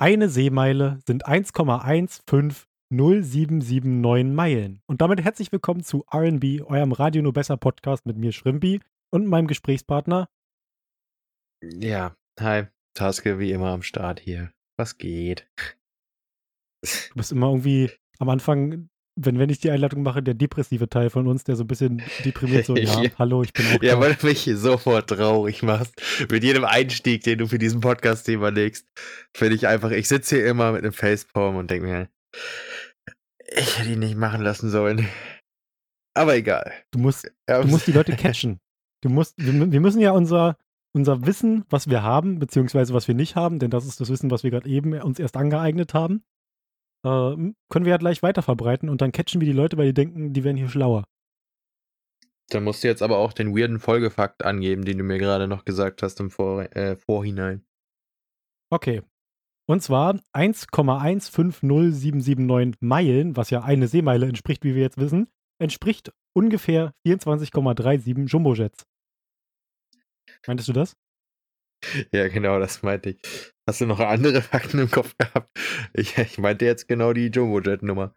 Eine Seemeile sind 1,150779 Meilen. Und damit herzlich willkommen zu RB, eurem Radio nur besser Podcast mit mir Schrimpi und meinem Gesprächspartner. Ja, hi, Taske wie immer am Start hier. Was geht? Du bist immer irgendwie am Anfang wenn, wenn ich die Einladung mache, der depressive Teil von uns, der so ein bisschen deprimiert so, ja, ja. hallo, ich bin auch Ja, weil du mich sofort traurig machst. Mit jedem Einstieg, den du für diesen Podcast-Thema legst, finde ich einfach, ich sitze hier immer mit einem Facepalm und denke mir, ich hätte ihn nicht machen lassen sollen. Aber egal. Du musst, du musst die Leute catchen. Du musst, wir, wir müssen ja unser, unser Wissen, was wir haben, beziehungsweise was wir nicht haben, denn das ist das Wissen, was wir gerade eben uns erst angeeignet haben, können wir ja gleich weiter verbreiten und dann catchen wir die Leute, weil die denken, die werden hier schlauer. Dann musst du jetzt aber auch den weirden Folgefakt angeben, den du mir gerade noch gesagt hast im Vor äh, Vorhinein. Okay. Und zwar 1,150779 Meilen, was ja eine Seemeile entspricht, wie wir jetzt wissen, entspricht ungefähr 24,37 Jumbojets. Meintest du das? Ja, genau, das meinte ich. Hast du noch andere Fakten im Kopf gehabt? Ich, ich meinte jetzt genau die Jumbo-Jet-Nummer.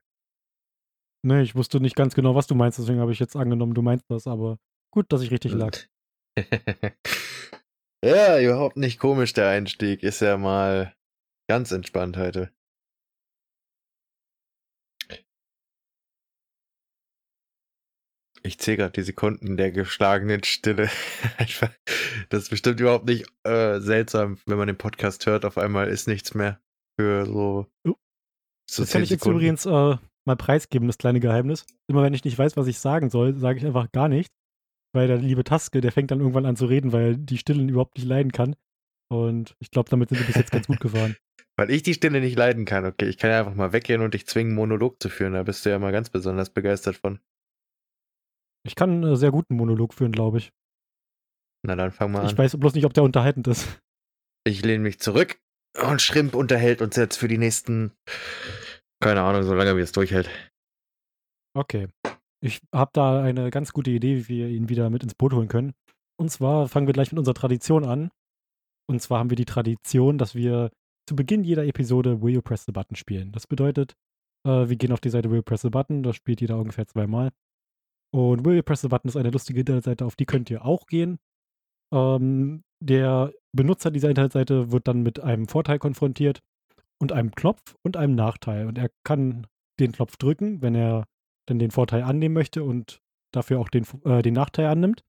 Nee, ich wusste nicht ganz genau, was du meinst, deswegen habe ich jetzt angenommen, du meinst das, aber gut, dass ich richtig lag. ja, überhaupt nicht komisch, der Einstieg. Ist ja mal ganz entspannt heute. Ich zähle gerade die Sekunden der geschlagenen Stille. das ist bestimmt überhaupt nicht äh, seltsam, wenn man den Podcast hört. Auf einmal ist nichts mehr für so. Uh, so das kann ich jetzt übrigens äh, mal preisgeben, das kleine Geheimnis. Immer wenn ich nicht weiß, was ich sagen soll, sage ich einfach gar nichts. Weil der liebe Taske, der fängt dann irgendwann an zu reden, weil er die Stillen überhaupt nicht leiden kann. Und ich glaube, damit sind wir bis jetzt ganz gut gefahren. Weil ich die Stille nicht leiden kann, okay. Ich kann ja einfach mal weggehen und dich zwingen, Monolog zu führen. Da bist du ja mal ganz besonders begeistert von. Ich kann einen sehr guten Monolog führen, glaube ich. Na dann fang mal an. Ich weiß bloß nicht, ob der unterhaltend ist. Ich lehne mich zurück und Schrimp unterhält uns jetzt für die nächsten, keine Ahnung, so lange wie es durchhält. Okay. Ich habe da eine ganz gute Idee, wie wir ihn wieder mit ins Boot holen können. Und zwar fangen wir gleich mit unserer Tradition an. Und zwar haben wir die Tradition, dass wir zu Beginn jeder Episode Will You Press the Button spielen. Das bedeutet, äh, wir gehen auf die Seite Will You Press the Button, das spielt jeder ungefähr zweimal. Und Will You Press the Button ist eine lustige Internetseite, auf die könnt ihr auch gehen. Ähm, der Benutzer dieser Internetseite wird dann mit einem Vorteil konfrontiert und einem Knopf und einem Nachteil. Und er kann den Knopf drücken, wenn er dann den Vorteil annehmen möchte und dafür auch den, äh, den Nachteil annimmt.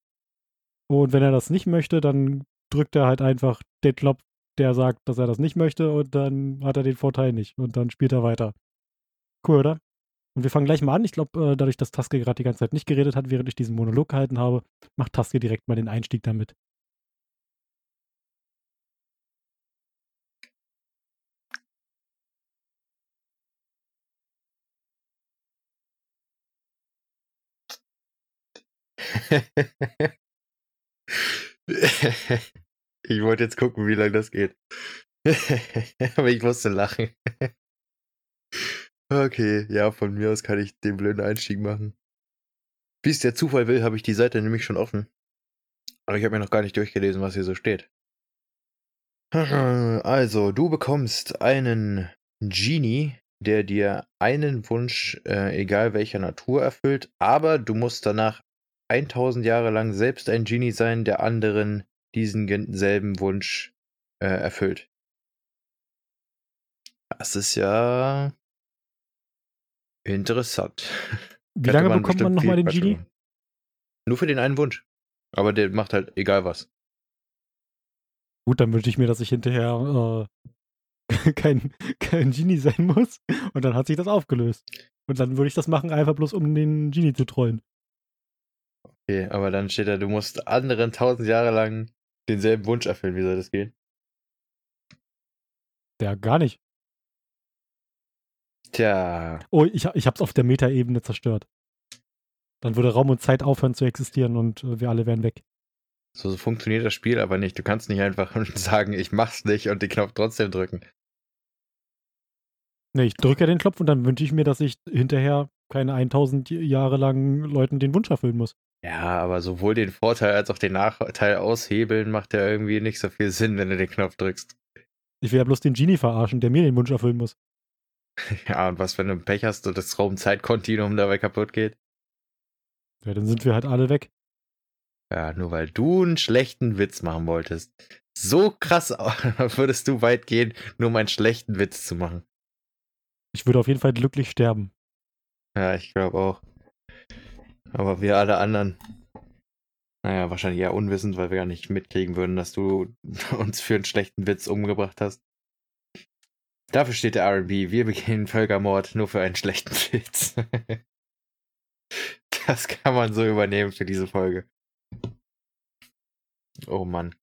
Und wenn er das nicht möchte, dann drückt er halt einfach den Knopf, der sagt, dass er das nicht möchte und dann hat er den Vorteil nicht und dann spielt er weiter. Cool, oder? Und wir fangen gleich mal an. Ich glaube, äh, dadurch, dass Taske gerade die ganze Zeit nicht geredet hat, während ich diesen Monolog gehalten habe, macht Taske direkt mal den Einstieg damit. ich wollte jetzt gucken, wie lange das geht. Aber ich musste lachen. Okay, ja, von mir aus kann ich den blöden Einstieg machen. Wie es der Zufall will, habe ich die Seite nämlich schon offen. Aber ich habe mir noch gar nicht durchgelesen, was hier so steht. Also, du bekommst einen Genie, der dir einen Wunsch, äh, egal welcher Natur, erfüllt, aber du musst danach 1000 Jahre lang selbst ein Genie sein, der anderen diesen selben Wunsch äh, erfüllt. Das ist ja Interessant. Wie lange man bekommt man nochmal den Genie? Nur für den einen Wunsch. Aber der macht halt egal was. Gut, dann wünsche ich mir, dass ich hinterher äh, kein, kein Genie sein muss. Und dann hat sich das aufgelöst. Und dann würde ich das machen, einfach bloß um den Genie zu trollen. Okay, aber dann steht da, du musst anderen tausend Jahre lang denselben Wunsch erfüllen. Wie soll das gehen? Ja, gar nicht. Tja. Oh, ich, ich hab's auf der Metaebene zerstört. Dann würde Raum und Zeit aufhören zu existieren und äh, wir alle wären weg. So, so funktioniert das Spiel aber nicht. Du kannst nicht einfach sagen, ich mach's nicht und den Knopf trotzdem drücken. Nee, ich drücke ja den Knopf und dann wünsche ich mir, dass ich hinterher keine 1000 Jahre lang Leuten den Wunsch erfüllen muss. Ja, aber sowohl den Vorteil als auch den Nachteil aushebeln macht ja irgendwie nicht so viel Sinn, wenn du den Knopf drückst. Ich will ja bloß den Genie verarschen, der mir den Wunsch erfüllen muss. Ja, und was, wenn du Pech hast und das Raumzeitkontinuum dabei kaputt geht? Ja, dann sind wir halt alle weg. Ja, nur weil du einen schlechten Witz machen wolltest. So krass würdest du weit gehen, nur um einen schlechten Witz zu machen. Ich würde auf jeden Fall glücklich sterben. Ja, ich glaube auch. Aber wir alle anderen. Naja, wahrscheinlich eher unwissend, weil wir gar nicht mitkriegen würden, dass du uns für einen schlechten Witz umgebracht hast. Dafür steht der RB. Wir begehen Völkermord nur für einen schlechten Witz. das kann man so übernehmen für diese Folge. Oh Mann.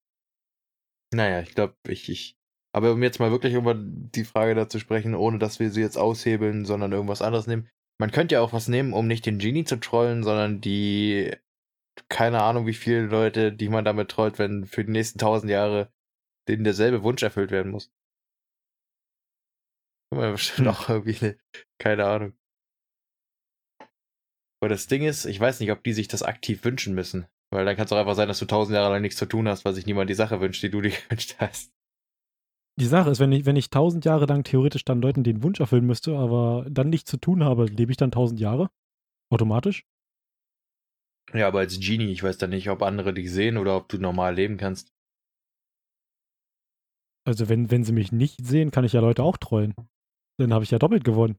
Naja, ich glaube, ich, ich. Aber um jetzt mal wirklich über die Frage dazu sprechen, ohne dass wir sie jetzt aushebeln, sondern irgendwas anderes nehmen. Man könnte ja auch was nehmen, um nicht den Genie zu trollen, sondern die, keine Ahnung, wie viele Leute, die man damit trollt, wenn für die nächsten tausend Jahre denen derselbe Wunsch erfüllt werden muss. Man bestimmt auch irgendwie eine, keine Ahnung. Aber das Ding ist, ich weiß nicht, ob die sich das aktiv wünschen müssen. Weil dann kann es auch einfach sein, dass du tausend Jahre lang nichts zu tun hast, weil sich niemand die Sache wünscht, die du dir gewünscht hast. Die Sache ist, wenn ich, wenn ich tausend Jahre lang theoretisch dann Leuten den Wunsch erfüllen müsste, aber dann nichts zu tun habe, lebe ich dann tausend Jahre? Automatisch? Ja, aber als Genie, ich weiß dann nicht, ob andere dich sehen oder ob du normal leben kannst. Also wenn, wenn sie mich nicht sehen, kann ich ja Leute auch trollen. Dann habe ich ja doppelt gewonnen.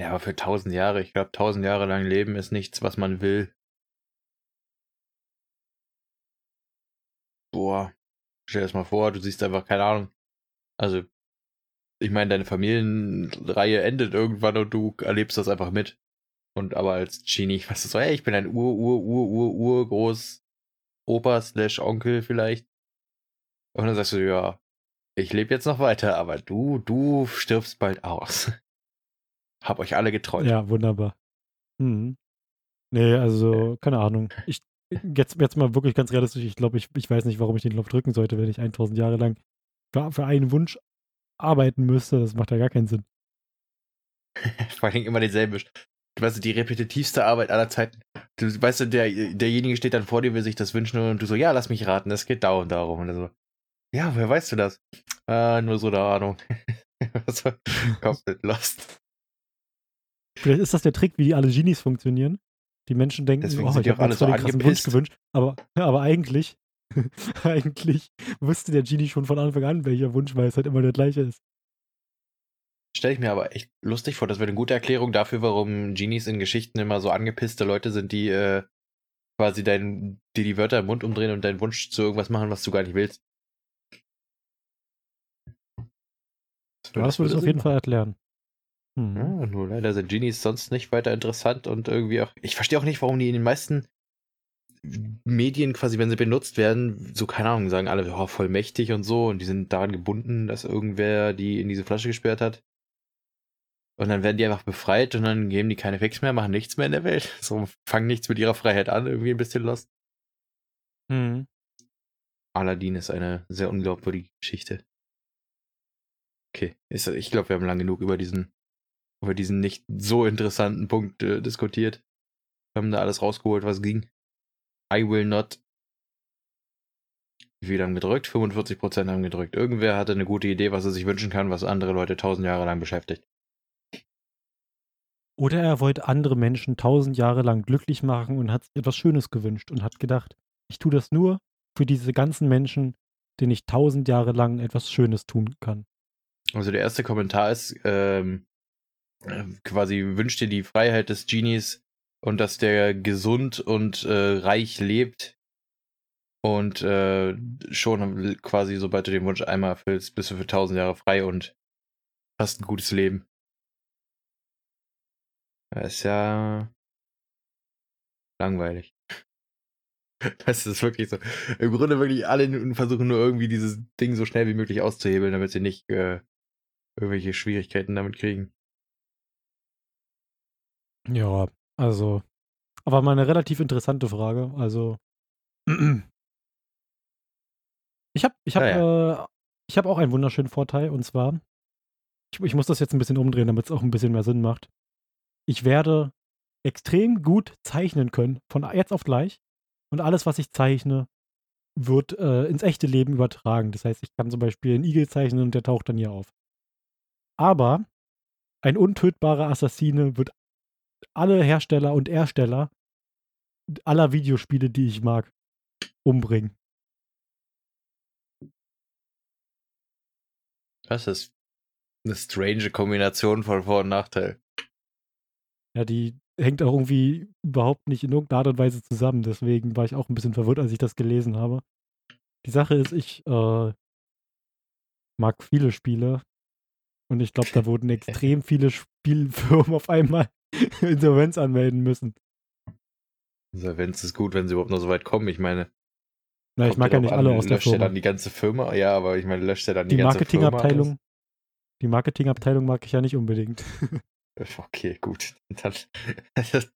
Ja, aber für tausend Jahre, ich glaube, tausend Jahre lang leben ist nichts, was man will. Boah, stell dir das mal vor, du siehst einfach, keine Ahnung. Also, ich meine, deine Familienreihe endet irgendwann und du erlebst das einfach mit. Und aber als Genie, weißt du so, hey, ich bin ein Ur, Ur, Ur, Ur, Ur, Groß Opa slash Onkel vielleicht. Und dann sagst du, ja, ich lebe jetzt noch weiter, aber du, du stirbst bald aus. Hab euch alle getrollt. Ja, wunderbar. Hm. Nee, also, keine Ahnung. Ich, jetzt, jetzt mal wirklich ganz realistisch, ich glaube, ich, ich weiß nicht, warum ich den Knopf drücken sollte, wenn ich 1000 Jahre lang für, für einen Wunsch arbeiten müsste. Das macht ja gar keinen Sinn. Vor allem immer denselben. Du weißt, die repetitivste Arbeit aller Zeiten. Du weißt, der, derjenige steht dann vor dir, will sich das wünschen und du so, ja, lass mich raten, es geht dauernd darum. Und so, ja, woher weißt du das? Äh, nur so eine Ahnung. komplett lost. Vielleicht ist das der Trick, wie alle Genies funktionieren. Die Menschen denken, Deswegen oh, sind ich habe so krassen Wunsch gewünscht. Aber, aber eigentlich, eigentlich wusste der Genie schon von Anfang an, welcher Wunsch, weil es halt immer der gleiche ist. Stelle ich mir aber echt lustig vor. Das wäre eine gute Erklärung dafür, warum Genies in Geschichten immer so angepisste Leute sind, die äh, quasi dein, die die Wörter im Mund umdrehen und deinen Wunsch zu irgendwas machen, was du gar nicht willst. Ja, das würde es auf jeden Fall erklären. Hm. Ja, nur leider sind Genies sonst nicht weiter interessant und irgendwie auch. Ich verstehe auch nicht, warum die in den meisten Medien quasi, wenn sie benutzt werden, so keine Ahnung, sagen alle, oh, voll mächtig und so und die sind daran gebunden, dass irgendwer die in diese Flasche gesperrt hat. Und dann werden die einfach befreit und dann geben die keine Fix mehr, machen nichts mehr in der Welt. So fangen nichts mit ihrer Freiheit an, irgendwie ein bisschen lost. Hm. Aladdin ist eine sehr unglaubwürdige Geschichte. Okay, ich glaube, wir haben lang genug über diesen, über diesen nicht so interessanten Punkt äh, diskutiert. Wir haben da alles rausgeholt, was ging. I will not. Wie viele haben gedrückt? 45% haben gedrückt. Irgendwer hatte eine gute Idee, was er sich wünschen kann, was andere Leute tausend Jahre lang beschäftigt. Oder er wollte andere Menschen tausend Jahre lang glücklich machen und hat etwas Schönes gewünscht und hat gedacht, ich tue das nur für diese ganzen Menschen, denen ich tausend Jahre lang etwas Schönes tun kann. Also der erste Kommentar ist ähm, äh, quasi wünscht dir die Freiheit des Genies und dass der gesund und äh, reich lebt und äh, schon quasi, sobald du den Wunsch einmal erfüllst, bist du für tausend Jahre frei und hast ein gutes Leben. Das ist ja langweilig. Das ist wirklich so. Im Grunde wirklich alle versuchen nur irgendwie dieses Ding so schnell wie möglich auszuhebeln, damit sie nicht äh, irgendwelche Schwierigkeiten damit kriegen. Ja, also. Aber mal eine relativ interessante Frage. Also. Ich habe ich hab, Ja, äh, ich hab auch einen wunderschönen Vorteil und zwar, ich, ich muss das jetzt ein bisschen umdrehen, damit es auch ein bisschen mehr Sinn macht. Ich werde extrem gut zeichnen können, von jetzt auf gleich. Und alles, was ich zeichne, wird äh, ins echte Leben übertragen. Das heißt, ich kann zum Beispiel einen Igel zeichnen und der taucht dann hier auf. Aber ein untötbarer Assassine wird alle Hersteller und Ersteller aller Videospiele, die ich mag, umbringen. Das ist eine strange Kombination von Vor- und Nachteil. Ja, die hängt auch irgendwie überhaupt nicht in irgendeiner Art und Weise zusammen. Deswegen war ich auch ein bisschen verwirrt, als ich das gelesen habe. Die Sache ist, ich äh, mag viele Spiele und ich glaube, da wurden extrem viele Spielfirmen auf einmal Insolvenz anmelden müssen. Insolvenz ist gut, wenn sie überhaupt noch so weit kommen. Ich meine, Na, ich mag ja nicht alle aus der löscht er Firma. dann die ganze Firma? Ja, aber ich meine, löscht er dann die, Die ganze Firma? Marketingabteilung, die Marketingabteilung mag ich ja nicht unbedingt. alles? Okay, gut. Dann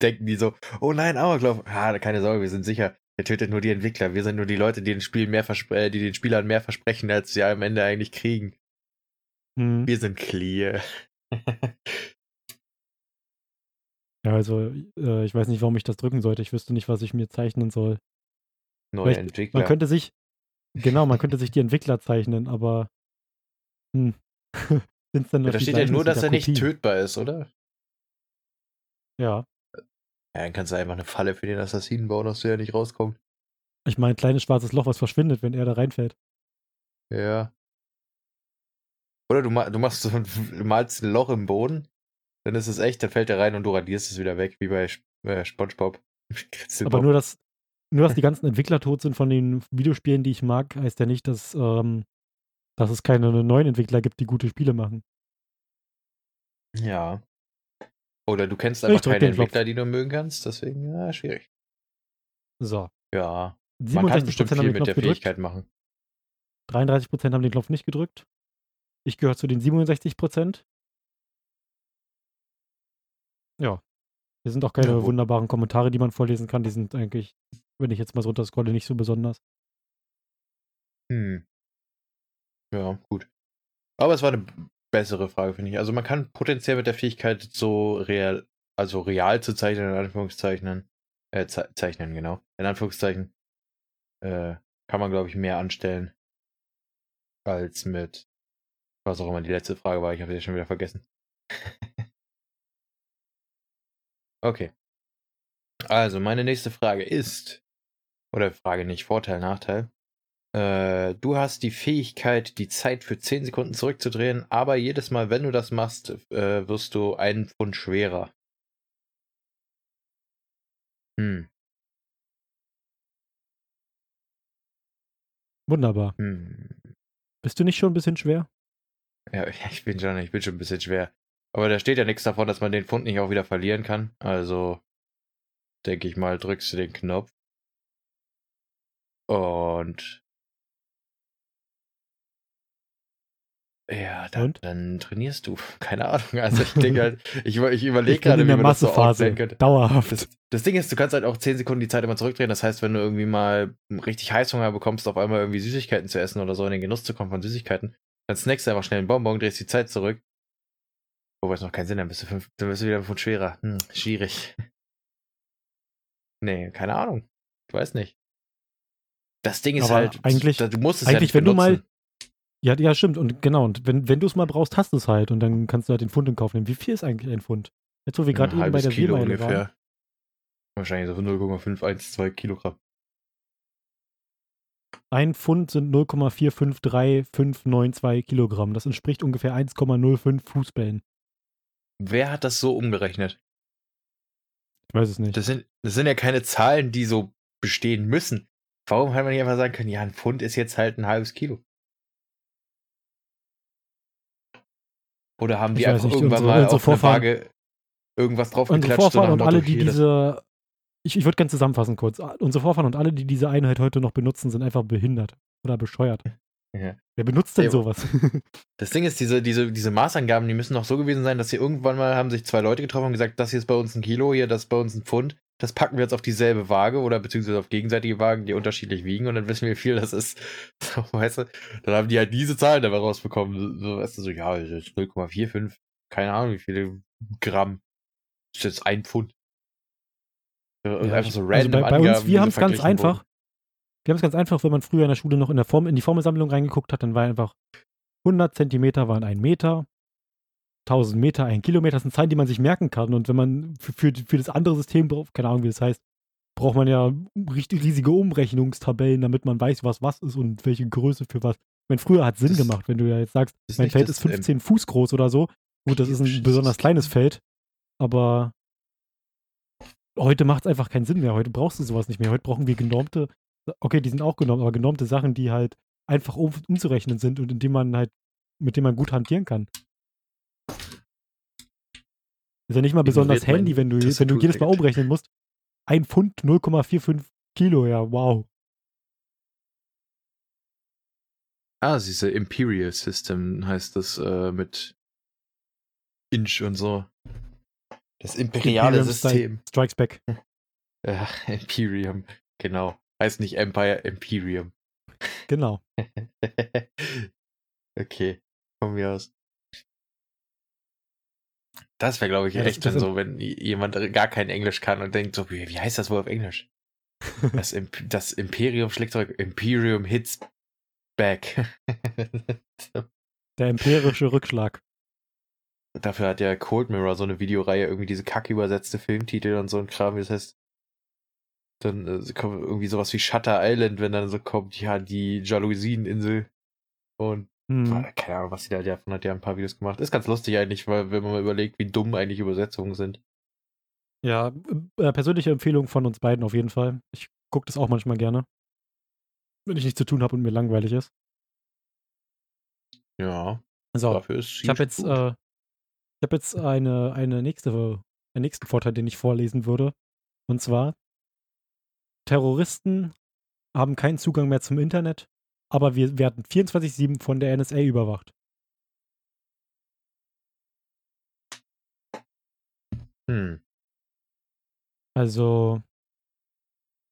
denken die so, oh nein, Amoklauf. Ah, keine Sorge, wir sind sicher. Er tötet nur die Entwickler. Wir sind nur die Leute, die den, Spiel mehr äh, die den Spielern mehr versprechen, als sie am Ende eigentlich kriegen. Hm. Wir sind clear. Ja, also äh, ich weiß nicht, warum ich das drücken sollte. Ich wüsste nicht, was ich mir zeichnen soll. Neue Vielleicht- Entwickler. Man könnte sich, genau, man könnte sich die Entwickler zeichnen, aber hm. Sind's dann ja, da steht ja nur, Das dass er nicht tötbar ist, oder? Ja, Ja, dann kannst du einfach eine Falle für den Assassinen bauen, dass der ja nicht rauskommt. ich meine, kleines schwarzes Loch, was verschwindet, wenn er da reinfällt. Ja. Oder du, du machst so ein, malst ein Loch im Boden, dann ist es echt, dann fällt er rein und du radierst es wieder weg, wie bei Sp äh, SpongeBob. Aber nur, dass, nur, dass die ganzen Entwickler tot sind von den Videospielen, die ich mag, heißt ja nicht, dass, ähm, dass es keine neuen Entwickler gibt, die gute Spiele machen. Ja. Oder du kennst einfach keine. Entwickler, die du mögen kannst, deswegen, ja, schwierig. So. Ja. Man 67% kann bestimmt viel mit der gedrückt, Fähigkeit machen. 33% haben den Knopf nicht gedrückt. Ich gehöre zu den 67%. Ja. Hier sind auch keine Ja, wunderbaren Kommentare, die man vorlesen kann. Die sind eigentlich, wenn ich jetzt mal so runterscrolle, nicht so besonders. Hm. Ja, gut. Aber es war eine bessere Frage, finde ich. Also man kann potenziell mit der Fähigkeit so real, also real zu zeichnen, in Anführungszeichen, äh, ze zeichnen, genau. In Anführungszeichen, äh, kann man, glaube ich, mehr anstellen als mit, was auch immer die letzte Frage war. Ich habe sie schon wieder vergessen. okay. Also, meine nächste Frage ist, oder Frage nicht, Vorteil, Nachteil. Äh, du hast die Fähigkeit, die Zeit für 10 Sekunden zurückzudrehen, aber jedes Mal, wenn du das machst, äh, wirst du einen Pfund schwerer. Hm. Wunderbar. hm. Bist du nicht schon ein bisschen schwer? Ja, ich bin schon, ich bin schon ein bisschen schwer. Aber da steht ja nichts davon, dass man den Pfund nicht auch wieder verlieren kann. Also denke ich mal, drückst du den Knopf. Und ja, dann, Und? dann trainierst du. Keine Ahnung. Also ich denke halt, ich, ich überlege gerade, in wie der man das so Massephase. könnte. Dauerhaft. Das, das Ding ist, du kannst halt auch 10 Sekunden die Zeit immer zurückdrehen. Das heißt, wenn du irgendwie mal richtig Heißhunger bekommst, auf einmal irgendwie Süßigkeiten zu essen oder so, in den Genuss zu kommen von Süßigkeiten, dann snackst du einfach schnell einen Bonbon, drehst die Zeit zurück. Wobei es noch keinen Sinn, dann bist du, fünf, dann bist du wieder von schwerer. Hm, schwierig. Nee, keine Ahnung. Ich weiß nicht. Das Ding ist Aber halt, eigentlich- du musst es eigentlich, ja wenn du benutzen. Ja, ja, stimmt. Und genau, und wenn, wenn du es mal brauchst, hast du es halt. Und dann kannst du halt den Pfund in Kauf nehmen. Wie viel ist eigentlich ein Pfund? Jetzt, wo wir gerade eben bei der Kilo Seemeile waren. ungefähr. Wahrscheinlich so 0,512 Kilogramm. Ein Pfund sind 0,453592 Kilogramm. Das entspricht ungefähr 1,05 Fußbällen. Wer hat das so umgerechnet? Ich weiß es nicht. Das sind, das sind ja keine Zahlen, die so bestehen müssen. Warum hat man nicht einfach sagen können, ja, ein Pfund ist jetzt halt ein halbes Kilo? Oder haben die einfach nicht, irgendwann unsere- mal unsere auf eine Vorfahren- Waage irgendwas Unsere draufgeklatscht? Vorfahren nach und dem alle, die diese. Ich, ich würde gerne zusammenfassen kurz. Unsere Vorfahren und alle, die diese Einheit heute noch benutzen, sind einfach behindert oder bescheuert. Ja. Wer benutzt denn Ja, sowas? Das Ding ist, diese, diese, diese Maßangaben, die müssen doch so gewesen sein, dass sie irgendwann mal haben sich zwei Leute getroffen und gesagt, das hier ist bei uns ein Kilo, hier, das ist bei uns ein Pfund. Das packen wir jetzt auf dieselbe Waage oder beziehungsweise auf gegenseitige Wagen, die unterschiedlich wiegen und dann wissen wir, wie viel das ist. So, weißt du? Dann haben die halt diese Zahlen dabei rausbekommen. So, weißt du, so, ja, das ist 0,45, keine Ahnung, wie viele Gramm. Das ist jetzt ein Pfund. Ja, Ja, einfach so also random bei, bei uns, wir haben es ganz verglichen wurden. einfach. Wir haben es ganz einfach, wenn man früher in der Schule noch in, der Form, in die Formelsammlung reingeguckt hat, dann war einfach 100 Zentimeter waren ein Meter, 1000 Meter ein Kilometer. Das sind Zahlen, die man sich merken kann. Und wenn man für, für, für das andere System braucht, keine Ahnung, wie das heißt, braucht man ja richtig riesige Umrechnungstabellen, damit man weiß, was was ist und welche Größe für was. Ich meine, früher hat es Sinn Das- gemacht, wenn du ja jetzt sagst, mein Feld ist 15 Fuß groß oder so. Gut, das ist ein besonders kleines Feld, aber heute macht es einfach keinen Sinn mehr. Heute brauchst du sowas nicht mehr. Heute brauchen wir genormte, okay, die sind auch genormt, aber genormte Sachen, die halt einfach um, umzurechnen sind und in denen man halt, mit denen man gut hantieren kann. Ist ja nicht mal besonders handy, wenn du, wenn du jedes Mal umrechnen musst. Ein Pfund 0,45 Kilo, ja, wow. Ah, diese Imperial System heißt das äh, mit Inch und so. Das imperiale Imperium System. Stri- Strikes back. Ja, Imperium, genau. Heißt nicht Empire, Imperium. Genau. okay, von mir aus. Das wäre, glaube ich, Ja, echt dann so, wenn jemand gar kein Englisch kann und denkt so, wie, wie heißt das wohl auf Englisch? Das, Imp das Imperium schlägt zurück. Imperium hits back. Der empirische Rückschlag. Dafür hat ja Cold Mirror so eine Videoreihe, irgendwie diese kacke übersetzte Filmtitel und so ein Kram. Das heißt, dann äh, kommt irgendwie sowas wie Shutter Island, wenn dann so kommt, ja, die Jalousien-Insel. Und Hm. keine Ahnung, was die da davon hat ja ein paar Videos gemacht. Ist ganz lustig eigentlich, weil wenn man mal überlegt, wie dumm eigentlich Übersetzungen sind. Ja, äh, persönliche Empfehlung von uns beiden auf jeden Fall. Ich gucke das auch manchmal gerne. Wenn ich nichts zu tun habe und mir langweilig ist. Ja, So, dafür ist ich habe jetzt, äh, ich hab jetzt eine, eine nächste, einen nächsten Vorteil, den ich vorlesen würde. Und zwar, Terroristen haben keinen Zugang mehr zum Internet, aber wir werden 24-7 von der NSA überwacht. Hm. Also,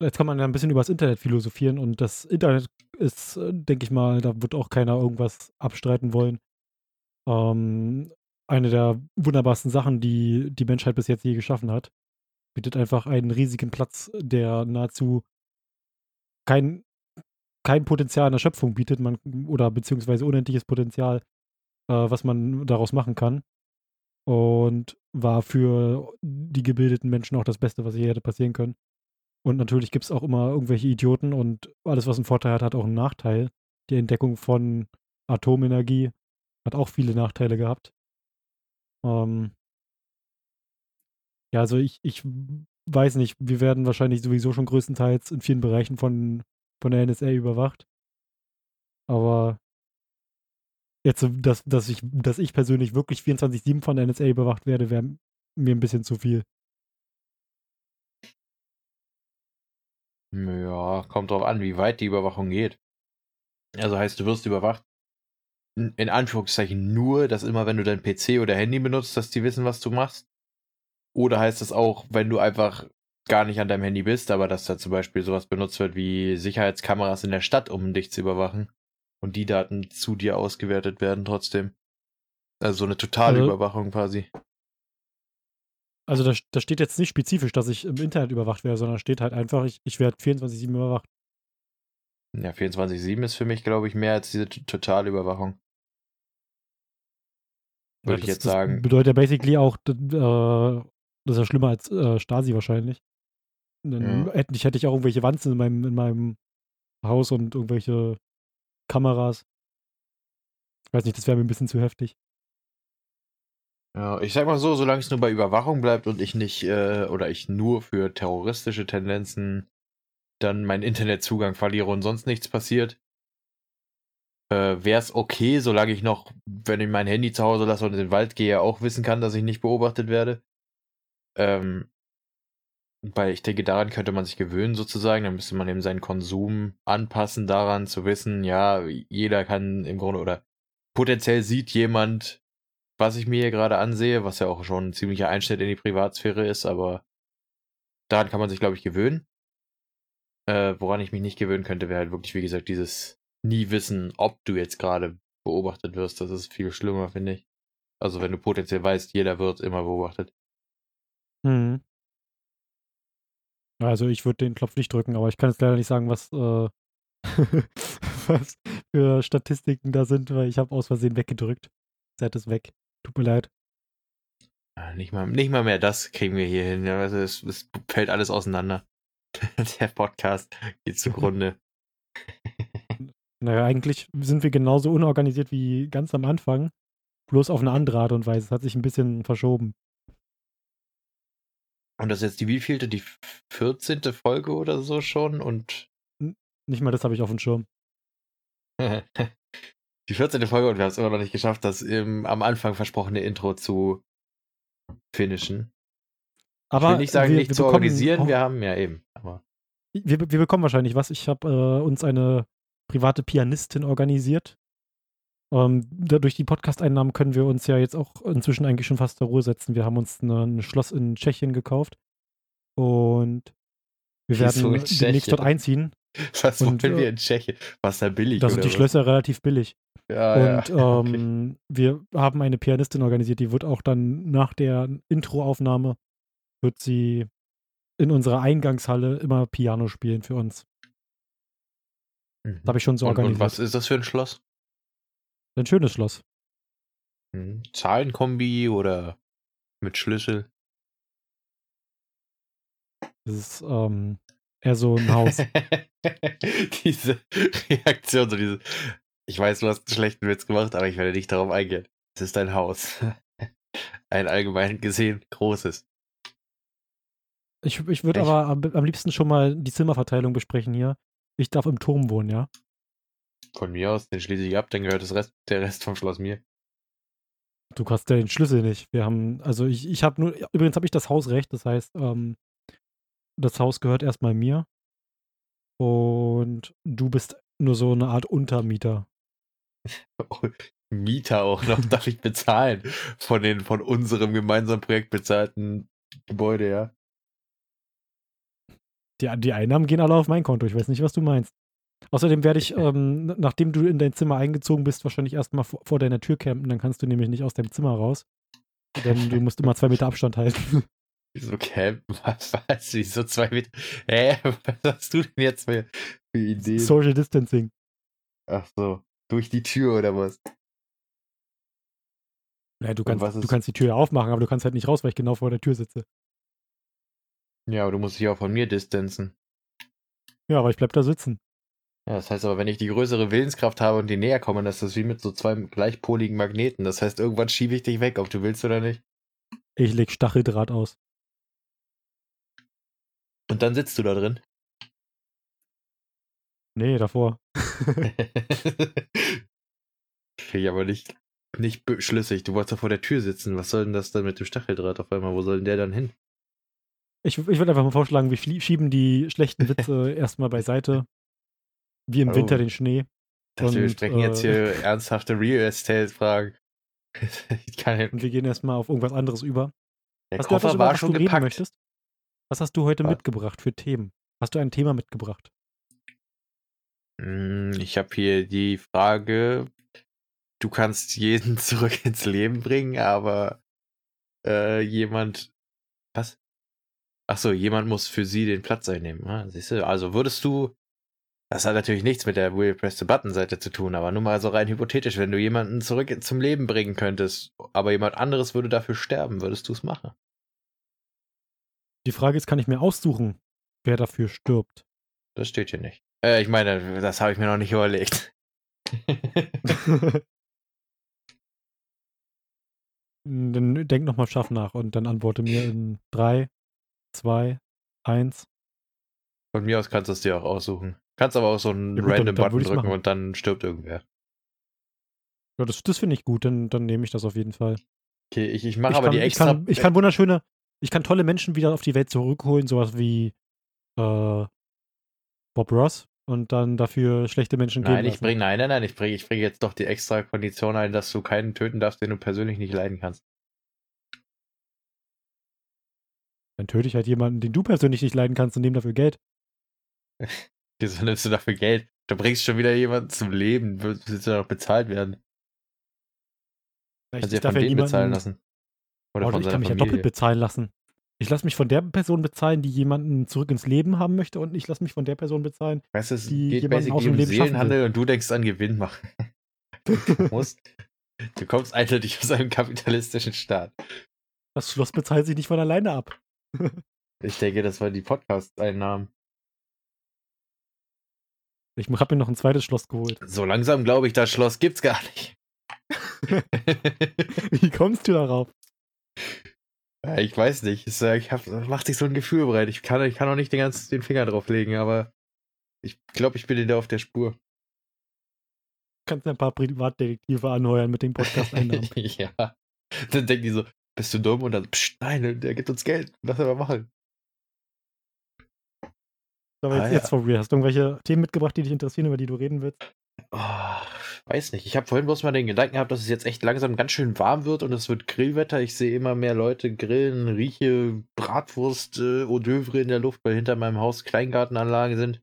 jetzt kann man ja ein bisschen über das Internet philosophieren und das Internet ist, denke ich mal, da wird auch keiner irgendwas abstreiten wollen. Ähm, eine der wunderbarsten Sachen, die die Menschheit bis jetzt je geschaffen hat. Bietet einfach einen riesigen Platz, der nahezu kein, kein Potenzial in der Schöpfung bietet, man, oder beziehungsweise unendliches Potenzial, äh, was man daraus machen kann. Und war für die gebildeten Menschen auch das Beste, was hier hätte passieren können. Und natürlich gibt es auch immer irgendwelche Idioten und alles, was einen Vorteil hat, hat auch einen Nachteil. Die Entdeckung von Atomenergie hat auch viele Nachteile gehabt. Ähm ja, also ich, ich weiß nicht, wir werden wahrscheinlich sowieso schon größtenteils in vielen Bereichen von, von der NSA überwacht. Aber jetzt, dass, dass, ich, dass ich persönlich wirklich 24-7 von der NSA überwacht werde, wäre mir ein bisschen zu viel. Ja, kommt drauf an, wie weit die Überwachung geht. Also heißt, du wirst überwacht. In Anführungszeichen nur, dass immer, wenn du dein PC oder Handy benutzt, dass die wissen, was du machst. Oder heißt das auch, wenn du einfach gar nicht an deinem Handy bist, aber dass da zum Beispiel sowas benutzt wird wie Sicherheitskameras in der Stadt, um dich zu überwachen. Und die Daten zu dir ausgewertet werden trotzdem. Also so eine totale Also- Überwachung quasi. Also da, da steht jetzt nicht spezifisch, dass ich im Internet überwacht werde, sondern steht halt einfach, ich, ich werde 24-7 überwacht. Ja, 24-7 ist für mich, glaube ich, mehr als diese totale Überwachung. Ja, Würde ich das, jetzt das sagen. bedeutet ja basically auch, äh, das ist ja schlimmer als äh, Stasi wahrscheinlich. Dann Ja. hätte ich, hätte ich auch irgendwelche Wanzen in meinem, in meinem Haus und irgendwelche Kameras. Ich weiß nicht, das wäre mir ein bisschen zu heftig. Ja, ich sag mal so, solange es nur bei Überwachung bleibt und ich nicht, äh, oder ich nur für terroristische Tendenzen dann meinen Internetzugang verliere und sonst nichts passiert, äh, wäre es okay, solange ich noch, wenn ich mein Handy zu Hause lasse und in den Wald gehe, auch wissen kann, dass ich nicht beobachtet werde. Ähm, weil ich denke, daran könnte man sich gewöhnen sozusagen. Dann müsste man eben seinen Konsum anpassen, daran zu wissen, ja, jeder kann im Grunde oder potenziell sieht jemand, was ich mir hier gerade ansehe, was ja auch schon ein ziemlicher Einschnitt in die Privatsphäre ist, aber daran kann man sich, glaube ich, gewöhnen. Äh, woran ich mich nicht gewöhnen könnte, wäre halt wirklich, wie gesagt, dieses nie wissen, ob du jetzt gerade beobachtet wirst. Das ist viel schlimmer, finde ich. Also wenn du potenziell weißt, jeder wird immer beobachtet. Mhm. Also ich würde den Knopf nicht drücken, aber ich kann jetzt leider nicht sagen, was, äh, was für Statistiken da sind, weil ich habe aus Versehen weggedrückt. Seid es weg. Tut mir leid. Ah, Nicht mal, nicht mal mehr das kriegen wir hier hin. Also es, es fällt alles auseinander. Der Podcast geht zugrunde. Naja, eigentlich sind wir genauso unorganisiert wie ganz am Anfang. Bloß auf eine andere Art und Weise. Es hat sich ein bisschen verschoben. Und das ist jetzt die wievielte? Die 14. Folge oder so schon? Und Nicht mal das habe ich auf dem Schirm. die 14. Folge und wir haben es immer noch nicht geschafft, das im, am Anfang versprochene Intro zu finishen. Aber ich will nicht sagen, wir, nicht wir zu organisieren, auch- wir haben ja eben. Aber wir, wir bekommen wahrscheinlich was. Ich habe äh, uns eine private Pianistin organisiert. Ähm, durch die Podcast-Einnahmen können wir uns ja jetzt auch inzwischen eigentlich schon fast zur Ruhe setzen. Wir haben uns eine, ein Schloss in Tschechien gekauft und wir Wieso werden demnächst dort einziehen. was Und, wollen wir äh, in Tschechien? Was da billig Da sind die was? Schlösser relativ billig. Ja, Und ja. okay. ähm, wir haben eine Pianistin organisiert, die wird auch dann nach der Introaufnahme, wird sie in unserer Eingangshalle immer Piano spielen für uns. Mhm. Das habe ich schon so und, und organisiert. was ist das für ein Schloss? Ein schönes Schloss. Mhm. Zahlenkombi oder mit Schlüssel? Das ist ähm, eher so ein Haus. diese Reaktion, so diese. Ich weiß, du hast einen schlechten Witz gemacht, aber ich werde nicht darauf eingehen. Es ist ein Haus. Ein allgemein gesehen großes. Ich, ich würde aber am, am liebsten schon mal die Zimmerverteilung besprechen hier. Ich darf im Turm wohnen, ja? Von mir aus, den schließe ich ab, dann gehört das Rest, der Rest vom Schloss mir. Du hast ja den Schlüssel nicht. Wir haben, also ich, ich habe nur, übrigens habe ich das Hausrecht, das heißt, ähm, das Haus gehört erstmal mir. Und du bist nur so eine Art Untermieter. Mieter auch noch darf ich bezahlen von den von unserem gemeinsamen Projekt bezahlten Gebäude, ja. Die, die Einnahmen gehen alle auf mein Konto. Ich weiß nicht, was du meinst. Außerdem werde ich, ähm, nachdem du in dein Zimmer eingezogen bist, wahrscheinlich erstmal vor, vor deiner Tür campen. Dann kannst du nämlich nicht aus deinem Zimmer raus. Denn du musst immer zwei Meter Abstand halten. Wieso campen? Was, was? Wieso zwei Meter? Hä? Was hast du denn jetzt für, für Ideen? Social Distancing. Ach so. Durch die Tür oder was? Ja, du, kannst, was du kannst die Tür ja aufmachen, aber du kannst halt nicht raus, weil ich genau vor der Tür sitze. Ja, aber du musst dich auch von mir distanzen. Ja, aber ich bleib da sitzen. Ja, das heißt aber, wenn ich die größere Willenskraft habe und die näher komme, das ist wie mit so zwei gleichpoligen Magneten. Das heißt, irgendwann schiebe ich dich weg, ob du willst oder nicht. Ich leg Stacheldraht aus. Und dann sitzt du da drin. Nee, davor. Kriege ich aber nicht, nicht schlüssig. Du wolltest doch vor der Tür sitzen. Was soll denn das dann mit dem Stacheldraht auf einmal? Wo soll denn der dann hin? Ich, ich würde einfach mal vorschlagen, wir schieben die schlechten Witze erstmal beiseite. Wie im Oh. Winter den Schnee. Dass wir Und, sprechen jetzt äh, hier ernsthafte Real Estate-Fragen. Und wir gehen erstmal auf irgendwas anderes über. der Hast du etwas, Koffer über war was schon du reden gepackt. möchtest? Was hast du heute Was? mitgebracht für Themen? Hast du ein Thema mitgebracht? Mm, Ich habe hier die Frage, du kannst jeden zurück ins Leben bringen, aber äh, jemand, was? Ach so, jemand muss für sie den Platz einnehmen. Ah, siehst du, also würdest du, das hat natürlich nichts mit der Will Press the Button Seite zu tun, aber nur mal so rein hypothetisch, wenn du jemanden zurück zum Leben bringen könntest, aber jemand anderes würde dafür sterben, würdest du es machen? Die Frage ist, kann ich mir aussuchen, wer dafür stirbt? Das steht hier nicht. Äh, ich meine, das habe ich mir noch nicht überlegt. dann denk nochmal scharf nach und dann antworte mir in 3, 2, 1. Von mir aus kannst du es dir auch aussuchen. Kannst aber auch so einen Ja gut, dann- random dann würd Button drücken und dann stirbt irgendwer. Ja, das, das finde ich gut, dann, dann nehme ich das auf jeden Fall. Okay, ich, ich mache aber kann, die extra. ich, kann, ich kann wunderschöne, ich kann tolle Menschen wieder auf die Welt zurückholen, sowas wie äh, Bob Ross und dann dafür schlechte Menschen nein, ich bringe, nein, nein, nein, ich bringe ich bring jetzt doch die extra Kondition ein, dass du keinen töten darfst, den du persönlich nicht leiden kannst. Dann töte ich halt jemanden, den du persönlich nicht leiden kannst und nehme dafür Geld. Wieso nimmst du dafür Geld? Du bringst schon wieder jemanden zum Leben, willst du noch bezahlt werden? Ich, Kannst du ja ich darf von ja dem bezahlen niemanden, lassen. Oder oh, von ich kann mich ja doppelt bezahlen lassen. Ich lasse mich von der Person bezahlen, die jemanden zurück ins Leben haben möchte und ich lasse mich von der Person bezahlen, Weißt du, es die geht jemanden aus dem um Leben. Seelenhandel und du denkst an Gewinn machen. Du musst, du kommst eindeutig aus einem kapitalistischen Staat. Das Schloss bezahlt sich nicht von alleine ab. Ich denke, das waren die Podcast-Einnahmen. Ich habe mir noch ein zweites Schloss geholt. So langsam glaube ich, das Schloss gibt's gar nicht. Wie kommst du darauf? Ja, ich weiß nicht. Es, äh, ich hab, macht sich so ein Gefühl bereit. Ich kann, ich kann auch nicht den ganzen den Finger drauf legen, aber ich glaube, ich bin dir da auf der Spur. Du kannst ein paar Privatdetektive anheuern mit den Podcast-Einnahmen. ja. Dann denken die so, bist du dumm? Und dann, pst, nein, der gibt uns Geld. Lass aber machen. Aber Ah, jetzt, ja. jetzt for real. Hast du irgendwelche Themen mitgebracht, die dich interessieren, über die du reden willst? Oh, weiß nicht. Ich habe vorhin bloß mal den Gedanken gehabt, dass es jetzt echt langsam ganz schön warm wird und es wird Grillwetter. Ich sehe immer mehr Leute grillen, rieche Bratwurst, äh, Hors d'oeuvre in der Luft, weil hinter meinem Haus Kleingartenanlagen sind.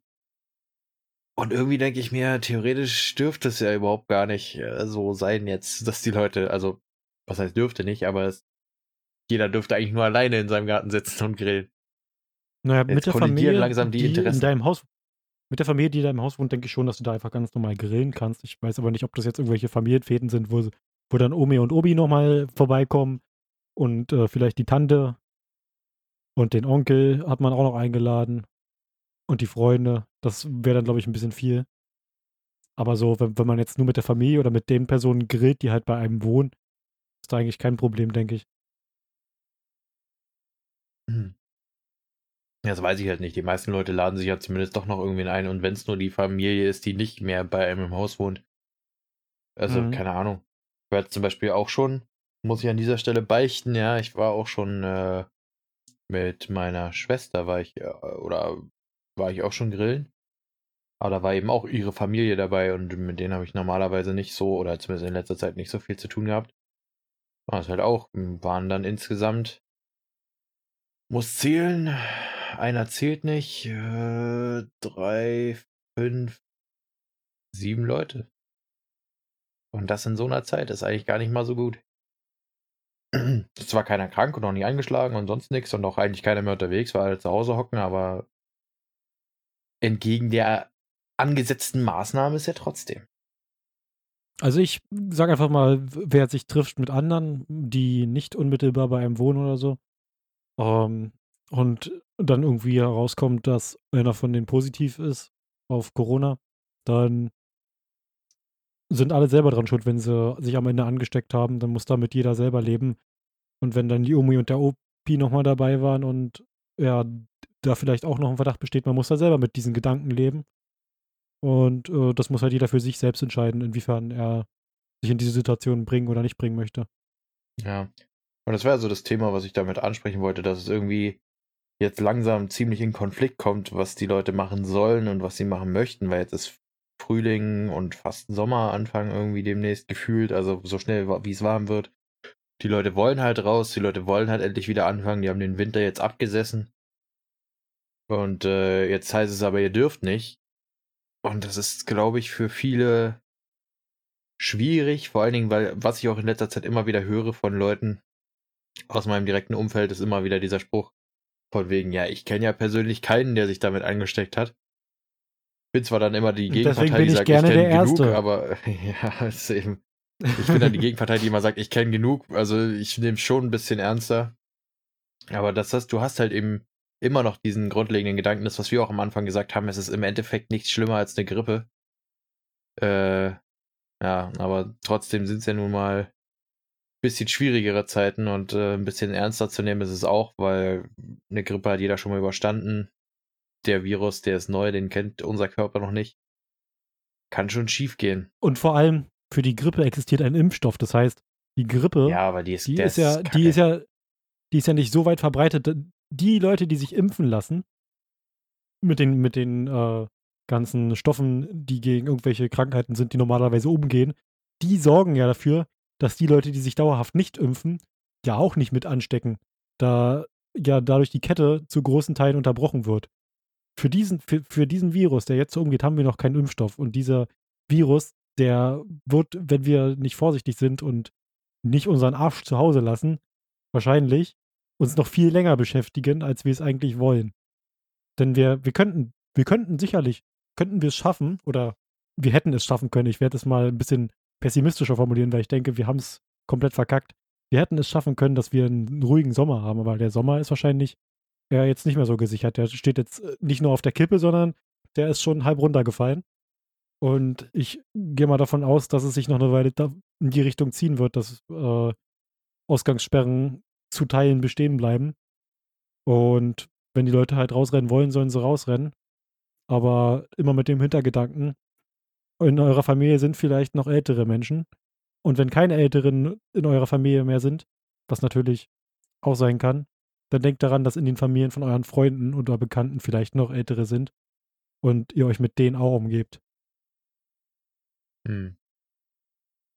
Und irgendwie denke ich mir, theoretisch dürfte es ja überhaupt gar nicht äh, so sein jetzt, dass die Leute, also, was heißt dürfte nicht, aber es, jeder dürfte eigentlich nur alleine in seinem Garten sitzen und grillen. Naja, Jetzt mit der Familie, langsam die die in Interessen. deinem Haus, mit der Familie, die in deinem Haus wohnt, denke ich schon, dass du da einfach ganz normal grillen kannst. Ich weiß aber nicht, ob das jetzt irgendwelche Familienfäden sind, wo, wo dann Omi und Obi nochmal vorbeikommen und äh, vielleicht die Tante und den Onkel hat man auch noch eingeladen und die Freunde. Das wäre dann, glaube ich, ein bisschen viel. Aber so, wenn, wenn man jetzt nur mit der Familie oder mit den Personen grillt, die halt bei einem wohnen, ist da eigentlich kein Problem, denke ich. Hm. Ja, Das weiß ich halt nicht. Die meisten Leute laden sich ja zumindest doch noch irgendwen ein. Und wenn es nur die Familie ist, die nicht mehr bei einem im Haus wohnt. Also, Mhm. keine Ahnung. Ich war jetzt zum Beispiel auch schon, muss ich an dieser Stelle beichten, ja, ich war auch schon äh, mit meiner Schwester, war ich, äh, oder war ich auch schon grillen. Aber da war eben auch ihre Familie dabei und mit denen habe ich normalerweise nicht so, oder zumindest in letzter Zeit nicht so viel zu tun gehabt. War es halt auch, waren dann insgesamt muss zählen. Einer zählt nicht. Äh, drei, fünf, sieben Leute. Und das in so einer Zeit ist eigentlich gar nicht mal so gut. Es war keiner krank und noch nie eingeschlagen und sonst nichts und auch eigentlich keiner mehr unterwegs, war alle zu Hause hocken, aber entgegen der angesetzten Maßnahme ist er trotzdem. Also ich sage einfach mal, wer sich trifft mit anderen, die nicht unmittelbar bei einem wohnen oder so, ähm, und dann irgendwie herauskommt, dass einer von denen positiv ist auf Corona, dann sind alle selber dran schuld, wenn sie sich am Ende angesteckt haben. Dann muss damit jeder selber leben. Und wenn dann die Omi und der Opi nochmal dabei waren und ja, da vielleicht auch noch ein Verdacht besteht, man muss da selber mit diesen Gedanken leben. Und äh, das muss halt jeder für sich selbst entscheiden, inwiefern er sich in diese Situation bringen oder nicht bringen möchte. Ja. Und das wäre so das Thema, was ich damit ansprechen wollte, dass es irgendwie jetzt langsam ziemlich in Konflikt kommt, was die Leute machen sollen und was sie machen möchten, weil jetzt ist Frühling und fast Sommeranfang irgendwie demnächst gefühlt, also so schnell wie es warm wird. Die Leute wollen halt raus, die Leute wollen halt endlich wieder anfangen, die haben den Winter jetzt abgesessen. Und äh, jetzt heißt es aber, ihr dürft nicht. Und das ist, glaube ich, für viele schwierig, vor allen Dingen, weil, was ich auch in letzter Zeit immer wieder höre von Leuten aus meinem direkten Umfeld, ist immer wieder dieser Spruch von wegen, ja, ich kenne ja persönlich keinen, der sich damit angesteckt hat. Bin zwar dann immer die Gegenpartei, die ich sagt, gerne ich kenne genug, Erste. aber ja, ist eben, ich bin dann die Gegenpartei, die immer sagt, ich kenne genug, also ich nehme schon ein bisschen ernster. Aber das heißt, du hast halt eben immer noch diesen grundlegenden Gedanken, das, was wir auch am Anfang gesagt haben, es ist im Endeffekt nichts schlimmer als eine Grippe. Äh, ja, aber trotzdem sind es ja nun mal bisschen schwierigere Zeiten und äh, ein bisschen ernster zu nehmen ist es auch, weil eine Grippe hat jeder schon mal überstanden. Der Virus, der ist neu, den kennt unser Körper noch nicht. Kann schon schief gehen. Und vor allem für die Grippe existiert ein Impfstoff. Das heißt, die Grippe, Ja, aber die ist, die ist ja, die ist ja, die ist ja nicht so weit verbreitet. Die Leute, die sich impfen lassen, mit den, mit den äh, ganzen Stoffen, die gegen irgendwelche Krankheiten sind, die normalerweise umgehen, die sorgen ja dafür, dass die Leute, die sich dauerhaft nicht impfen, ja auch nicht mit anstecken. Da ja dadurch die Kette zu großen Teilen unterbrochen wird. Für diesen, für, für diesen Virus, der jetzt so umgeht, haben wir noch keinen Impfstoff. Und dieser Virus, der wird, wenn wir nicht vorsichtig sind und nicht unseren Arsch zu Hause lassen, wahrscheinlich uns noch viel länger beschäftigen, als wir es eigentlich wollen. Denn wir, wir könnten, wir könnten sicherlich, könnten wir es schaffen, oder wir hätten es schaffen können. Ich werde es mal ein bisschen pessimistischer formulieren, weil ich denke, wir haben es komplett verkackt. Wir hätten es schaffen können, dass wir einen ruhigen Sommer haben, aber der Sommer ist wahrscheinlich ja jetzt nicht mehr so gesichert. Der steht jetzt äh, nicht nur auf der Kippe, sondern der ist schon halb runtergefallen. Und ich gehe mal davon aus, dass es sich noch eine Weile in die Richtung ziehen wird, dass äh, Ausgangssperren zu Teilen bestehen bleiben. Und wenn die Leute halt rausrennen wollen, sollen sie rausrennen. Aber immer mit dem Hintergedanken, in eurer Familie sind vielleicht noch ältere Menschen. Und wenn keine Älteren in eurer Familie mehr sind, was natürlich auch sein kann, dann denkt daran, dass in den Familien von euren Freunden oder Bekannten vielleicht noch ältere sind und ihr euch mit denen auch umgebt. Hm.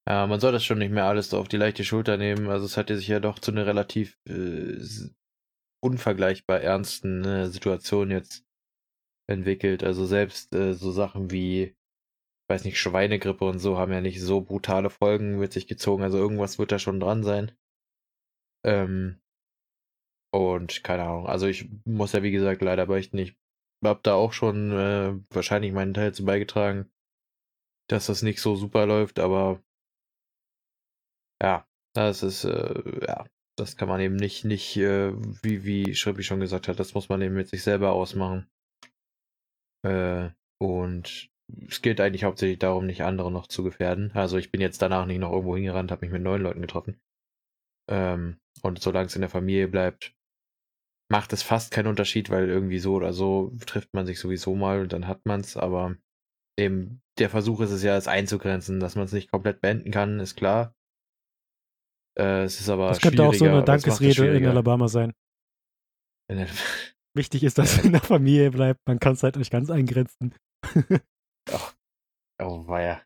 Ja, man soll das schon nicht mehr alles so auf die leichte Schulter nehmen. Also es hat sich ja doch zu einer relativ äh, unvergleichbar ernsten äh, Situation jetzt entwickelt. Also selbst äh, so Sachen wie, weiß nicht, Schweinegrippe und so haben ja nicht so brutale Folgen mit sich gezogen. Also irgendwas wird da schon dran sein. Ähm, und keine Ahnung. Also ich muss ja wie gesagt leider beichten, ich habe da auch schon äh, wahrscheinlich meinen Teil zu beigetragen, dass das nicht so super läuft, aber ja, das ist, äh, ja, das kann man eben nicht, nicht, äh, wie, wie Schrippi schon gesagt hat, das muss man eben mit sich selber ausmachen. Äh, und es geht eigentlich hauptsächlich darum, nicht andere noch zu gefährden. Also ich bin jetzt danach nicht noch irgendwo hingerannt, habe mich mit neuen Leuten getroffen. Ähm, und solange es in der Familie bleibt, macht es fast keinen Unterschied, weil irgendwie so oder so trifft man sich sowieso mal und dann hat man es, aber eben der Versuch ist es ja, es einzugrenzen, dass man es nicht komplett beenden kann, ist klar. Äh, es ist aber Das könnte auch so eine Dankesrede in Alabama sein. Wichtig ist, dass ja. in der Familie bleibt. Man kann es halt nicht ganz eingrenzen. oh, oh weia.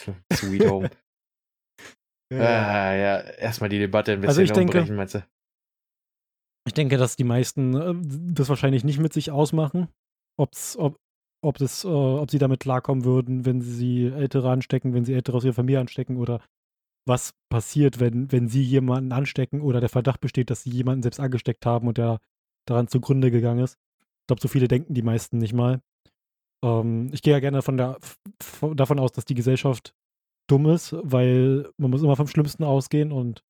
Sweet Home. ja, ah, ja. erstmal die Debatte ein also bisschen also umbrechen, denke, meinst du? Ich denke, dass die meisten äh, das wahrscheinlich nicht mit sich ausmachen, ob's, ob, ob, das, äh, ob sie damit klarkommen würden, wenn sie Ältere anstecken, wenn sie Ältere aus ihrer Familie anstecken oder was passiert, wenn, wenn sie jemanden anstecken oder der Verdacht besteht, dass sie jemanden selbst angesteckt haben und der daran zugrunde gegangen ist. Ich glaube, so viele denken die meisten nicht mal. Ähm, ich gehe ja gerne von der, davon aus, dass die Gesellschaft dumm ist, weil man muss immer vom Schlimmsten ausgehen und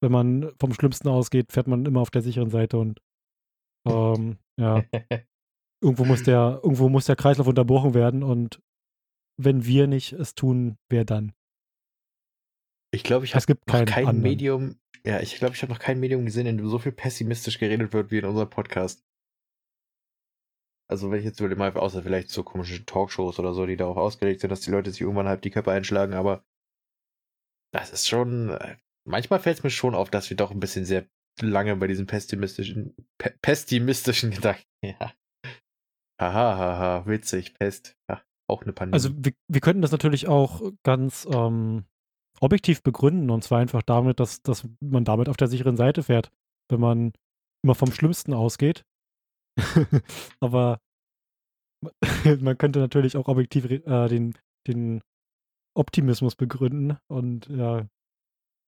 wenn man vom Schlimmsten ausgeht, fährt man immer auf der sicheren Seite und ähm, ja. irgendwo muss der, irgendwo muss der Kreislauf unterbrochen werden und wenn wir nicht es tun, wer dann? Ich glaube, ich habe noch kein anderen. Medium, ja, ich glaube, ich habe noch kein Medium gesehen, in dem so viel pessimistisch geredet wird wie in unserem Podcast. Also wenn ich jetzt würde mal außer vielleicht so komische Talkshows oder so, die darauf ausgelegt sind, dass die Leute sich irgendwann halb die Köpfe einschlagen, aber das ist schon, äh, manchmal fällt es mir schon auf, dass wir doch ein bisschen sehr lange bei diesen pessimistischen, pe pessimistischen Gedanken, ja. Haha, haha, witzig, Pest, ja, auch eine Pandemie. Also wir, wir könnten das natürlich auch ganz ähm, objektiv begründen und zwar einfach damit, dass, dass man damit auf der sicheren Seite fährt, wenn man immer vom Schlimmsten ausgeht. Aber man könnte natürlich auch objektiv äh, den, den Optimismus begründen und ja,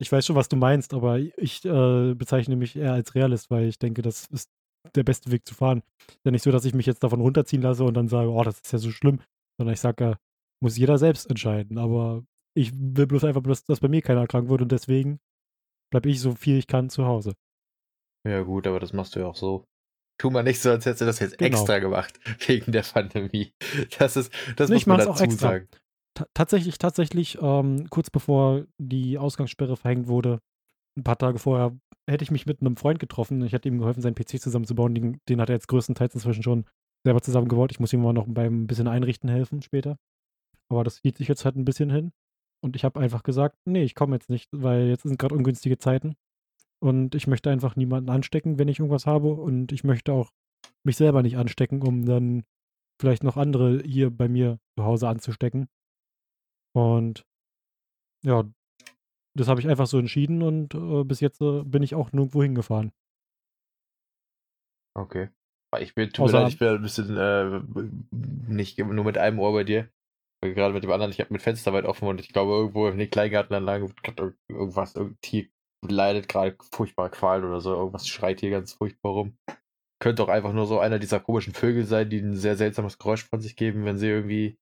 ich weiß schon, was du meinst, aber ich äh, bezeichne mich eher als Realist, weil ich denke, das ist der beste Weg zu fahren. Ja nicht so, dass ich mich jetzt davon runterziehen lasse und dann sage, oh, das ist ja so schlimm, sondern ich sage, muss jeder selbst entscheiden. Aber ich will bloß einfach, bloß, dass bei mir keiner krank wird und deswegen bleibe ich so viel ich kann zu Hause. Ja, gut, aber das machst du ja auch so. Tu mal nicht so, als hättest du das jetzt genau. extra gemacht, wegen der Pandemie. Das ist, das nee, muss man dazu auch extra. sagen. T tatsächlich, tatsächlich, ähm, kurz bevor die Ausgangssperre verhängt wurde, ein paar Tage vorher, hätte ich mich mit einem Freund getroffen. Ich hätte ihm geholfen, seinen PC zusammenzubauen. Den, den hat er jetzt größtenteils inzwischen schon selber zusammengebaut. Ich muss ihm mal noch beim bisschen einrichten helfen später. Aber das zieht sich jetzt halt ein bisschen hin. Und ich habe einfach gesagt, nee, ich komme jetzt nicht, weil jetzt sind gerade ungünstige Zeiten. Und ich möchte einfach niemanden anstecken, wenn ich irgendwas habe. Und ich möchte auch mich selber nicht anstecken, um dann vielleicht noch andere hier bei mir zu Hause anzustecken. Und ja, das habe ich einfach so entschieden und äh, bis jetzt äh, bin ich auch nirgendwo hingefahren. Okay. Ich bin, tut mir leid, ich bin ein bisschen äh, nicht nur mit einem Ohr bei dir gerade mit dem anderen, ich habe mit Fenster weit offen und ich glaube, irgendwo in den Kleingartenanlagen wird irgendwas, irgendein Tier leidet gerade furchtbar Qual oder so. Irgendwas schreit hier ganz furchtbar rum. Könnte auch einfach nur so einer dieser komischen Vögel sein, die ein sehr seltsames Geräusch von sich geben, wenn sie irgendwie,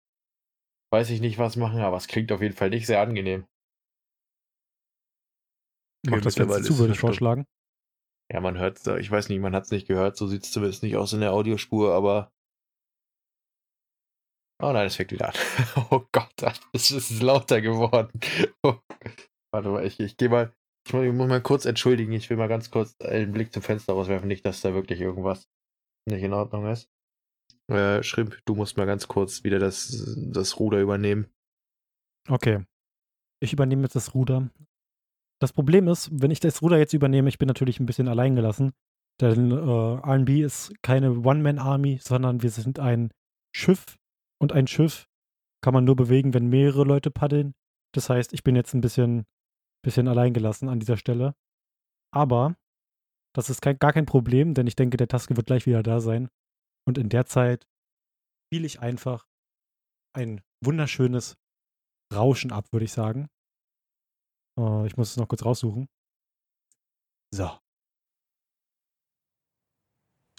weiß ich nicht, was machen, aber es klingt auf jeden Fall nicht sehr angenehm. Mach das Fenster zu, würde ich vorschlagen. Ja, man hört ich weiß nicht, man hat es nicht gehört, so sieht es zumindest nicht aus in der Audiospur, aber. Oh nein, es fängt wieder an. oh Gott, es ist lauter geworden. Warte mal, ich, ich gehe mal. Ich muss, mal kurz entschuldigen, ich will mal ganz kurz einen Blick zum Fenster rauswerfen, nicht, dass da wirklich irgendwas nicht in Ordnung ist. Äh, Schrimp, du musst mal ganz kurz wieder das, das Ruder übernehmen. Okay. Ich übernehme jetzt das Ruder das Problem ist, wenn ich das Ruder jetzt übernehme, ich bin natürlich ein bisschen alleingelassen, denn äh, RB ist keine One-Man-Army, sondern wir sind ein Schiff und ein Schiff kann man nur bewegen, wenn mehrere Leute paddeln. Das heißt, ich bin jetzt ein bisschen, bisschen alleingelassen an dieser Stelle. Aber das ist kein, gar kein Problem, denn ich denke, der Taske wird gleich wieder da sein. Und in der Zeit spiele ich einfach ein wunderschönes Rauschen ab, würde ich sagen. Uh, ich muss es noch kurz raussuchen. So.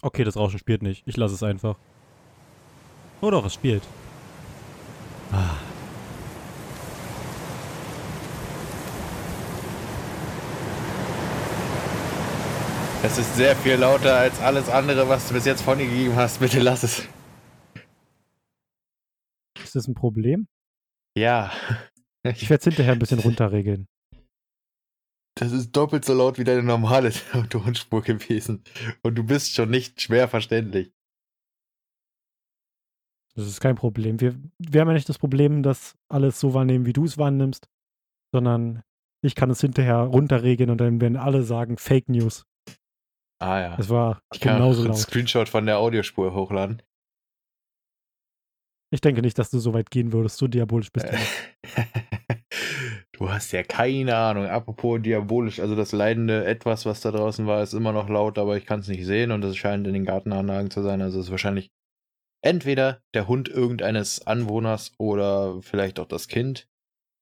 Okay, das Rauschen spielt nicht. Ich lasse es einfach. Oh doch, es spielt. Ah. Es ist sehr viel lauter als alles andere, was du bis jetzt von dir gegeben hast. Bitte lass es. Ist das ein Problem? Ja. Ich werde es hinterher ein bisschen runterregeln. Das ist doppelt so laut wie deine normale Tonspur gewesen. Und du bist schon nicht schwer verständlich. Das ist kein Problem. Wir, wir haben ja nicht das Problem, dass alles so wahrnehmen, wie du es wahrnimmst, sondern ich kann es hinterher runterregeln und dann werden alle sagen Fake News. Ah ja. Es war ich kann genauso laut. Screenshot von der Audiospur hochladen. Ich denke nicht, dass du so weit gehen würdest. So diabolisch bist du. Du hast ja keine Ahnung. Apropos diabolisch, also das leidende Etwas, was da draußen war, ist immer noch laut, aber ich kann es nicht sehen und es scheint in den Gartenanlagen zu sein. Also es ist wahrscheinlich entweder der Hund irgendeines Anwohners oder vielleicht auch das Kind.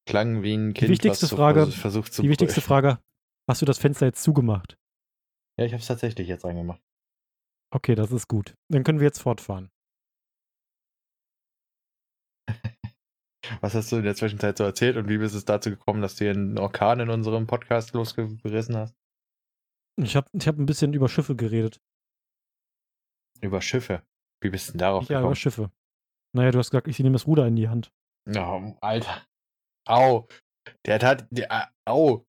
Klang wie ein Kind, die wichtigste Frage, versucht zu Die wichtigste Frage, hast du das Fenster jetzt zugemacht? Ja, ich habe es tatsächlich jetzt eingemacht. Okay, das ist gut. Dann können wir jetzt fortfahren. Was hast du in der Zwischenzeit so erzählt und wie bist es dazu gekommen, dass du einen Orkan in unserem Podcast losgerissen hast? Ich habe ich hab ein bisschen über Schiffe geredet. Über Schiffe? Wie bist du denn darauf ja, gekommen? Ja, über Schiffe. Naja, du hast gesagt, ich nehme das Ruder in die Hand. Oh, Alter. Au. Der tat. Der, au.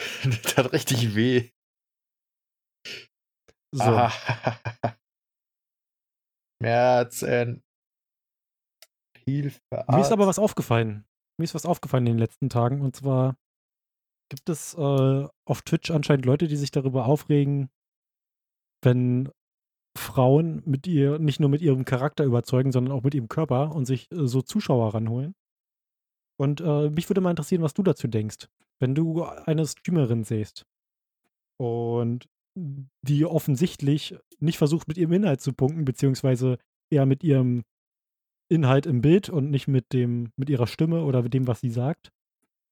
Der tat richtig weh. So. Ah. Schmerzen. Hilfe. Arzt. Mir ist aber was aufgefallen. Mir ist was aufgefallen in den letzten Tagen. Und zwar gibt es äh, auf Twitch anscheinend Leute, die sich darüber aufregen, wenn Frauen mit ihr nicht nur mit ihrem Charakter überzeugen, sondern auch mit ihrem Körper und sich äh, so Zuschauer ranholen. Und äh, mich würde mal interessieren, was du dazu denkst. Wenn du eine Streamerin siehst und die offensichtlich nicht versucht, mit ihrem Inhalt zu punkten, beziehungsweise eher mit ihrem Inhalt im Bild und nicht mit dem, mit ihrer Stimme oder mit dem, was sie sagt.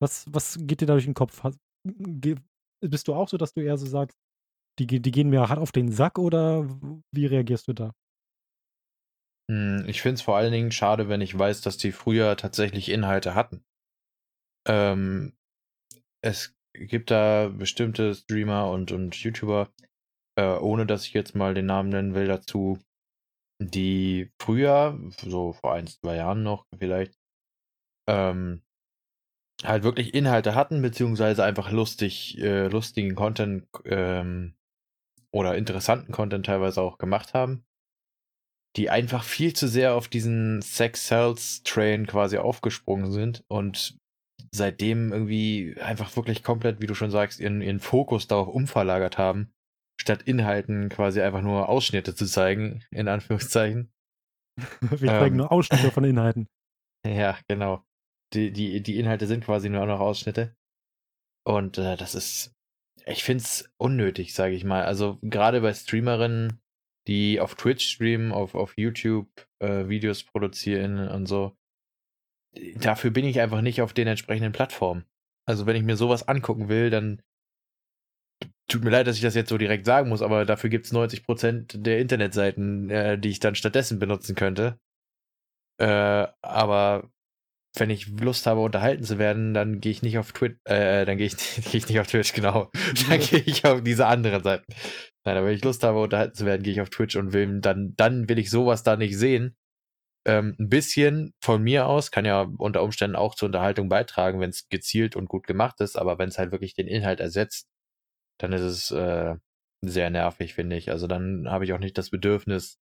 Was, was geht dir da durch den Kopf? bist du auch so, dass du eher so sagst, die, die gehen mir hart auf den Sack oder wie reagierst du da? Hm, ich finde es vor allen Dingen schade, wenn ich weiß, dass die früher tatsächlich Inhalte hatten. Ähm, es gibt da bestimmte Streamer und, und YouTuber, äh, ohne dass ich jetzt mal den Namen nennen will dazu, die früher, so vor ein, zwei Jahren noch vielleicht, ähm, halt wirklich Inhalte hatten, beziehungsweise einfach lustig, äh, lustigen Content ähm, oder interessanten Content teilweise auch gemacht haben, die einfach viel zu sehr auf diesen Sex-Sales-Train quasi aufgesprungen sind und seitdem irgendwie einfach wirklich komplett, wie du schon sagst, ihren, ihren Fokus darauf umverlagert haben, statt Inhalten quasi einfach nur Ausschnitte zu zeigen, in Anführungszeichen. Wir zeigen ähm, nur Ausschnitte von Inhalten. Ja, genau. Die, die, die Inhalte sind quasi nur noch Ausschnitte. Und äh, das ist, ich finde es unnötig, sage ich mal. Also gerade bei Streamerinnen, die auf Twitch streamen, auf, auf YouTube äh, Videos produzieren und so, dafür bin ich einfach nicht auf den entsprechenden Plattformen. Also wenn ich mir sowas angucken will, dann tut mir leid, dass ich das jetzt so direkt sagen muss, aber dafür gibt es 90% der Internetseiten, äh, die ich dann stattdessen benutzen könnte. Äh, aber wenn ich Lust habe, unterhalten zu werden, dann gehe ich nicht auf Twitch, äh, dann gehe ich, geh ich nicht auf Twitch, genau. Dann gehe ich auf diese anderen Seiten. Nein, aber wenn ich Lust habe, unterhalten zu werden, gehe ich auf Twitch und will dann, dann will ich sowas da nicht sehen. Ähm, ein bisschen von mir aus kann ja unter Umständen auch zur Unterhaltung beitragen, wenn es gezielt und gut gemacht ist, aber wenn es halt wirklich den Inhalt ersetzt, dann ist es äh, sehr nervig, finde ich. Also dann habe ich auch nicht das Bedürfnis,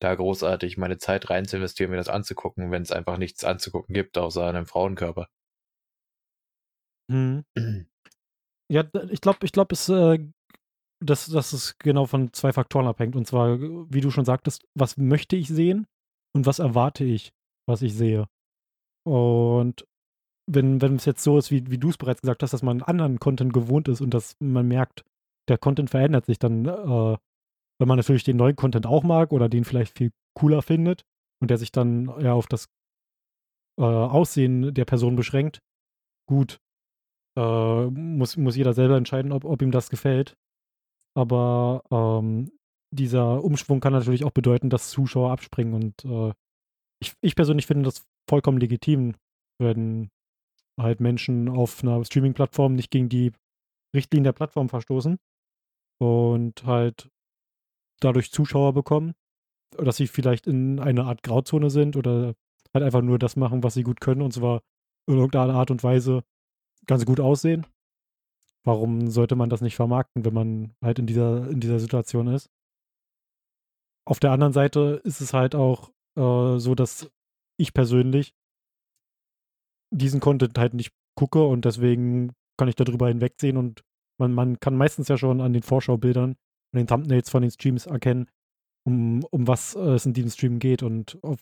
da großartig meine Zeit rein zu investieren, mir das anzugucken, wenn es einfach nichts anzugucken gibt, außer einem Frauenkörper. Mhm. Ja, ich glaube, ich glaube, es, äh, dass, dass es genau von zwei Faktoren abhängt. Und zwar, wie du schon sagtest, was möchte ich sehen und was erwarte ich, was ich sehe. Und wenn, wenn es jetzt so ist, wie, wie du es bereits gesagt hast, dass man anderen Content gewohnt ist und dass man merkt, der Content verändert sich, dann äh, wenn man natürlich den neuen Content auch mag oder den vielleicht viel cooler findet und der sich dann ja auf das äh, Aussehen der Person beschränkt, gut, äh, muss, muss jeder selber entscheiden, ob, ob ihm das gefällt. Aber ähm, dieser Umschwung kann natürlich auch bedeuten, dass Zuschauer abspringen und äh, ich, ich persönlich finde das vollkommen legitim, wenn halt Menschen auf einer Streaming-Plattform nicht gegen die Richtlinien der Plattform verstoßen und halt dadurch Zuschauer bekommen, dass sie vielleicht in einer Art Grauzone sind oder halt einfach nur das machen, was sie gut können und zwar in irgendeiner Art und Weise ganz gut aussehen. Warum sollte man das nicht vermarkten, wenn man halt in dieser, in dieser Situation ist? Auf der anderen Seite ist es halt auch äh, so, dass ich persönlich diesen Content halt nicht gucke und deswegen kann ich darüber hinwegsehen und man, man kann meistens ja schon an den Vorschaubildern an den Thumbnails von den Streams erkennen, um, um was äh, es in diesem Stream geht und auf,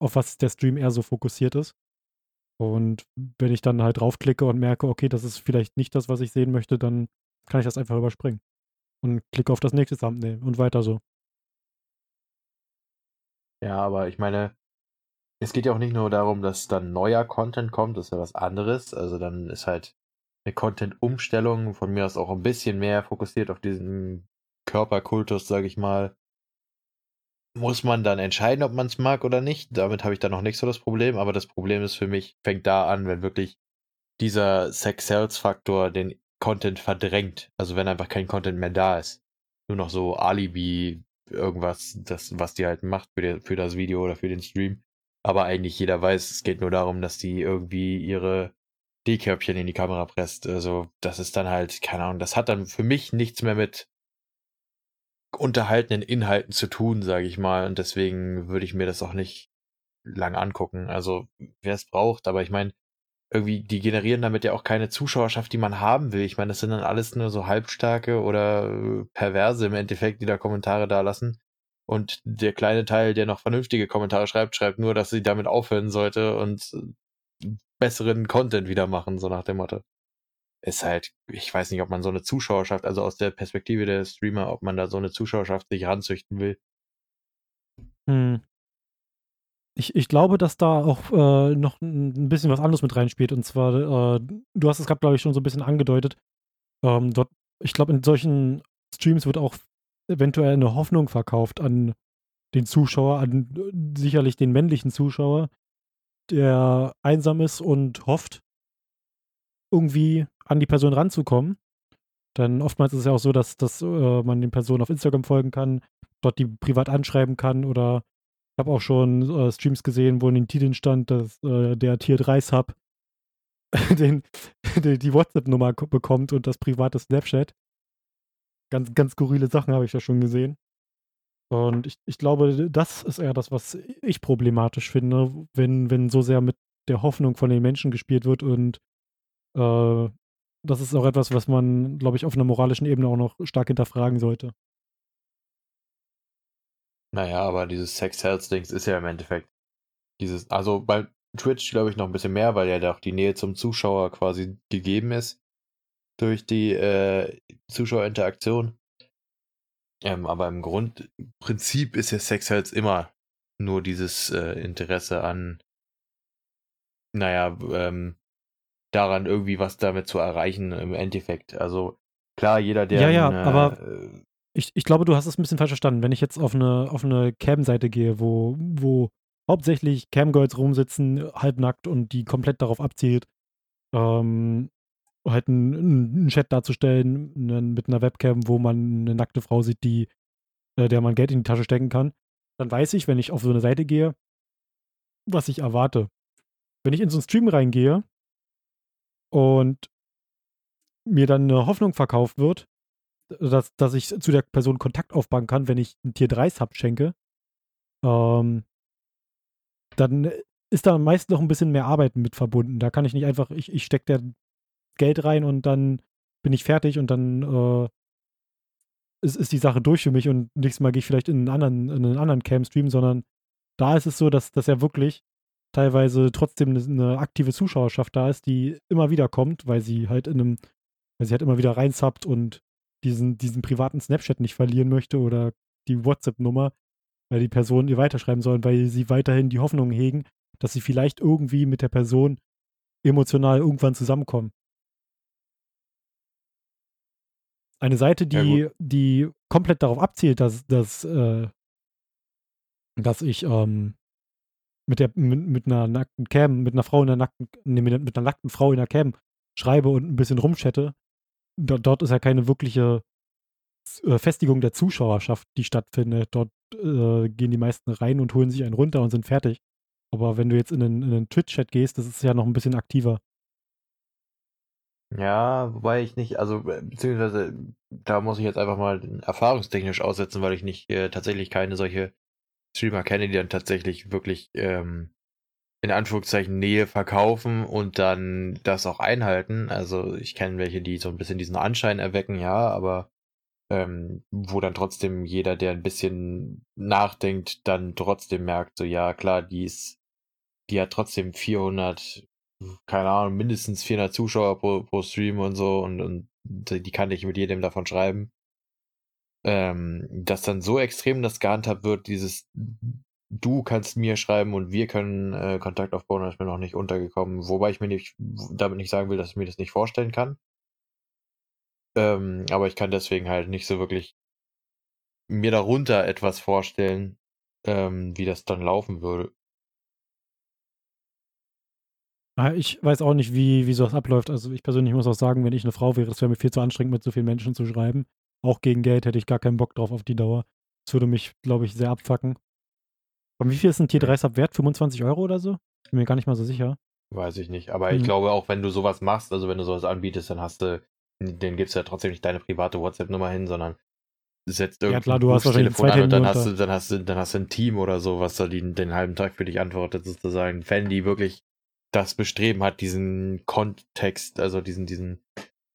auf was der Stream eher so fokussiert ist. Und wenn ich dann halt draufklicke und merke, okay, das ist vielleicht nicht das, was ich sehen möchte, dann kann ich das einfach überspringen. Und klicke auf das nächste Thumbnail und weiter so. Ja, aber ich meine, es geht ja auch nicht nur darum, dass dann neuer Content kommt, das ist ja was anderes. Also dann ist halt eine Content-Umstellung von mir aus auch ein bisschen mehr fokussiert auf diesen Körperkultus, sage ich mal, muss man dann entscheiden, ob man es mag oder nicht. Damit habe ich dann noch nicht so das Problem, aber das Problem ist für mich, fängt da an, wenn wirklich dieser Sex-Sales-Faktor den Content verdrängt. Also wenn einfach kein Content mehr da ist. Nur noch so Alibi, irgendwas, das, was die halt macht für, die, für das Video oder für den Stream. Aber eigentlich jeder weiß, es geht nur darum, dass die irgendwie ihre D-Körbchen in die Kamera presst. Also das ist dann halt, keine Ahnung, das hat dann für mich nichts mehr mit unterhaltenden Inhalten zu tun, sage ich mal. Und deswegen würde ich mir das auch nicht lang angucken. Also wer es braucht, aber ich meine, irgendwie, die generieren damit ja auch keine Zuschauerschaft, die man haben will. Ich meine, das sind dann alles nur so halbstarke oder perverse im Endeffekt, die da Kommentare da lassen. Und der kleine Teil, der noch vernünftige Kommentare schreibt, schreibt nur, dass sie damit aufhören sollte und besseren Content wieder machen, so nach dem Motto ist halt, ich weiß nicht, ob man so eine Zuschauerschaft, also aus der Perspektive der Streamer, ob man da so eine Zuschauerschaft sich ranzüchten will. Hm. Ich, ich glaube, dass da auch äh, noch ein bisschen was anderes mit reinspielt. Und zwar, äh, du hast es gerade, glaube ich, schon so ein bisschen angedeutet. Ähm, dort, ich glaube, in solchen Streams wird auch eventuell eine Hoffnung verkauft an den Zuschauer, an äh, sicherlich den männlichen Zuschauer, der einsam ist und hofft, irgendwie an die Person ranzukommen. Denn oftmals ist es ja auch so, dass, dass äh, man den Personen auf Instagram folgen kann, dort die privat anschreiben kann oder habe auch schon äh, Streams gesehen, wo in den Titeln stand, dass äh, der Tier 3 Sub den, die, die WhatsApp-Nummer bekommt und das private Snapchat. Ganz, ganz skurrile Sachen habe ich ja schon gesehen. Und ich, ich glaube, das ist eher das, was ich problematisch finde, wenn, wenn so sehr mit der Hoffnung von den Menschen gespielt wird und äh, das ist auch etwas, was man, glaube ich, auf einer moralischen Ebene auch noch stark hinterfragen sollte. Naja, aber dieses Sex-Health-Dings ist ja im Endeffekt dieses, also bei Twitch glaube ich noch ein bisschen mehr, weil ja doch die Nähe zum Zuschauer quasi gegeben ist durch die äh, Zuschauerinteraktion. Ähm, aber im Grundprinzip ist ja Sex Health immer nur dieses äh, Interesse an, naja, ähm, daran, irgendwie was damit zu erreichen im Endeffekt. Also klar, jeder, der. Ja, ja, ein, aber äh, ich, ich glaube, du hast es ein bisschen falsch verstanden. Wenn ich jetzt auf eine, auf eine Cam-Seite gehe, wo, wo hauptsächlich Camgirls rumsitzen, halbnackt und die komplett darauf abzielt, ähm, halt einen, einen Chat darzustellen einen, mit einer Webcam, wo man eine nackte Frau sieht, die, äh, der man Geld in die Tasche stecken kann, dann weiß ich, wenn ich auf so eine Seite gehe, was ich erwarte. Wenn ich in so einen Stream reingehe und mir dann eine Hoffnung verkauft wird, dass, dass ich zu der Person Kontakt aufbauen kann, wenn ich ein Tier 3 Sub schenke, ähm, dann ist da meist noch ein bisschen mehr Arbeit mit verbunden. Da kann ich nicht einfach, ich, ich stecke der Geld rein und dann bin ich fertig und dann äh, ist, ist die Sache durch für mich und nächstes Mal gehe ich vielleicht in einen anderen, in einen anderen Cam-Stream, sondern da ist es so, dass, dass ja wirklich teilweise trotzdem eine, eine, aktive Zuschauerschaft da ist, die immer wieder kommt, weil sie halt in einem, weil sie halt immer wieder reinsubbt und diesen, diesen privaten Snapchat nicht verlieren möchte oder die WhatsApp-Nummer, weil die Personen ihr weiterschreiben sollen, weil sie weiterhin die Hoffnung hegen, dass sie vielleicht irgendwie mit der Person emotional irgendwann zusammenkommen. Eine Seite, die, ja, die komplett darauf abzielt, dass, dass, äh, dass ich ähm, mit, der, mit, mit, einer nackten Cam, mit einer Frau in der nackten, nee, mit, mit einer nackten Frau in der Cam schreibe und ein bisschen rumchatte, dort, ist ja keine wirkliche äh, Festigung der Zuschauerschaft, die stattfindet. Dort äh, gehen die meisten rein und holen sich einen runter und sind fertig. Aber wenn du jetzt in in einen Twitch-Chat gehst, das ist ja noch ein bisschen aktiver. Ja, wobei ich nicht, also äh, beziehungsweise da muss ich jetzt einfach mal erfahrungstechnisch aussetzen, weil ich nicht äh, tatsächlich keine solche Streamer kenne, die dann tatsächlich wirklich ähm, in Anführungszeichen Nähe verkaufen und dann das auch einhalten. Also ich kenne welche, die so ein bisschen diesen Anschein erwecken, ja, aber ähm, wo dann trotzdem jeder, der ein bisschen nachdenkt, dann trotzdem merkt, so ja klar, die ist, die hat trotzdem 400 keine Ahnung, mindestens 400 Zuschauer pro, pro Stream und so und, und die kann ich mit jedem davon schreiben. Ähm, dass dann so extrem das gehandhabt wird, dieses du kannst mir schreiben und wir können äh, Kontakt aufbauen, das ist mir noch nicht untergekommen. Wobei ich mir nicht, damit nicht sagen will, dass ich mir das nicht vorstellen kann. Ähm, aber ich kann deswegen halt nicht so wirklich mir darunter etwas vorstellen, ähm, wie das dann laufen würde. Ah, ich weiß auch nicht, wie, wie sowas abläuft. Also ich persönlich muss auch sagen, wenn ich eine Frau wäre, das wäre mir viel zu anstrengend, mit so vielen Menschen zu schreiben. Auch gegen Geld hätte ich gar keinen Bock drauf auf die Dauer. Das würde mich, glaube ich, sehr abfacken. Und wie viel ist ein Tier 3 Sub wert? 25 Euro oder so? Bin mir gar nicht mal so sicher. Weiß ich nicht. Aber mhm. ich glaube auch, wenn du sowas machst, also wenn du sowas anbietest, dann hast du, den gibst du ja trotzdem nicht deine private WhatsApp-Nummer hin, sondern setzt irgendwie ja, klar, du hast wahrscheinlich Telefon an und dann hast, du, dann, hast du, dann hast du ein Team oder so, was da den, den halben Tag für dich antwortet, sozusagen. Wenn die wirklich das Bestreben hat, diesen Kontext, also diesen, diesen,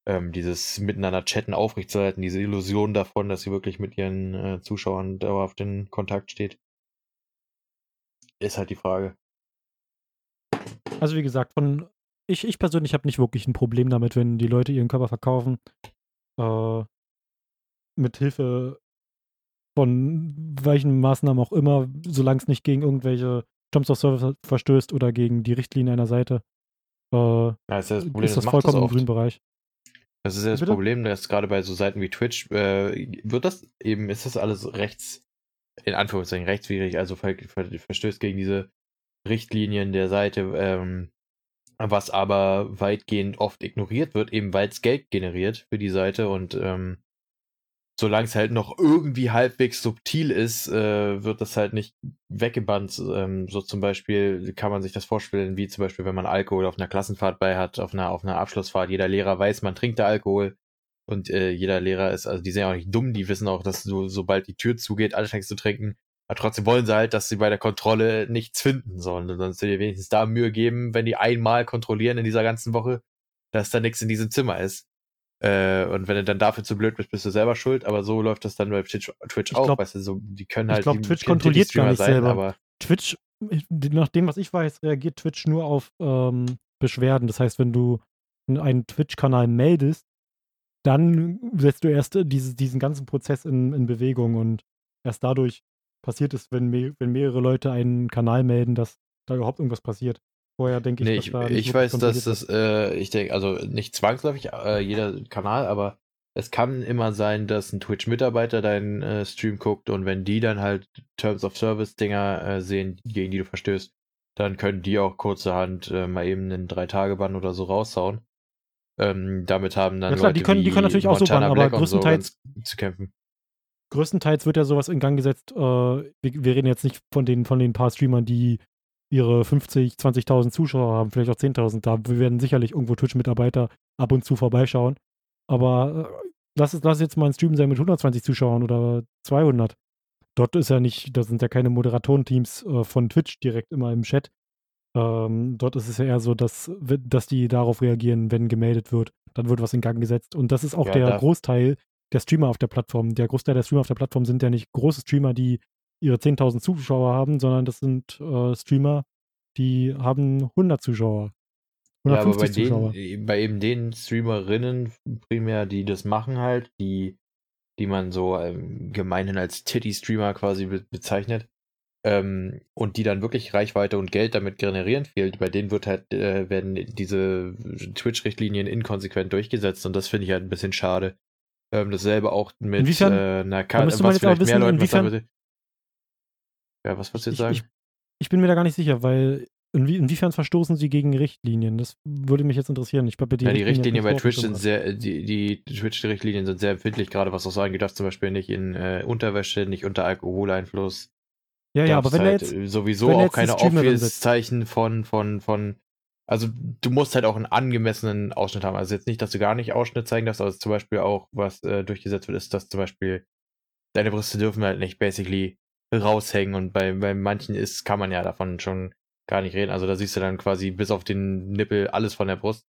ähm, dieses Miteinander chatten aufrechtzuerhalten, diese Illusion davon, dass sie wirklich mit ihren äh, Zuschauern dauerhaft in Kontakt steht. Ist halt die Frage. Also wie gesagt, von ich, ich persönlich habe nicht wirklich ein Problem damit, wenn die Leute ihren Körper verkaufen. Äh, mit Hilfe von welchen Maßnahmen auch immer, solange es nicht gegen irgendwelche Terms of Service verstößt oder gegen die Richtlinie einer Seite, äh, ja, ist, das, Problem, ist das, das vollkommen das im grünen Bereich. Das ist ja das Bitte? Problem, dass gerade bei so Seiten wie Twitch äh, wird das eben, ist das alles rechts, in Anführungszeichen rechtswidrig, also ver ver verstößt gegen diese Richtlinien der Seite, ähm, was aber weitgehend oft ignoriert wird, eben weil es Geld generiert für die Seite und ähm, solange es halt noch irgendwie halbwegs subtil ist, äh, wird das halt nicht weggebannt. Ähm, so zum Beispiel kann man sich das vorstellen, wie zum Beispiel, wenn man Alkohol auf einer Klassenfahrt bei hat, auf einer, auf einer Abschlussfahrt. Jeder Lehrer weiß, man trinkt da Alkohol. Und äh, jeder Lehrer ist, also die sind ja auch nicht dumm, die wissen auch, dass du, sobald die Tür zugeht, anfängst zu trinken. Aber trotzdem wollen sie halt, dass sie bei der Kontrolle nichts finden sollen. Und soll dir wenigstens da Mühe geben, wenn die einmal kontrollieren in dieser ganzen Woche, dass da nichts in diesem Zimmer ist. Äh, und wenn du dann dafür zu blöd bist, bist du selber schuld. Aber so läuft das dann bei Twitch, Twitch auch. Glaub, weißt du, so, die können halt. Ich glaube, Twitch kontrolliert gar nicht sein, selber. Aber Twitch, nach dem, was ich weiß, reagiert Twitch nur auf ähm, Beschwerden. Das heißt, wenn du einen Twitch-Kanal meldest, dann setzt du erst diese, diesen ganzen Prozess in, in Bewegung und erst dadurch passiert es, wenn, me wenn mehrere Leute einen Kanal melden, dass da überhaupt irgendwas passiert. Vorher denke ich, nee, ich, da ich weiß, dass das, äh, ich denke, also nicht zwangsläufig äh, jeder Kanal, aber es kann immer sein, dass ein Twitch-Mitarbeiter deinen äh, Stream guckt und wenn die dann halt Terms of Service-Dinger äh, sehen, gegen die du verstößt, dann können die auch kurzerhand äh, mal eben einen Drei-Tage-Bann oder so raushauen. Ähm, damit haben dann ja klar, Leute die können, die können natürlich auch so bannen, aber größtenteils so zu kämpfen. Größtenteils wird ja sowas in Gang gesetzt. Äh, wir, wir, reden jetzt nicht von den, von den paar Streamern, die ihre 50, 20.000 Zuschauer haben, vielleicht auch 10.000. Da werden sicherlich irgendwo Twitch-Mitarbeiter ab und zu vorbeischauen. Aber äh, lass, es, lass jetzt mal ein Stream sein mit 120 Zuschauern oder 200. Dort ist ja nicht, da sind ja keine Moderatorenteams äh, von Twitch direkt immer im Chat. Ähm, dort ist es ja eher so, dass, dass die darauf reagieren, wenn gemeldet wird. Dann wird was in Gang gesetzt. Und das ist auch ja, der Großteil der Streamer auf der Plattform. Der Großteil der Streamer auf der Plattform sind ja nicht große Streamer, die ihre 10.000 Zuschauer haben, sondern das sind äh, Streamer, die haben 100 Zuschauer. Ja, aber bei, Zuschauer. Den, bei eben den Streamerinnen primär, die das machen halt, die, die man so ähm, gemeinhin als Titty-Streamer quasi be bezeichnet, ähm, und die dann wirklich Reichweite und Geld damit generieren fehlt, bei denen wird halt, äh, werden diese Twitch-Richtlinien inkonsequent durchgesetzt und das finde ich halt ein bisschen schade. Ähm, dasselbe auch mit inwiefern, äh, einer Karte, was vielleicht wissen, mehr Leuten inwiefern, was Ja, was wolltest du jetzt sagen? Ich, ich, ich, bin mir da gar nicht sicher, weil Inwie inwiefern verstoßen sie gegen Richtlinien? Das würde mich jetzt interessieren. Ich glaube, die, ja, die Richtlinien, bei Twitch sind sehr, die, die Twitch-Richtlinien sind sehr empfindlich, gerade was auch sagen gedacht, zum Beispiel nicht in äh, Unterwäsche, nicht unter Alkoholeinfluss. Ja, ja, aber wenn halt jetzt sowieso auch keine obvious Zeichen von, von, von, also du musst halt auch einen angemessenen Ausschnitt haben. Also jetzt nicht, dass du gar nicht Ausschnitt zeigen darfst, aber zum Beispiel auch, was äh, durchgesetzt wird, ist, dass zum Beispiel deine Brüste dürfen halt nicht basically raushängen und bei, bei manchen ist, kann man ja davon schon gar nicht reden. Also da siehst du dann quasi bis auf den Nippel alles von der Brust.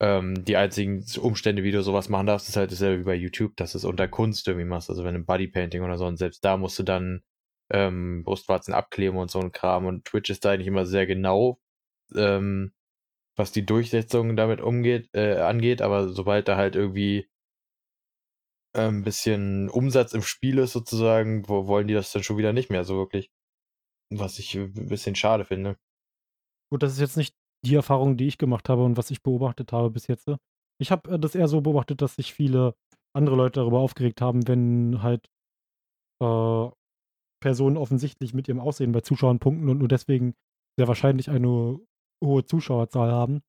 Ähm, die einzigen Umstände, wie du sowas machen darfst, ist halt dasselbe wie bei YouTube, dass du es unter Kunst irgendwie machst. Also wenn du Bodypainting oder so und selbst da musst du dann ähm, Brustwarzen abkleben und so ein Kram. Und Twitch ist da eigentlich immer sehr genau, ähm, was die Durchsetzung damit umgeht, äh, angeht. Aber sobald da halt irgendwie ein ähm, bisschen Umsatz im Spiel ist sozusagen, wo wollen die das dann schon wieder nicht mehr so wirklich. Was ich ein bisschen schade finde. Gut, das ist jetzt nicht die Erfahrung, die ich gemacht habe und was ich beobachtet habe bis jetzt. Ich habe äh, das eher so beobachtet, dass sich viele andere Leute darüber aufgeregt haben, wenn halt äh, Personen offensichtlich mit ihrem Aussehen bei Zuschauern punkten und nur deswegen sehr wahrscheinlich eine hohe Zuschauerzahl haben.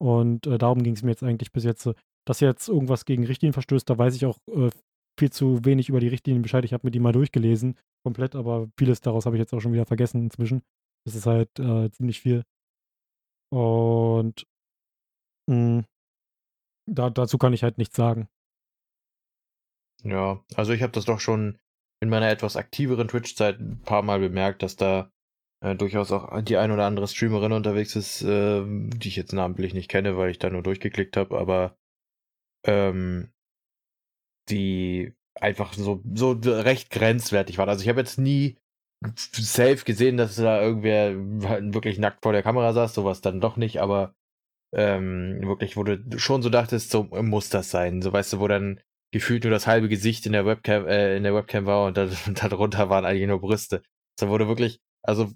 Und äh, darum ging es mir jetzt eigentlich bis jetzt. Dass jetzt irgendwas gegen Richtlinien verstößt, da weiß ich auch äh, viel zu wenig über die Richtlinien Bescheid. Ich habe mir die mal durchgelesen, komplett, aber vieles daraus habe ich jetzt auch schon wieder vergessen inzwischen. Das ist halt äh, ziemlich viel. Und mh, hm, da, dazu kann ich halt nichts sagen. Ja, also ich habe das doch schon in meiner etwas aktiveren Twitch-Zeit ein paar Mal bemerkt, dass da äh, durchaus auch die ein oder andere Streamerin unterwegs ist, äh, die ich jetzt namentlich nicht kenne, weil ich da nur durchgeklickt habe, aber ähm, die einfach so, so recht grenzwertig waren. Also ich habe jetzt nie safe gesehen, dass da irgendwer wirklich nackt vor der Kamera saß, sowas dann doch nicht, aber ähm, wirklich, wo du schon so dachtest, so muss das sein. So weißt du, wo dann gefühlt nur das halbe Gesicht in der Webcam, äh, in der Webcam war und, da, und darunter waren eigentlich nur Brüste. So du wirklich, also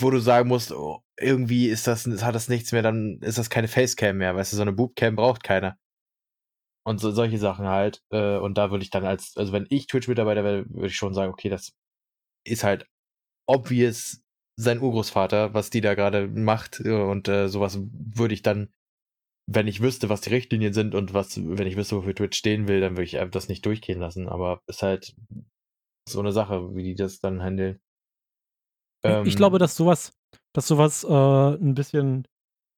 wo du sagen musst, oh, irgendwie ist das, hat das nichts mehr, dann ist das keine Facecam mehr, weißt du, so eine Boobcam braucht keiner. Und so, solche Sachen halt. Äh, und da würde ich dann als, also wenn ich Twitch-Mitarbeiter wäre, würde ich schon sagen, okay, das ist halt obvious sein Urgroßvater, was die da gerade macht. Und äh, sowas würde ich dann, wenn ich wüsste, was die Richtlinien sind und was, wenn ich wüsste, wofür Twitch stehen will, dann würde ich das nicht durchgehen lassen. Aber ist halt so eine Sache, wie die das dann handeln. Ähm, ich glaube, dass sowas, dass sowas äh, ein bisschen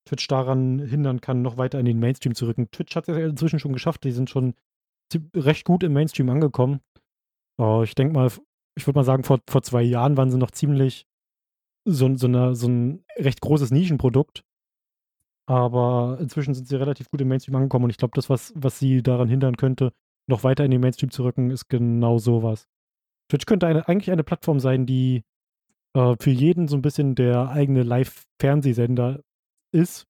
Twitch daran hindern kann, noch weiter in den Mainstream zu rücken. Twitch hat es ja inzwischen schon geschafft, die sind schon recht gut im Mainstream angekommen. Uh, ich denke mal, ich würde mal sagen, vor, vor zwei Jahren waren sie noch ziemlich so, so, eine, so ein recht großes Nischenprodukt. Aber inzwischen sind sie relativ gut im Mainstream angekommen und ich glaube, das, was, was sie daran hindern könnte, noch weiter in den Mainstream zu rücken, ist genau sowas. Twitch könnte eine, eigentlich eine Plattform sein, die äh, für jeden so ein bisschen der eigene Live-Fernsehsender ist.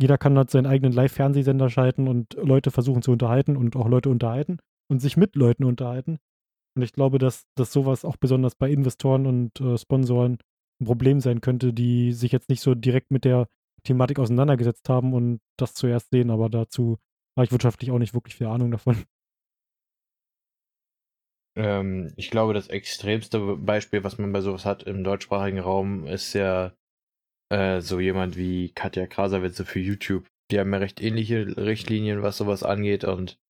Jeder kann dort seinen eigenen Live-Fernsehsender schalten und Leute versuchen zu unterhalten und auch Leute unterhalten und sich mit Leuten unterhalten. Und ich glaube, dass, dass sowas auch besonders bei Investoren und äh, Sponsoren ein Problem sein könnte, die sich jetzt nicht so direkt mit der Thematik auseinandergesetzt haben und das zuerst sehen, aber dazu habe ich wirtschaftlich auch nicht wirklich viel Ahnung davon. Ähm, ich glaube, das extremste Beispiel, was man bei sowas hat im deutschsprachigen Raum, ist ja äh, so jemand wie Katja Krasavitze für YouTube. Die haben ja recht ähnliche Richtlinien, was sowas angeht und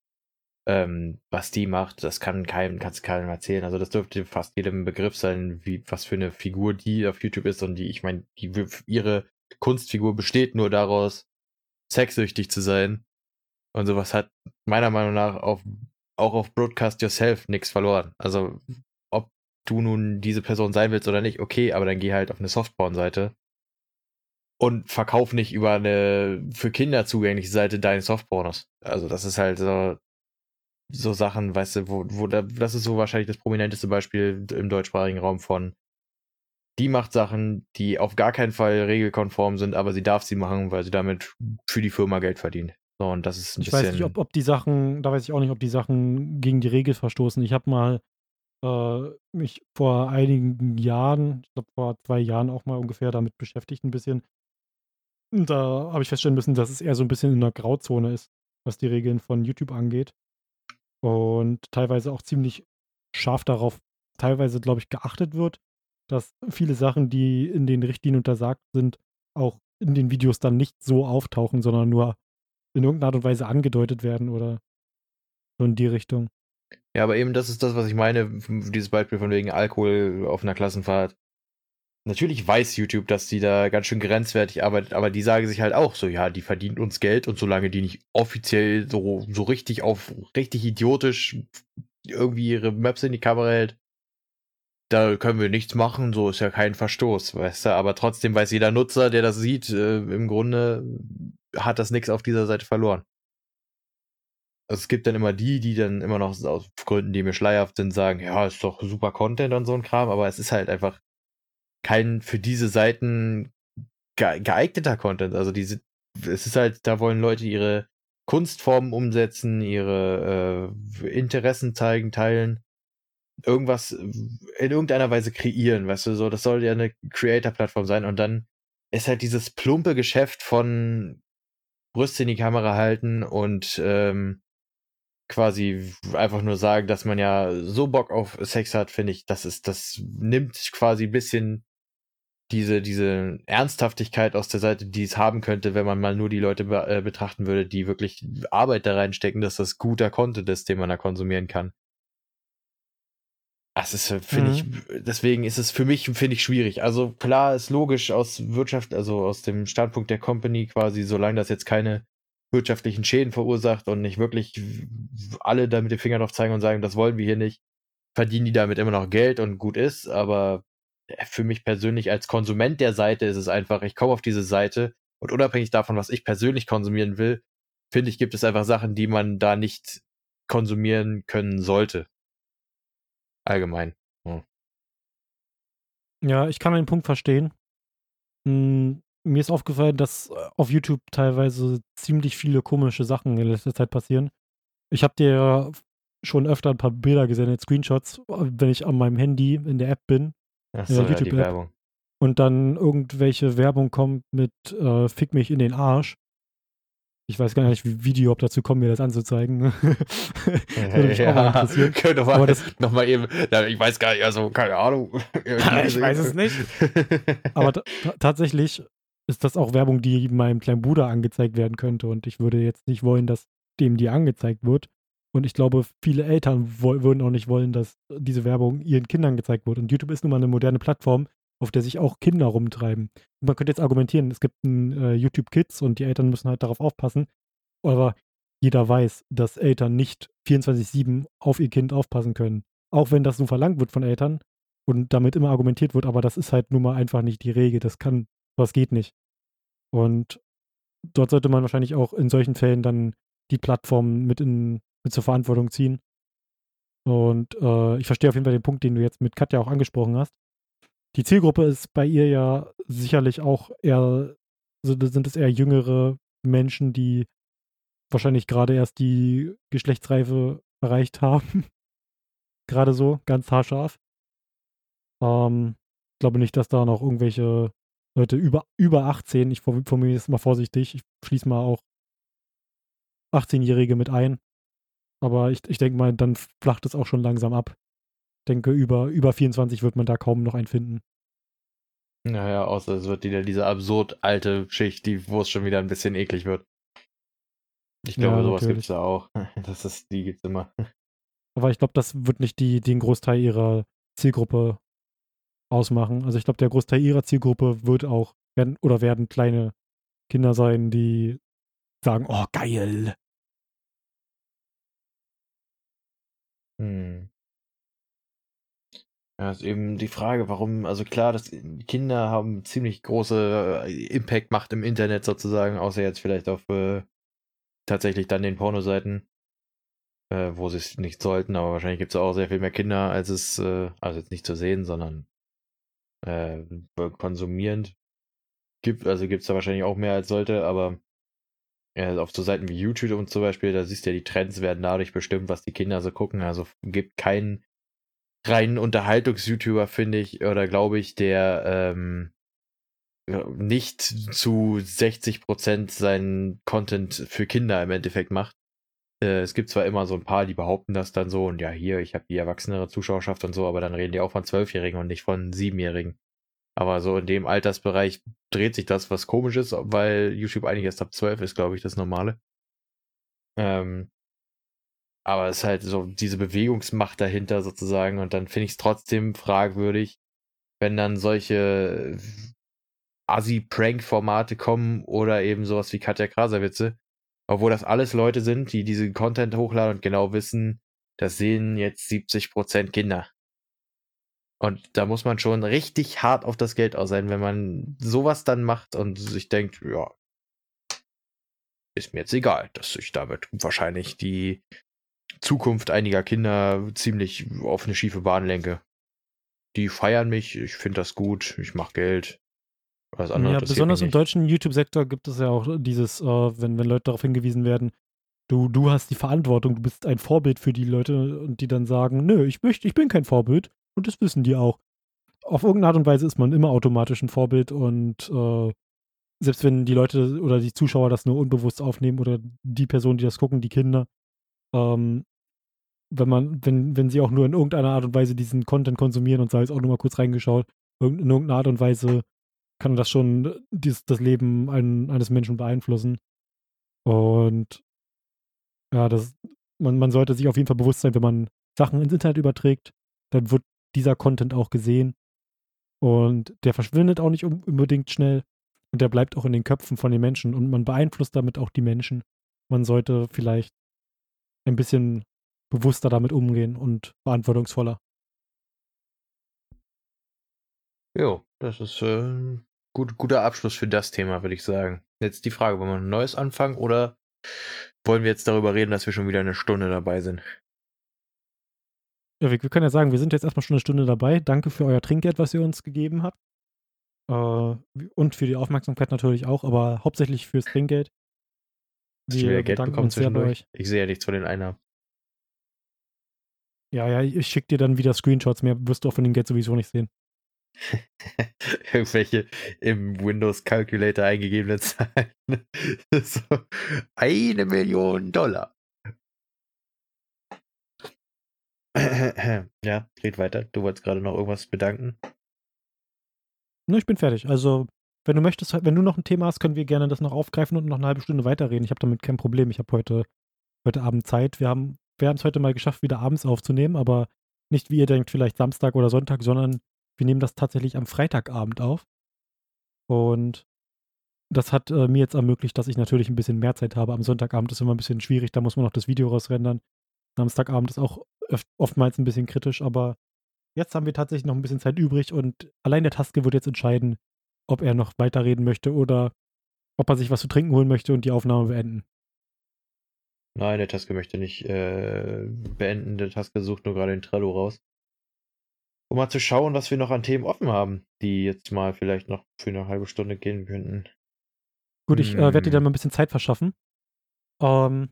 ähm, was die macht, das kann keinem, kannst keinem erzählen. Also das dürfte fast jedem Begriff sein, wie was für eine Figur die auf YouTube ist und die, ich meine, die ihre Kunstfigur besteht nur daraus, sexsüchtig zu sein. Und sowas hat meiner Meinung nach auf, auch auf Broadcast Yourself nichts verloren. Also ob du nun diese Person sein willst oder nicht, okay, aber dann geh halt auf eine Softporn-Seite und verkauf nicht über eine für Kinder zugängliche Seite deine Softpornos. Also das ist halt so, so Sachen, weißt du, wo, wo da, das ist so wahrscheinlich das prominenteste Beispiel im deutschsprachigen Raum von die macht Sachen, die auf gar keinen Fall regelkonform sind, aber sie darf sie machen, weil sie damit für die Firma Geld verdient. So, und das ist ein ich bisschen. weiß nicht, ob, ob die Sachen, da weiß ich auch nicht, ob die Sachen gegen die Regel verstoßen. Ich habe mal äh, mich vor einigen Jahren, ich glaube vor zwei Jahren auch mal ungefähr damit beschäftigt, ein bisschen. Und da habe ich feststellen müssen, dass es eher so ein bisschen in der Grauzone ist, was die Regeln von YouTube angeht. Und teilweise auch ziemlich scharf darauf, teilweise, glaube ich, geachtet wird, dass viele Sachen, die in den Richtlinien untersagt sind, auch in den Videos dann nicht so auftauchen, sondern nur in irgendeiner Art und Weise angedeutet werden oder so in die Richtung. Ja, aber eben das ist das, was ich meine, dieses Beispiel von wegen Alkohol auf einer Klassenfahrt. Natürlich weiß YouTube, dass die da ganz schön grenzwertig arbeitet, aber die sagen sich halt auch so, ja, die verdient uns Geld und solange die nicht offiziell so, so richtig auf, richtig idiotisch irgendwie ihre Maps in die Kamera hält, da können wir nichts machen, so ist ja kein Verstoß, weißt du, aber trotzdem weiß jeder Nutzer, der das sieht, äh, im Grunde hat das nichts auf dieser Seite verloren. Also es gibt dann immer die, die dann immer noch aus Gründen, die mir schleierhaft sind, sagen, ja, ist doch super Content und so ein Kram, aber es ist halt einfach kein für diese Seiten geeigneter Content. Also diese, es ist halt, da wollen Leute ihre Kunstformen umsetzen, ihre äh, Interessen zeigen, teilen irgendwas in irgendeiner Weise kreieren, weißt du, so, das soll ja eine Creator-Plattform sein und dann ist halt dieses plumpe Geschäft von Brüste in die Kamera halten und ähm, quasi einfach nur sagen, dass man ja so Bock auf Sex hat, finde ich, das ist, das nimmt quasi ein bisschen diese, diese Ernsthaftigkeit aus der Seite, die es haben könnte, wenn man mal nur die Leute be äh, betrachten würde, die wirklich Arbeit da reinstecken, dass das guter Content ist, den man da konsumieren kann. Das ist, finde mhm. ich, deswegen ist es für mich, finde ich, schwierig. Also klar ist logisch aus Wirtschaft, also aus dem Standpunkt der Company quasi, solange das jetzt keine wirtschaftlichen Schäden verursacht und nicht wirklich alle da mit dem Finger drauf zeigen und sagen, das wollen wir hier nicht, verdienen die damit immer noch Geld und gut ist. Aber äh, für mich persönlich als Konsument der Seite ist es einfach, ich komme auf diese Seite und unabhängig davon, was ich persönlich konsumieren will, finde ich, gibt es einfach Sachen, die man da nicht konsumieren können sollte. Allgemein. Hm. Ja, ich kann den Punkt verstehen. Hm, mir ist aufgefallen, dass äh, auf YouTube teilweise ziemlich viele komische Sachen in letzter Zeit passieren. Ich habe dir schon öfter ein paar Bilder gesehen, Screenshots, wenn ich an meinem Handy in der App bin. Ach so, ja, die Werbung. Und dann irgendwelche Werbung kommt mit äh, Fick mich in den Arsch. Ich weiß gar nicht, wie Video, ob dazu kommen, mir das anzuzeigen. Würde mich ja, auch mal interessieren. Könnte Aber das eben, ich weiß gar nicht, also keine Ahnung. ich weiß es nicht. Aber tatsächlich ist das auch Werbung, die meinem kleinen Bruder angezeigt werden könnte. Und ich würde jetzt nicht wollen, dass dem die angezeigt wird. Und ich glaube, viele Eltern würden auch nicht wollen, dass diese Werbung ihren Kindern gezeigt wird. Und YouTube ist nun mal eine moderne Plattform, auf der sich auch Kinder rumtreiben. Und man könnte jetzt argumentieren, es gibt ein äh, YouTube Kids und die Eltern müssen halt darauf aufpassen. Aber jeder weiß, dass Eltern nicht 24-7 auf ihr Kind aufpassen können. Auch wenn das so verlangt wird von Eltern und damit immer argumentiert wird, aber das ist halt nun mal einfach nicht die Regel. Das kann, das geht nicht. Und dort sollte man wahrscheinlich auch in solchen Fällen dann die Plattform mit, in, mit zur Verantwortung ziehen. Und äh, ich verstehe auf jeden Fall den Punkt, den du jetzt mit Katja auch angesprochen hast. Die Zielgruppe ist bei ihr ja sicherlich auch eher, sind es eher jüngere Menschen, die wahrscheinlich gerade erst die Geschlechtsreife erreicht haben. gerade so, ganz haarscharf. Ähm, ich glaube nicht, dass da noch irgendwelche Leute über, über 18, ich formuliere es mal vorsichtig, ich schließe mal auch 18-Jährige mit ein. Aber ich, ich denke mal, dann flacht es auch schon langsam ab. Denke, über, über 24 wird man da kaum noch einen finden. Naja, außer es wird wieder diese absurd alte Schicht, die, wo es schon wieder ein bisschen eklig wird. Ich glaube, Ja, sowas gibt es da auch. Das ist, die gibt's immer. Aber ich glaube, das wird nicht die, den Großteil ihrer Zielgruppe ausmachen. Also ich glaube, der Großteil ihrer Zielgruppe wird auch werden oder werden kleine Kinder sein, die sagen, oh geil. Hm. Ja, ist eben die Frage, warum, also klar, dass Kinder haben ziemlich große äh, Impact-Macht im Internet sozusagen, außer jetzt vielleicht auf äh, tatsächlich dann den Pornoseiten, äh, wo sie es nicht sollten, aber wahrscheinlich gibt es auch sehr viel mehr Kinder, als es, äh, also jetzt nicht zu sehen, sondern äh, konsumierend. Gibt, also gibt es da wahrscheinlich auch mehr als sollte, aber ja, auf so Seiten wie YouTube und zum Beispiel, da siehst du ja, die Trends werden dadurch bestimmt, was die Kinder so gucken, also gibt keinen reinen Unterhaltungs-YouTuber, finde ich, oder glaube ich, der ähm, nicht zu 60% seinen Content für Kinder im Endeffekt macht. Äh, es gibt zwar immer so ein paar, die behaupten das dann so und ja, hier, ich habe die erwachsenere Zuschauerschaft und so, aber dann reden die auch von Zwölfjährigen und nicht von Siebenjährigen. Aber so in dem Altersbereich dreht sich das, was komisch ist, weil YouTube eigentlich erst ab 12 ist, glaube ich, das Normale. Ähm, aber es ist halt so diese Bewegungsmacht dahinter sozusagen und dann finde ich es trotzdem fragwürdig, wenn dann solche Assi-Prank-Formate kommen oder eben sowas wie Katja Krasavice, obwohl das alles Leute sind, die diesen Content hochladen und genau wissen, das sehen jetzt 70% Kinder. Und da muss man schon richtig hart auf das Geld aus sein, wenn man sowas dann macht und sich denkt, ja, ist mir jetzt egal, dass ich damit wahrscheinlich die Zukunft einiger Kinder ziemlich auf eine schiefe Bahn lenke. Die feiern mich, ich finde das gut, ich mache Geld. Was anderes Ja, besonders im deutschen YouTube-Sektor gibt es ja auch dieses, äh, wenn, wenn Leute darauf hingewiesen werden, du, du hast die Verantwortung, du bist ein Vorbild für die Leute und die dann sagen, nö, ich möchte, ich bin kein Vorbild und das wissen die auch. Auf irgendeine Art und Weise ist man immer automatisch ein Vorbild und äh, selbst wenn die Leute oder die Zuschauer das nur unbewusst aufnehmen oder die Personen, die das gucken, die Kinder, ähm, wenn man, wenn, wenn sie auch nur in irgendeiner Art und Weise diesen Content konsumieren und sei es auch nur mal kurz reingeschaut, in irgendeiner Art und Weise kann das schon dies, das Leben ein, eines Menschen beeinflussen. Und ja, das, man, man sollte sich auf jeden Fall bewusst sein, wenn man Sachen ins Internet überträgt, dann wird dieser Content auch gesehen. Und der verschwindet auch nicht un- unbedingt schnell. Und der bleibt auch in den Köpfen von den Menschen. Und man beeinflusst damit auch die Menschen. Man sollte vielleicht ein bisschen bewusster damit umgehen und verantwortungsvoller. Jo, das ist äh, ein gut, guter Abschluss für das Thema, würde ich sagen. Jetzt die Frage, wollen wir ein neues anfangen oder wollen wir jetzt darüber reden, dass wir schon wieder eine Stunde dabei sind? Ja, wir, wir können ja sagen, wir sind jetzt erstmal schon eine Stunde dabei. Danke für euer Trinkgeld, was ihr uns gegeben habt. Äh, und für die Aufmerksamkeit natürlich auch, aber hauptsächlich fürs Trinkgeld. Hast du wieder Geld bekommen zwischendurch? Ich sehe ja nichts von den Einnahmen. Ja, ja, ich schicke dir dann wieder Screenshots. Mehr wirst du auch von dem Geld sowieso nicht sehen. Irgendwelche im Windows Calculator eingegebenen Zahlen. so, eine Million Dollar. ja, red weiter. Du wolltest gerade noch irgendwas bedanken. Ne, ich bin fertig. Also, wenn du möchtest, wenn du noch ein Thema hast, können wir gerne das noch aufgreifen und noch eine halbe Stunde weiterreden. Ich habe damit kein Problem. Ich habe heute, heute Abend Zeit. Wir haben wir es heute mal geschafft, wieder abends aufzunehmen, aber nicht wie ihr denkt, vielleicht Samstag oder Sonntag, sondern wir nehmen das tatsächlich am Freitagabend auf. Und das hat äh, mir jetzt ermöglicht, dass ich natürlich ein bisschen mehr Zeit habe. Am Sonntagabend ist immer ein bisschen schwierig, da muss man noch das Video rausrendern. Samstagabend ist auch oftmals ein bisschen kritisch, aber jetzt haben wir tatsächlich noch ein bisschen Zeit übrig und allein der Taske wird jetzt entscheiden, ob er noch weiterreden möchte oder ob er sich was zu trinken holen möchte und die Aufnahme beenden. Nein, der Taske möchte nicht äh, beenden. Der Taske sucht nur gerade den Trello raus. Um mal zu schauen, was wir noch an Themen offen haben, die jetzt mal vielleicht noch für eine halbe Stunde gehen könnten. Gut, ich äh, werde dir Hm. dann mal ein bisschen Zeit verschaffen. Ähm,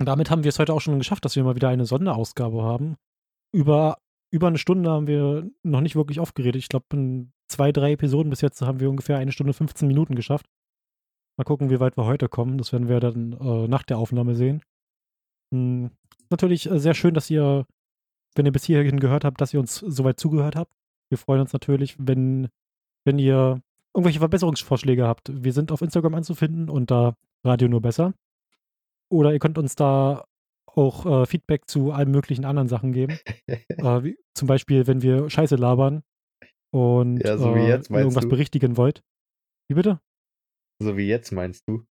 und damit haben wir es heute auch schon geschafft, dass wir mal wieder eine Sonderausgabe haben. Über, über eine Stunde haben wir noch nicht wirklich aufgeredet. Ich glaube, in zwei, drei Episoden bis jetzt haben wir ungefähr eine Stunde 15 Minuten geschafft. Mal gucken, wie weit wir heute kommen. Das werden wir dann äh, nach der Aufnahme sehen. Hm, natürlich äh, sehr schön, dass ihr, wenn ihr bis hierhin gehört habt, dass ihr uns soweit zugehört habt. Wir freuen uns natürlich, wenn, wenn ihr irgendwelche Verbesserungsvorschläge habt. Wir sind auf Instagram anzufinden unter Radio nur besser. Oder ihr könnt uns da auch äh, Feedback zu allen möglichen anderen Sachen geben. äh, wie, zum Beispiel, wenn wir Scheiße labern und Ja, so äh, jetzt, irgendwas du? berichtigen wollt. Wie bitte? So wie jetzt meinst du?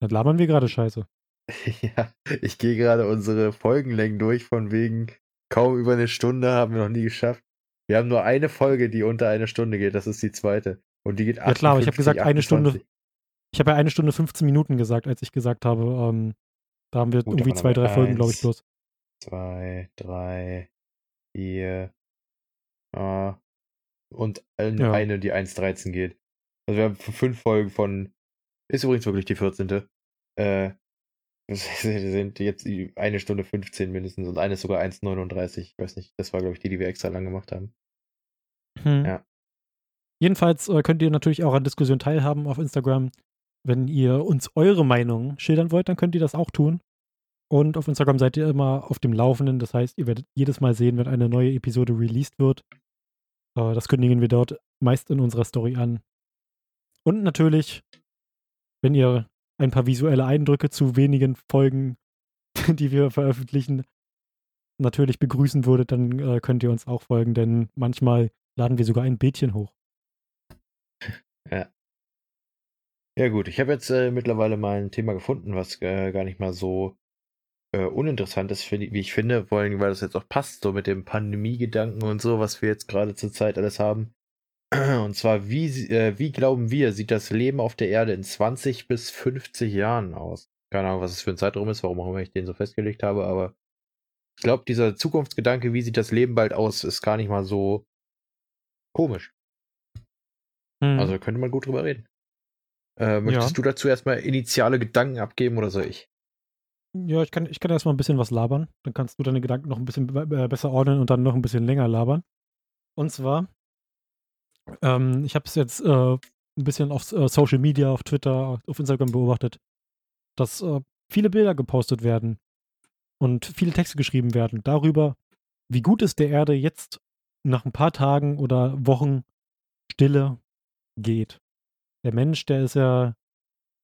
Dann labern wir gerade Scheiße. Ja, ich gehe gerade unsere Folgenlängen durch, von wegen kaum über eine Stunde haben wir noch nie geschafft. Wir haben nur eine Folge, die unter eine Stunde geht, das ist die zweite. Und die geht Ja klar, aber ich habe 58, gesagt, eine Stunde, 28. ich habe ja eine Stunde 15 Minuten gesagt, als ich gesagt habe, ähm, da haben wir Gut, irgendwie zwei, drei Folgen, glaube ich, eins. bloß. Zwei, drei, vier, äh, und Ja. eine, die 1.13 geht. Also wir haben fünf Folgen von, ist übrigens wirklich die 14. Äh, das sind jetzt eine Stunde 15 mindestens und eine ist sogar 1,39. Ich weiß nicht, das war, glaube ich, die, die wir extra lang gemacht haben. Hm. Ja. Jedenfalls äh, könnt ihr natürlich auch an Diskussionen teilhaben auf Instagram. Wenn ihr uns eure Meinung schildern wollt, dann könnt ihr das auch tun. Und auf Instagram seid ihr immer auf dem Laufenden. Das heißt, ihr werdet jedes Mal sehen, wenn eine neue Episode released wird. Äh, das kündigen wir dort meist in unserer Story an. Und natürlich, wenn ihr ein paar visuelle Eindrücke zu wenigen Folgen, die wir veröffentlichen, natürlich begrüßen würdet, dann äh, könnt ihr uns auch folgen, denn manchmal laden wir sogar ein Bildchen hoch. Ja gut, ich habe jetzt äh, mittlerweile mal ein Thema gefunden, was äh, gar nicht mal so äh, uninteressant ist, wie ich finde, vor allem, weil das jetzt auch passt, so mit dem Pandemie-Gedanken und so, was wir jetzt gerade zur Zeit alles haben. Und zwar, wie, äh, wie glauben wir, sieht das Leben auf der Erde in 20 bis 50 Jahren aus? Keine Ahnung, was es für ein Zeitraum ist, warum auch immer ich den so festgelegt habe, aber ich glaube, dieser Zukunftsgedanke, wie sieht das Leben bald aus, ist gar nicht mal so komisch. Hm. Also da könnte man gut drüber reden. Äh, möchtest du dazu erstmal initiale Gedanken abgeben oder soll ich? Ja, ich kann, ich kann erstmal ein bisschen was labern. Dann kannst du deine Gedanken noch ein bisschen äh, besser ordnen und dann noch ein bisschen länger labern. Und zwar, ähm, ich habe es jetzt äh, ein bisschen auf äh, Social Media, auf Twitter, auf Instagram beobachtet, dass äh, viele Bilder gepostet werden und viele Texte geschrieben werden darüber, wie gut es der Erde jetzt nach ein paar Tagen oder Wochen Stille geht. Der Mensch, der ist ja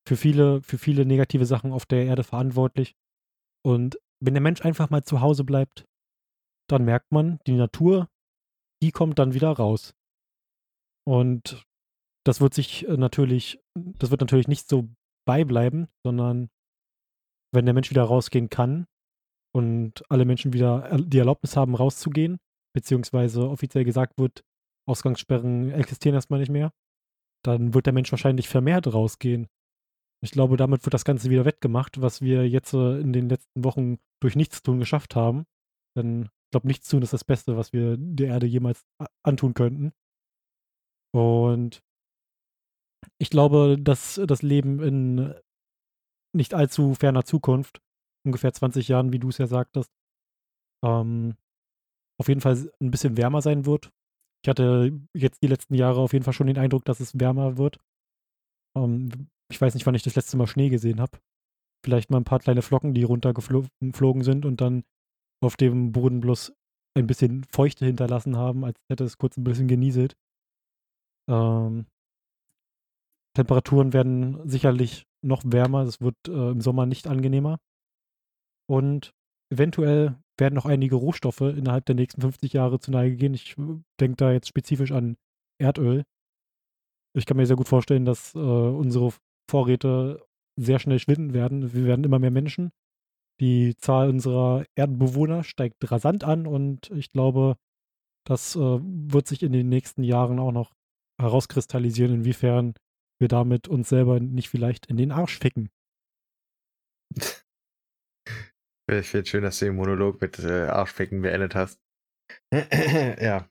für viele, für viele negative Sachen auf der Erde verantwortlich. Und wenn der Mensch einfach mal zu Hause bleibt, dann merkt man, die Natur, die kommt dann wieder raus. Und das wird sich äh, natürlich, das wird natürlich nicht so beibleiben, sondern wenn der Mensch wieder rausgehen kann und alle Menschen wieder er- die Erlaubnis haben, rauszugehen, beziehungsweise offiziell gesagt wird, Ausgangssperren existieren erstmal nicht mehr, dann wird der Mensch wahrscheinlich vermehrt rausgehen. Ich glaube, damit wird das Ganze wieder wettgemacht, was wir jetzt äh, in den letzten Wochen durch Nichtstun geschafft haben. Denn ich glaube, Nichtstun ist das Beste, was wir der Erde jemals a- antun könnten. Und ich glaube, dass das Leben in nicht allzu ferner Zukunft, ungefähr 20 Jahren, wie du es ja sagtest, ähm, auf jeden Fall ein bisschen wärmer sein wird. Ich hatte jetzt die letzten Jahre auf jeden Fall schon den Eindruck, dass es wärmer wird. Ähm, ich weiß nicht, wann ich das letzte Mal Schnee gesehen habe. Vielleicht mal ein paar kleine Flocken, die runtergeflogen sind und dann auf dem Boden bloß ein bisschen Feuchte hinterlassen haben, als hätte es kurz ein bisschen genieselt. Ähm, Temperaturen werden sicherlich noch wärmer. Es wird äh, im Sommer nicht angenehmer. Und eventuell werden noch einige Rohstoffe innerhalb der nächsten 50 Jahre zu Neige gehen. Ich denke da jetzt spezifisch an Erdöl. Ich kann mir sehr gut vorstellen, dass äh, unsere Vorräte sehr schnell schwinden werden. Wir werden immer mehr Menschen. Die Zahl unserer Erdbewohner steigt rasant an und ich glaube, das äh, wird sich in den nächsten Jahren auch noch herauskristallisieren, inwiefern wir damit uns selber nicht vielleicht in den Arsch ficken. Ich finde schön, dass du den Monolog mit äh, Arschficken beendet hast. ja.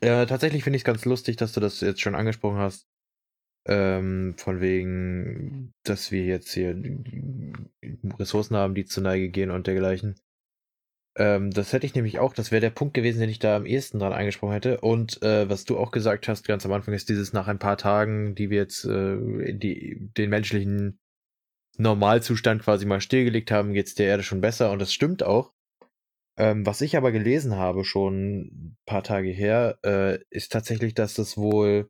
Äh, tatsächlich finde ich es ganz lustig, dass du das jetzt schon angesprochen hast. Ähm, von wegen, dass wir jetzt hier Ressourcen haben, die zur Neige gehen und dergleichen. Ähm, das hätte ich nämlich auch, das wäre der Punkt gewesen, den ich da am ehesten dran angesprochen hätte. Und äh, was du auch gesagt hast, ganz am Anfang, ist dieses nach ein paar Tagen, die wir jetzt äh, die, den menschlichen Normalzustand quasi mal stillgelegt haben, geht es der Erde schon besser. Und das stimmt auch. Ähm, was ich aber gelesen habe, schon ein paar Tage her, äh, ist tatsächlich, dass das wohl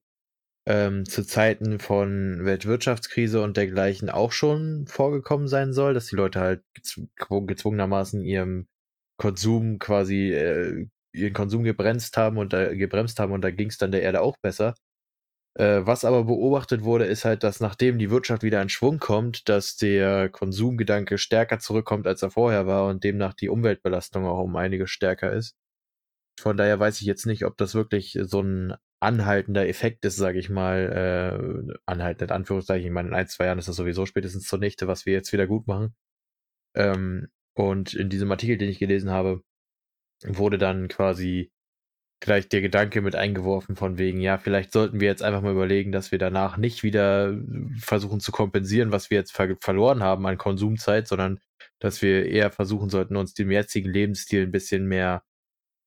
ähm, zu Zeiten von Weltwirtschaftskrise und dergleichen auch schon vorgekommen sein soll, dass die Leute halt gezw gezwungenermaßen ihrem Konsum quasi äh, ihren Konsum gebremst haben und da gebremst haben und da ging es dann der Erde auch besser. Äh, was aber beobachtet wurde, ist halt, dass nachdem die Wirtschaft wieder in Schwung kommt, dass der Konsumgedanke stärker zurückkommt, als er vorher war und demnach die Umweltbelastung auch um einiges stärker ist. Von daher weiß ich jetzt nicht, ob das wirklich so ein anhaltender Effekt ist, sage ich mal, äh, anhaltend Anführungszeichen. Ich meine, in ein, zwei Jahren ist das sowieso spätestens zunichte, was wir jetzt wieder gut machen. Ähm, und in diesem Artikel, den ich gelesen habe, wurde dann quasi gleich der Gedanke mit eingeworfen von wegen, ja, vielleicht sollten wir jetzt einfach mal überlegen, dass wir danach nicht wieder versuchen zu kompensieren, was wir jetzt ver verloren haben an Konsumzeit, sondern dass wir eher versuchen sollten, uns dem jetzigen Lebensstil ein bisschen mehr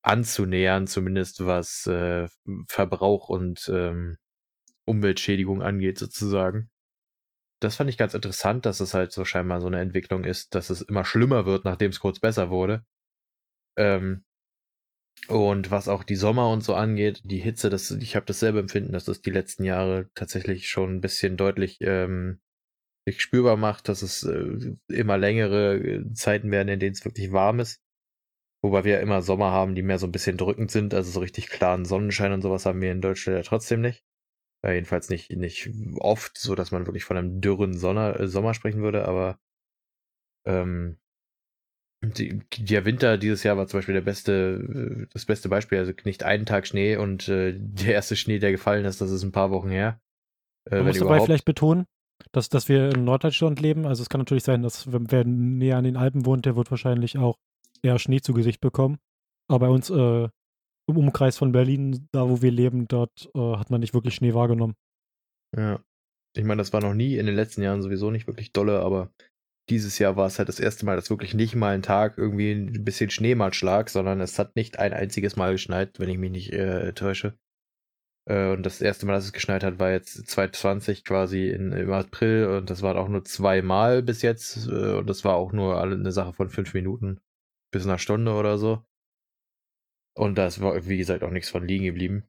anzunähern, zumindest was äh, Verbrauch und ähm, Umweltschädigung angeht, sozusagen. Das fand ich ganz interessant, dass es halt so scheinbar so eine Entwicklung ist, dass es immer schlimmer wird, nachdem es kurz besser wurde. Ähm, und was auch die Sommer und so angeht, die Hitze, das, ich habe dasselbe Empfinden, dass es die letzten Jahre tatsächlich schon ein bisschen deutlich ähm, sich spürbar macht, dass es äh, immer längere äh, Zeiten werden, in denen es wirklich warm ist. Wobei wir immer Sommer haben, die mehr so ein bisschen drückend sind. Also so richtig klaren Sonnenschein und sowas haben wir in Deutschland ja trotzdem nicht. Äh, jedenfalls nicht, nicht oft, so dass man wirklich von einem dürren Sonner, äh, Sommer sprechen würde, aber ähm, die, der Winter dieses Jahr war zum Beispiel der beste, äh, das beste Beispiel. Also nicht einen Tag Schnee und äh, der erste Schnee, der gefallen ist, das ist ein paar Wochen her. Äh, Man muss dabei vielleicht betonen, dass, dass wir in Norddeutschland leben. Also es kann natürlich sein, dass wer näher an den Alpen wohnt, der wird wahrscheinlich auch eher Schnee zu Gesicht bekommen. Aber bei uns äh, im Umkreis von Berlin, da wo wir leben, dort äh, hat man nicht wirklich Schnee wahrgenommen. Ja. Ich meine, das war noch nie in den letzten Jahren sowieso nicht wirklich dolle, aber dieses Jahr war es halt das erste Mal, dass wirklich nicht mal ein Tag irgendwie ein bisschen Schnee mal schlag, sondern es hat nicht ein einziges Mal geschneit, wenn ich mich nicht äh, täusche. Äh, und das erste Mal, dass es geschneit hat, war jetzt 2020 quasi in, im April und das waren auch nur zweimal bis jetzt äh, und das war auch nur eine Sache von fünf Minuten bis einer Stunde oder so. Und da ist, wie gesagt, auch nichts von liegen geblieben.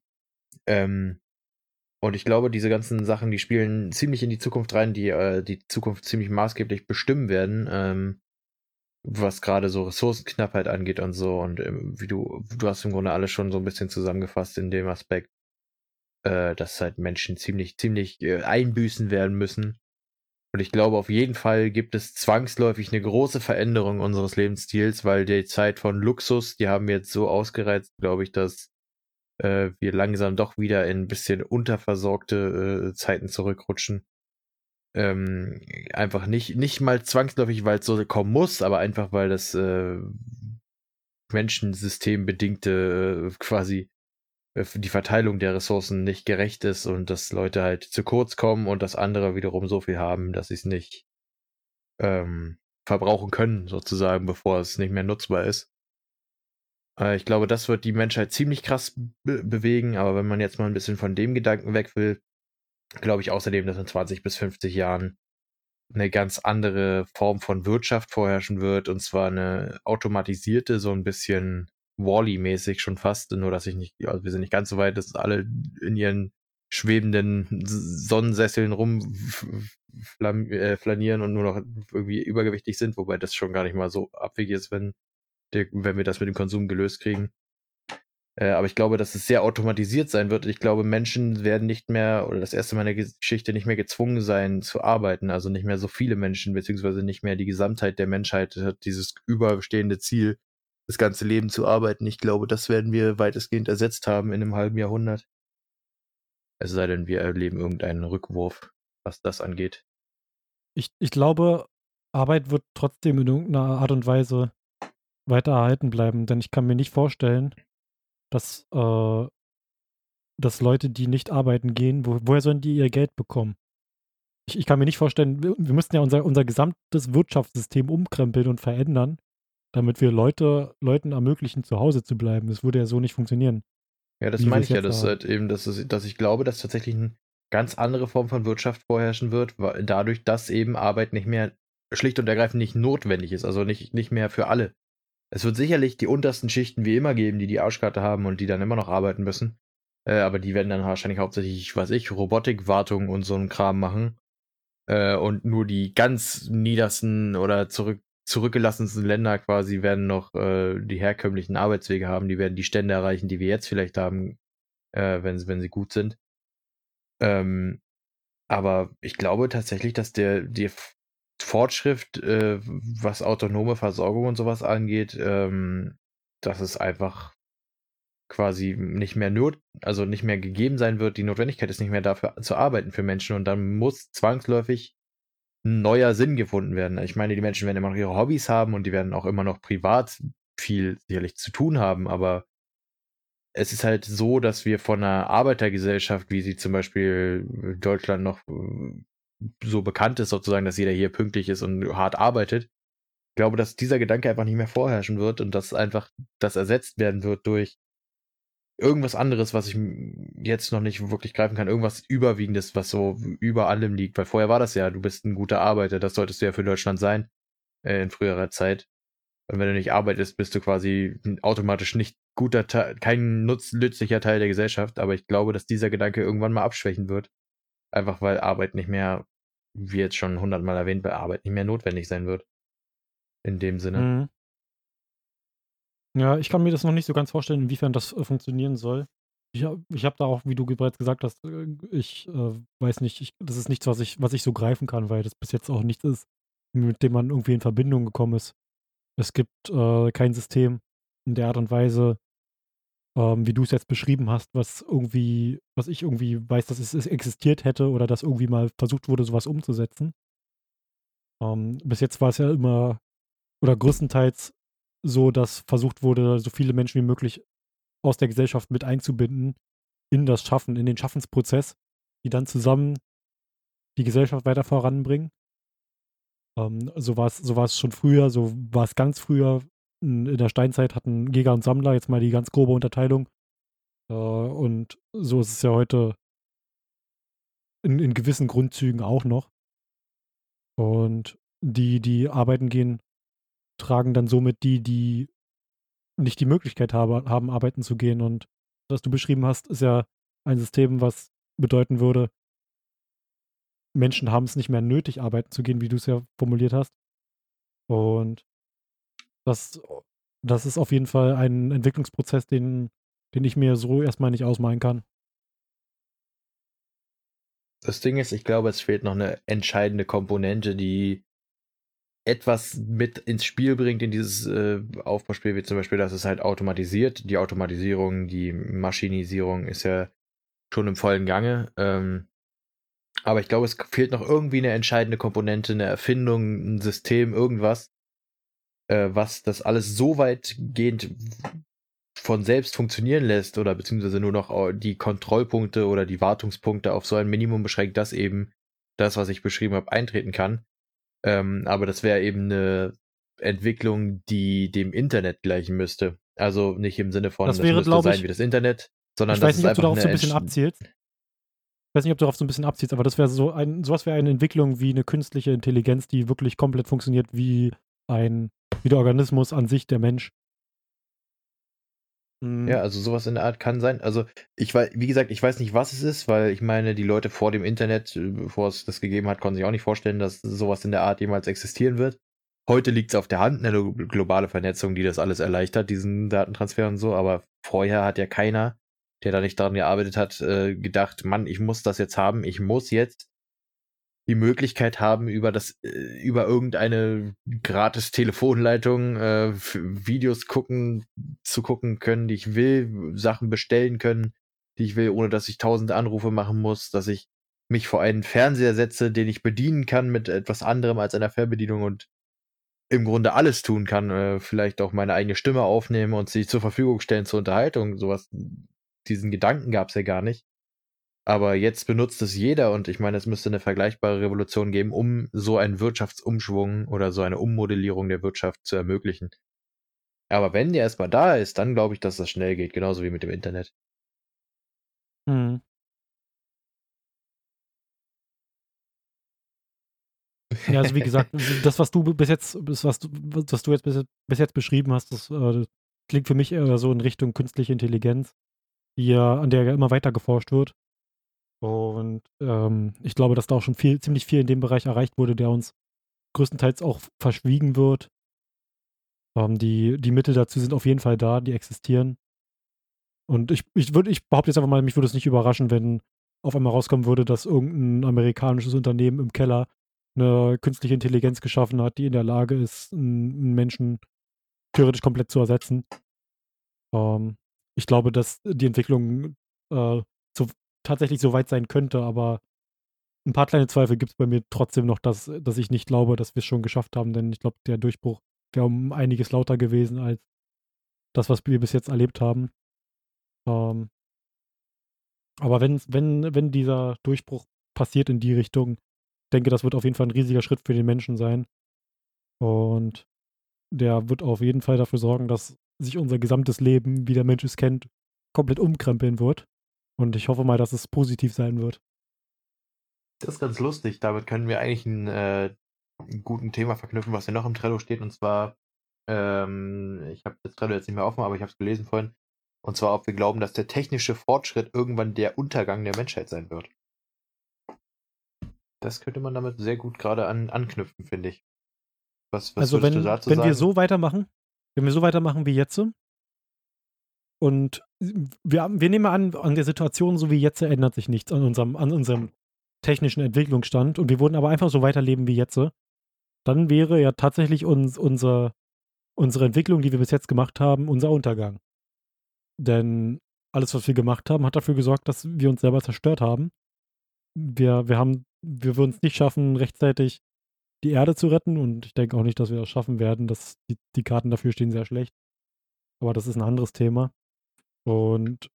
Ähm, und ich glaube, diese ganzen Sachen, die spielen ziemlich in die Zukunft rein, die äh, die Zukunft ziemlich maßgeblich bestimmen werden, ähm, was gerade so Ressourcenknappheit angeht und so. Und ähm, wie du, du hast im Grunde alles schon so ein bisschen zusammengefasst in dem Aspekt, äh, dass halt Menschen ziemlich, ziemlich äh, einbüßen werden müssen. Und ich glaube, auf jeden Fall gibt es zwangsläufig eine große Veränderung unseres Lebensstils, weil die Zeit von Luxus, die haben wir jetzt so ausgereizt, glaube ich, dass äh, wir langsam doch wieder in ein bisschen unterversorgte äh, Zeiten zurückrutschen. Ähm, einfach nicht, nicht mal zwangsläufig, weil es so kommen muss, aber einfach, weil das äh, Menschensystembedingte äh, quasi äh, die Verteilung der Ressourcen nicht gerecht ist und dass Leute halt zu kurz kommen und dass andere wiederum so viel haben, dass sie es nicht ähm, verbrauchen können, sozusagen, bevor es nicht mehr nutzbar ist. Äh, ich glaube, das wird die Menschheit ziemlich krass be bewegen, aber wenn man jetzt mal ein bisschen von dem Gedanken weg will, glaube ich außerdem, dass in 20 bis 50 Jahren eine ganz andere Form von Wirtschaft vorherrschen wird, und zwar eine automatisierte, so ein bisschen Wally-mäßig schon fast, nur dass ich nicht, also wir sind nicht ganz so weit, dass alle in ihren schwebenden Sonnensesseln rumflanieren äh, und nur noch irgendwie übergewichtig sind, wobei das schon gar nicht mal so abwegig ist, wenn wenn wir das mit dem Konsum gelöst kriegen. Äh, aber ich glaube, dass es sehr automatisiert sein wird. Ich glaube, Menschen werden nicht mehr, oder das erste Mal in der Geschichte nicht mehr gezwungen sein zu arbeiten. Also nicht mehr so viele Menschen, beziehungsweise nicht mehr die Gesamtheit der Menschheit hat dieses überstehende Ziel, das ganze Leben zu arbeiten. Ich glaube, das werden wir weitestgehend ersetzt haben in einem halben Jahrhundert. Es sei denn, wir erleben irgendeinen Rückwurf, was das angeht. Ich, ich glaube, Arbeit wird trotzdem in irgendeiner Art und Weise weiter erhalten bleiben, denn ich kann mir nicht vorstellen, dass, äh, dass Leute, die nicht arbeiten gehen, wo, woher sollen die ihr Geld bekommen? Ich, ich kann mir nicht vorstellen, wir, wir müssten ja unser, unser gesamtes Wirtschaftssystem umkrempeln und verändern, damit wir Leute Leuten ermöglichen, zu Hause zu bleiben. Das würde ja so nicht funktionieren. Ja, das meine ich ja, dass halt eben, dass, es, dass ich glaube, dass tatsächlich eine ganz andere Form von Wirtschaft vorherrschen wird, dadurch, dass eben Arbeit nicht mehr schlicht und ergreifend nicht notwendig ist, also nicht, nicht mehr für alle. Es wird sicherlich die untersten Schichten wie immer geben, die die Arschkarte haben und die dann immer noch arbeiten müssen. Äh, aber die werden dann wahrscheinlich hauptsächlich, weiß ich, Robotikwartung und so einen Kram machen. Äh, und nur die ganz niedersten oder zurück, zurückgelassensten Länder quasi werden noch äh, die herkömmlichen Arbeitswege haben. Die werden die Stände erreichen, die wir jetzt vielleicht haben, äh, wenn, wenn sie gut sind. Ähm, aber ich glaube tatsächlich, dass der, der Fortschritt, äh, was autonome Versorgung und sowas angeht, ähm, dass es einfach quasi nicht mehr nur, also nicht mehr gegeben sein wird. Die Notwendigkeit ist nicht mehr dafür zu arbeiten für Menschen und dann muss zwangsläufig ein neuer Sinn gefunden werden. Ich meine, die Menschen werden immer noch ihre Hobbys haben und die werden auch immer noch privat viel sicherlich zu tun haben, aber es ist halt so, dass wir von einer Arbeitergesellschaft, wie sie zum Beispiel Deutschland noch äh, so bekannt ist, sozusagen, dass jeder hier pünktlich ist und hart arbeitet, ich glaube, dass dieser Gedanke einfach nicht mehr vorherrschen wird und dass einfach das ersetzt werden wird durch irgendwas anderes, was ich jetzt noch nicht wirklich greifen kann, irgendwas Überwiegendes, was so über allem liegt. Weil vorher war das ja, du bist ein guter Arbeiter, das solltest du ja für Deutschland sein äh, in früherer Zeit. Und wenn du nicht arbeitest, bist du quasi automatisch nicht guter Teil, kein nutz, nützlicher Teil der Gesellschaft. Aber ich glaube, dass dieser Gedanke irgendwann mal abschwächen wird. Einfach weil Arbeit nicht mehr, wie jetzt schon hundertmal erwähnt, bei Arbeit nicht mehr notwendig sein wird. In dem Sinne. Mhm. Ja, ich kann mir das noch nicht so ganz vorstellen, inwiefern das äh, funktionieren soll. Ich habe da auch, wie du bereits gesagt hast, äh, ich äh, weiß nicht, ich, das ist nichts, was ich, was ich so greifen kann, weil das bis jetzt auch nichts ist, mit dem man irgendwie in Verbindung gekommen ist. Es gibt äh, kein System in der Art und Weise, ähm, wie du es jetzt beschrieben hast, was irgendwie, was ich irgendwie weiß, dass es, es existiert hätte oder dass irgendwie mal versucht wurde, sowas umzusetzen. Ähm, bis jetzt war es ja immer oder größtenteils so, dass versucht wurde, so viele Menschen wie möglich aus der Gesellschaft mit einzubinden in das Schaffen, in den Schaffensprozess, die dann zusammen die Gesellschaft weiter voranbringen. Ähm, so war es so schon früher, so war es ganz früher. In, der Steinzeit hatten Jäger und Sammler jetzt mal die ganz grobe Unterteilung. Äh, und so ist es ja heute in, in gewissen Grundzügen auch noch. Und die, die arbeiten gehen, tragen dann somit die, die nicht die Möglichkeit habe, haben, arbeiten zu gehen. Und was du beschrieben hast, ist ja ein System, was bedeuten würde, Menschen haben es nicht mehr nötig, arbeiten zu gehen, wie du es ja formuliert hast. Und das, das ist auf jeden Fall ein Entwicklungsprozess, den, den ich mir so erstmal nicht ausmalen kann. Das Ding ist, ich glaube, es fehlt noch eine entscheidende Komponente, die etwas mit ins Spiel bringt in dieses äh, Aufbauspiel, wie zum Beispiel, dass es halt automatisiert. Die Automatisierung, die Maschinisierung ist ja schon im vollen Gange. Ähm, aber ich glaube, es fehlt noch irgendwie eine entscheidende Komponente, eine Erfindung, ein System, irgendwas, äh, was das alles so weitgehend von selbst funktionieren lässt oder beziehungsweise nur noch die Kontrollpunkte oder die Wartungspunkte auf so ein Minimum beschränkt, dass eben das, was ich beschrieben habe, eintreten kann. Ähm, aber das wäre eben eine Entwicklung, die dem Internet gleichen müsste. Also nicht im Sinne von, das, wäre, das müsste sein ich, wie das Internet, sondern ich weiß nicht, ob du darauf so ein bisschen abzielst. Ich weiß nicht, ob du darauf so ein bisschen abziehst, aber das wäre so ein, sowas wäre eine Entwicklung wie eine künstliche Intelligenz, die wirklich komplett funktioniert wie ein, wie der Organismus an sich, der Mensch. Mhm. Ja, also sowas in der Art kann sein. Also ich weiß, wie gesagt, ich weiß nicht, was es ist, weil ich meine, die Leute vor dem Internet, äh, bevor es das gegeben hat, konnten sich auch nicht vorstellen, dass sowas in der Art jemals existieren wird. Heute liegt es auf der Hand, eine globale Vernetzung, die das alles erleichtert, diesen Datentransfer und so, aber vorher hat ja keiner, der da nicht daran gearbeitet hat, äh, gedacht, Mann, ich muss das jetzt haben, ich muss jetzt die Möglichkeit haben, über das, äh, über irgendeine gratis Telefonleitung äh, Videos gucken, zu gucken können, die ich will, Sachen bestellen können, die ich will, ohne dass ich tausende Anrufe machen muss, dass ich mich vor einen Fernseher setze, den ich bedienen kann mit etwas anderem als einer Fernbedienung und im Grunde alles tun kann, äh, vielleicht auch meine eigene Stimme aufnehmen und sie zur Verfügung stellen zur Unterhaltung, sowas, diesen Gedanken gab es ja gar nicht. Aber jetzt benutzt es jeder und ich meine, es müsste eine vergleichbare Revolution geben, um so einen Wirtschaftsumschwung oder so eine Ummodellierung der Wirtschaft zu ermöglichen. Aber wenn der erstmal da ist, dann glaube ich, dass das schnell geht, genauso wie mit dem Internet. Mhm. Ja, also wie gesagt, das, was du bis jetzt, was du, was du jetzt bis, bis jetzt beschrieben hast, das äh, klingt für mich eher so in Richtung künstliche Intelligenz, die ja, an der ja immer weiter geforscht wird. Und ähm, ich glaube, dass da auch schon viel, ziemlich viel in dem Bereich erreicht wurde, der uns größtenteils auch verschwiegen wird. Ähm, die, die Mittel dazu sind auf jeden Fall da, die existieren. Und ich, ich würde, ich behaupte jetzt einfach mal, mich würde es nicht überraschen, wenn auf einmal rauskommen würde, dass irgendein amerikanisches Unternehmen im Keller eine künstliche Intelligenz geschaffen hat, die in der Lage ist, einen Menschen theoretisch komplett zu ersetzen. Ähm, ich glaube, dass die Entwicklung äh, tatsächlich so weit sein könnte, aber ein paar kleine Zweifel gibt es bei mir trotzdem noch, dass, dass ich nicht glaube, dass wir es schon geschafft haben, denn ich glaube, der Durchbruch wäre um einiges lauter gewesen als das, was wir bis jetzt erlebt haben. Ähm, aber wenn, wenn, wenn dieser Durchbruch passiert in die Richtung, denke, das wird auf jeden Fall ein riesiger Schritt für den Menschen sein. Und der wird auf jeden Fall dafür sorgen, dass sich unser gesamtes Leben, wie der Mensch es kennt, komplett umkrempeln wird. Und ich hoffe mal, dass es positiv sein wird. Das ist ganz lustig. Damit können wir eigentlich ein, äh, einen guten Thema verknüpfen, was ja noch im Trello steht. Und zwar, ähm, ich habe das Trello jetzt nicht mehr offen, aber ich habe es gelesen vorhin. Und zwar, ob wir glauben, dass der technische Fortschritt irgendwann der Untergang der Menschheit sein wird. Das könnte man damit sehr gut gerade an, anknüpfen, finde ich. Was, was also wenn, wenn sagen? wir so weitermachen, wenn wir so weitermachen wie jetzt und wir, wir nehmen an, an der Situation so wie jetzt ändert sich nichts an unserem, an unserem technischen Entwicklungsstand und wir würden aber einfach so weiterleben wie jetzt, dann wäre ja tatsächlich uns, unser, unsere Entwicklung, die wir bis jetzt gemacht haben, unser Untergang. Denn alles, was wir gemacht haben, hat dafür gesorgt, dass wir uns selber zerstört haben. Wir, wir haben wir würden es nicht schaffen, rechtzeitig die Erde zu retten und ich denke auch nicht, dass wir das schaffen werden. Das, die, die Karten dafür stehen sehr schlecht. Aber das ist ein anderes Thema. Und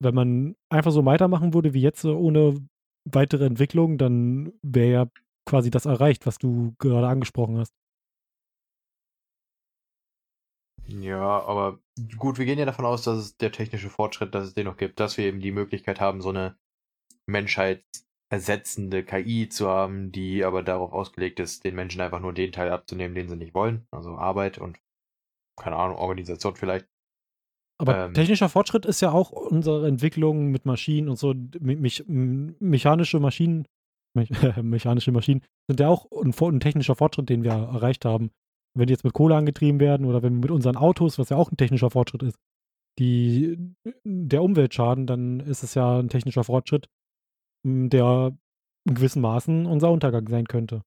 wenn man einfach so weitermachen würde wie jetzt, ohne weitere Entwicklung, dann wäre ja quasi das erreicht, was du gerade angesprochen hast. Ja, aber gut, wir gehen ja davon aus, dass es der technische Fortschritt, dass es den noch gibt, dass wir eben die Möglichkeit haben, so eine Menschheits- ersetzende KI zu haben, die aber darauf ausgelegt ist, den Menschen einfach nur den Teil abzunehmen, den sie nicht wollen. Also Arbeit und, keine Ahnung, Organisation vielleicht. Aber ähm, technischer Fortschritt ist ja auch unsere Entwicklung mit Maschinen und so. Me mechanische Maschinen, me mechanische Maschinen sind ja auch ein, ein, technischer Fortschritt, den wir erreicht haben. Wenn die jetzt mit Kohle angetrieben werden oder wenn wir mit unseren Autos, was ja auch ein technischer Fortschritt ist, die, der Umweltschaden, dann ist es ja ein technischer Fortschritt der in gewissen Maßen unser Untergang sein könnte.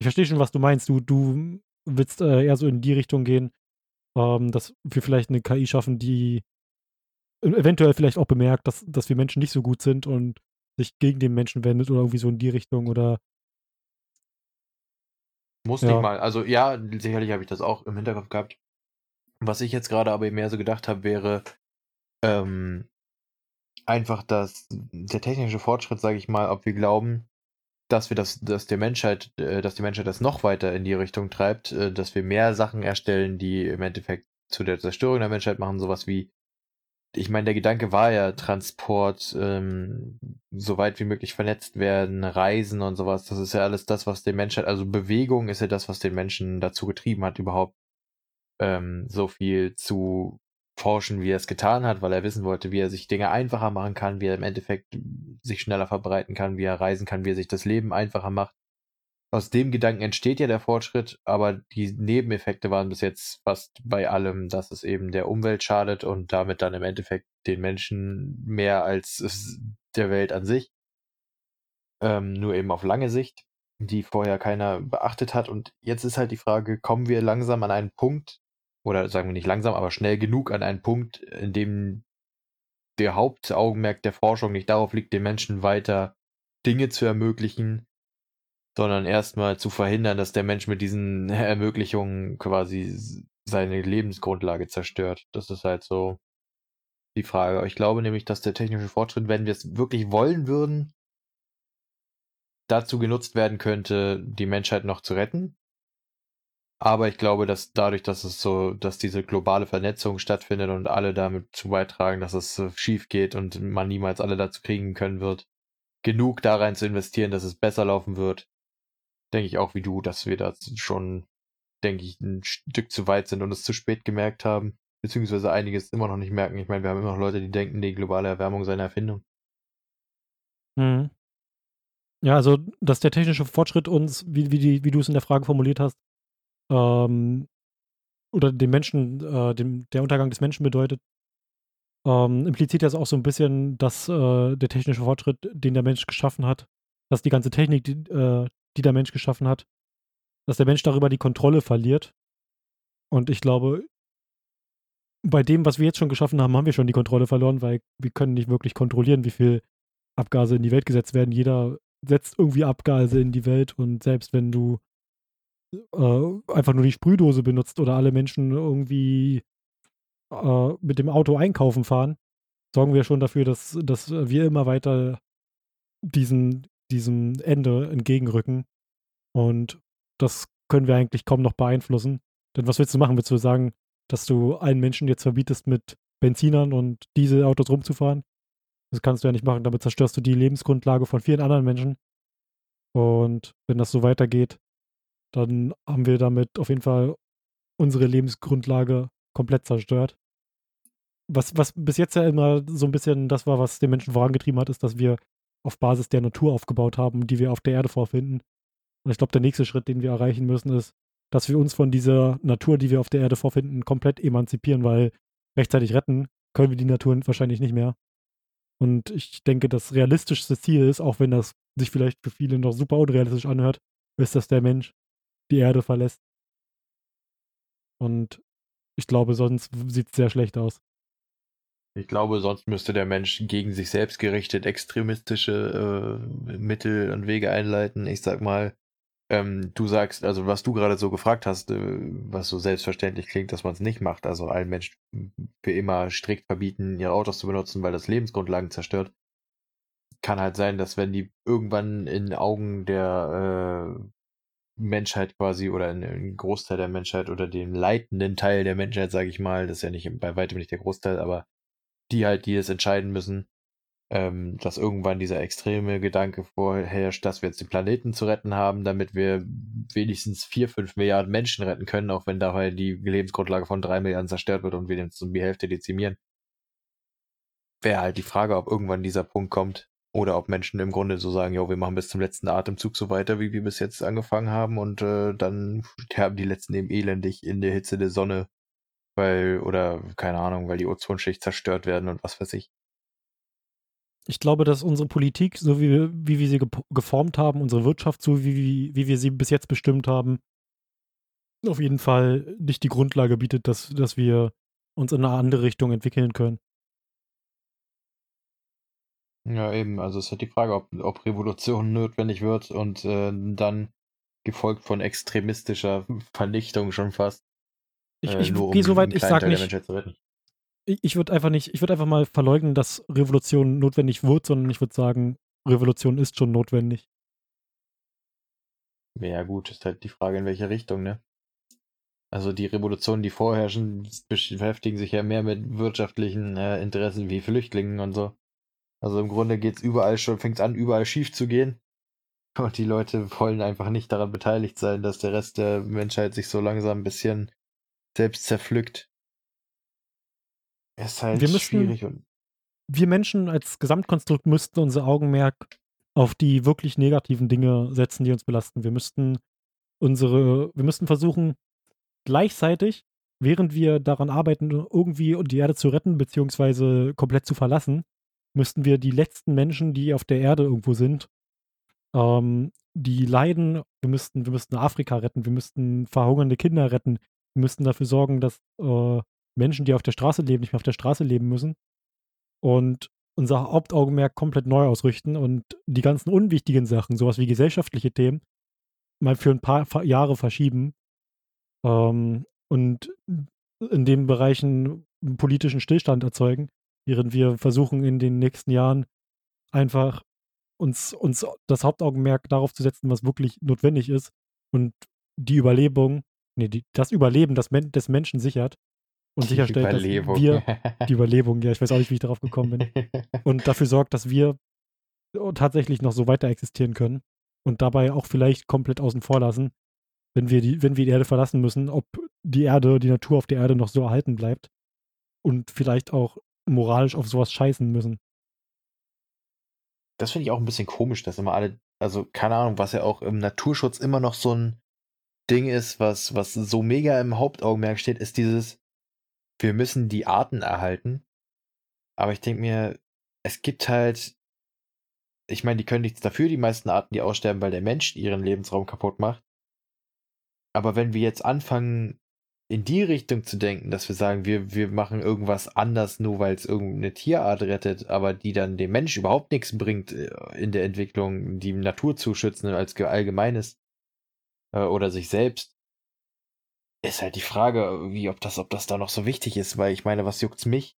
Ich verstehe schon, was du meinst. Du, du willst äh, eher so in die Richtung gehen, ähm, dass wir vielleicht eine KI schaffen, die eventuell vielleicht auch bemerkt, dass, dass wir Menschen nicht so gut sind und sich gegen den Menschen wendet oder irgendwie so in die Richtung oder. Muss ja. nicht mal. Also ja, sicherlich habe ich das auch im Hinterkopf gehabt. Was ich jetzt gerade aber mehr so gedacht habe, wäre, ähm, einfach dass der technische Fortschritt, sage ich mal, ob wir glauben, dass wir das, dass der Menschheit, äh, dass die Menschheit das noch weiter in die Richtung treibt, äh, dass wir mehr Sachen erstellen, die im Endeffekt zu der Zerstörung der Menschheit machen, sowas wie, ich meine, der Gedanke war ja Transport, ähm, so weit wie möglich vernetzt werden, Reisen und sowas. Das ist ja alles das, was den Menschheit, also Bewegung ist ja das, was den Menschen dazu getrieben hat, überhaupt ähm, so viel zu forschen, wie er es getan hat, weil er wissen wollte, wie er sich Dinge einfacher machen kann, wie er im Endeffekt sich schneller verbreiten kann, wie er reisen kann, wie er sich das Leben einfacher macht. Aus dem Gedanken entsteht ja der Fortschritt, aber die Nebeneffekte waren bis jetzt fast bei allem, dass es eben der Umwelt schadet und damit dann im Endeffekt den Menschen mehr als der Welt an sich. Ähm, nur eben auf lange Sicht, die vorher keiner beachtet hat. Und jetzt ist halt die Frage, kommen wir langsam an einen Punkt, oder sagen wir nicht langsam, aber schnell genug an einen Punkt, in dem der Hauptaugenmerk der Forschung nicht darauf liegt, den Menschen weiter Dinge zu ermöglichen, sondern erstmal zu verhindern, dass der Mensch mit diesen Ermöglichungen quasi seine Lebensgrundlage zerstört. Das ist halt so die Frage. Ich glaube nämlich, dass der technische Fortschritt, wenn wir es wirklich wollen würden, dazu genutzt werden könnte, die Menschheit noch zu retten Aber ich glaube, dass dadurch, dass es so, dass diese globale Vernetzung stattfindet und alle damit zu beitragen, dass es äh, schief geht und man niemals alle dazu kriegen können wird, genug da rein zu investieren, dass es besser laufen wird, denke ich auch wie du, dass wir da schon, denke ich, ein Stück zu weit sind und es zu spät gemerkt haben, beziehungsweise einiges immer noch nicht merken. Ich meine, wir haben immer noch Leute, die denken, die globale Erwärmung sei eine Erfindung. Mhm. Ja, also, dass der technische Fortschritt uns, wie, wie, die, wie du es in der Frage formuliert hast, ähm, oder den Menschen, äh, dem, der Untergang des Menschen bedeutet, ähm, impliziert das auch so ein bisschen, dass äh, der technische Fortschritt, den der Mensch geschaffen hat, dass die ganze Technik, die, äh, die der Mensch geschaffen hat, dass der Mensch darüber die Kontrolle verliert. Und ich glaube, bei dem, was wir jetzt schon geschaffen haben, haben wir schon die Kontrolle verloren, weil wir können nicht wirklich kontrollieren, wie viel Abgase in die Welt gesetzt werden. Jeder setzt irgendwie Abgase in die Welt und selbst wenn du äh, einfach nur die Sprühdose benutzt oder alle Menschen irgendwie äh, mit dem Auto einkaufen fahren, sorgen wir schon dafür, dass, dass wir immer weiter diesen, diesem Ende entgegenrücken. Und das können wir eigentlich kaum noch beeinflussen. Denn was willst du machen? Willst du sagen, dass du allen Menschen jetzt verbietest, mit Benzinern und Dieselautos rumzufahren? Das kannst du ja nicht machen. Damit zerstörst du die Lebensgrundlage von vielen anderen Menschen. Und wenn das so weitergeht, dann haben wir damit auf jeden Fall unsere Lebensgrundlage komplett zerstört. Was, was bis jetzt ja immer so ein bisschen das war, was den Menschen vorangetrieben hat, ist, dass wir auf Basis der Natur aufgebaut haben, die wir auf der Erde vorfinden. Und ich glaube, der nächste Schritt, den wir erreichen müssen, ist, dass wir uns von dieser Natur, die wir auf der Erde vorfinden, komplett emanzipieren, weil rechtzeitig retten können wir die Natur wahrscheinlich nicht mehr. Und ich denke, das realistischste Ziel ist, auch wenn das sich vielleicht für viele noch super unrealistisch anhört, ist, dass der Mensch die Erde verlässt. Und ich glaube, sonst sieht es sehr schlecht aus. Ich glaube, sonst müsste der Mensch gegen sich selbst gerichtet extremistische äh, Mittel und Wege einleiten. Ich sag mal, ähm, du sagst, also was du gerade so gefragt hast, äh, was so selbstverständlich klingt, dass man es nicht macht, also allen Menschen für immer strikt verbieten, ihre Autos zu benutzen, weil das Lebensgrundlagen zerstört. Kann halt sein, dass wenn die irgendwann in Augen der äh, Menschheit quasi oder ein Großteil der Menschheit oder dem leitenden Teil der Menschheit, sage ich mal, das ist ja nicht bei weitem nicht der Großteil, aber die halt, die es entscheiden müssen, ähm, dass irgendwann dieser extreme Gedanke vorherrscht, dass wir jetzt den Planeten zu retten haben, damit wir wenigstens vier, fünf Milliarden Menschen retten können, auch wenn dabei die Lebensgrundlage von drei Milliarden zerstört wird und wir den um die Hälfte dezimieren. Wäre halt die Frage, ob irgendwann dieser Punkt kommt, oder ob Menschen im Grunde so sagen, ja, wir machen bis zum letzten Atemzug so weiter, wie wir bis jetzt angefangen haben und äh, dann sterben die letzten eben elendig in der Hitze der Sonne, weil, oder keine Ahnung, weil die Ozonschicht zerstört werden und was weiß ich. Ich glaube, dass unsere Politik, so wie wir, wie wir sie geformt haben, unsere Wirtschaft, so wie, wie, wie wir sie bis jetzt bestimmt haben, auf jeden Fall nicht die Grundlage bietet, dass, dass wir uns in eine andere Richtung entwickeln können. Ja, eben. Also es ist halt die Frage, ob, ob Revolution notwendig wird und äh, dann gefolgt von extremistischer Vernichtung schon fast. Ich, äh, ich um gehe so weit, ich sage nicht. Ich, ich würde einfach nicht, ich würde einfach mal verleugnen, dass Revolution notwendig wird, sondern ich würde sagen, Revolution ist schon notwendig. Ja, gut, ist halt die Frage, in welche Richtung, ne? Also die Revolutionen, die vorherrschen, beschäftigen sich ja mehr mit wirtschaftlichen äh, Interessen wie Flüchtlingen und so. Also im Grunde geht's überall schon, fängt's an, überall schief zu gehen. Und die Leute wollen einfach nicht daran beteiligt sein, dass der Rest der Menschheit sich so langsam ein bisschen selbst zerpflückt. ist halt wir schwierig und. Wir Menschen als Gesamtkonstrukt müssten unser Augenmerk auf die wirklich negativen Dinge setzen, die uns belasten. Wir müssten unsere, wir müssten versuchen, gleichzeitig, während wir daran arbeiten, irgendwie die Erde zu retten, beziehungsweise komplett zu verlassen, müssten wir die letzten Menschen, die auf der Erde irgendwo sind, ähm, die leiden, wir müssten, wir müssten Afrika retten, wir müssten verhungernde Kinder retten, wir müssten dafür sorgen, dass äh, Menschen, die auf der Straße leben, nicht mehr auf der Straße leben müssen und unser Hauptaugenmerk komplett neu ausrichten und die ganzen unwichtigen Sachen, sowas wie gesellschaftliche Themen, mal für ein paar Jahre verschieben ähm, und in den Bereichen politischen Stillstand erzeugen während wir versuchen in den nächsten Jahren einfach uns, uns das Hauptaugenmerk darauf zu setzen, was wirklich notwendig ist und die Überlebung nee, die, das Überleben des, Men des Menschen sichert und Die sicherstellt, dass wir die Überlebung, ja, ich weiß auch nicht, wie ich darauf gekommen bin, und dafür sorgt, dass wir tatsächlich noch so weiter existieren können und dabei auch vielleicht komplett außen vor lassen, wenn wir die, wenn wir die Erde verlassen müssen, ob die Erde, die Natur auf der Erde noch so erhalten bleibt und vielleicht auch moralisch auf sowas scheißen müssen. Das finde ich auch ein bisschen komisch, dass immer alle, also keine Ahnung, was ja auch im Naturschutz immer noch so ein Ding ist, was, was so mega im Hauptaugenmerk steht, ist dieses, wir müssen die Arten erhalten. Aber ich denke mir, es gibt halt, ich meine, die können nichts dafür, die meisten Arten, die aussterben, weil der Mensch ihren Lebensraum kaputt macht. Aber wenn wir jetzt anfangen, in die Richtung zu denken, dass wir sagen, wir, wir machen irgendwas anders, nur weil es irgendeine Tierart rettet, aber die dann dem Mensch überhaupt nichts bringt äh, in der Entwicklung, die Natur zu schützen als ge- allgemeines äh, oder sich selbst, ist halt die Frage, wie, ob das, ob das da noch so wichtig ist, weil ich meine, was juckt's mich?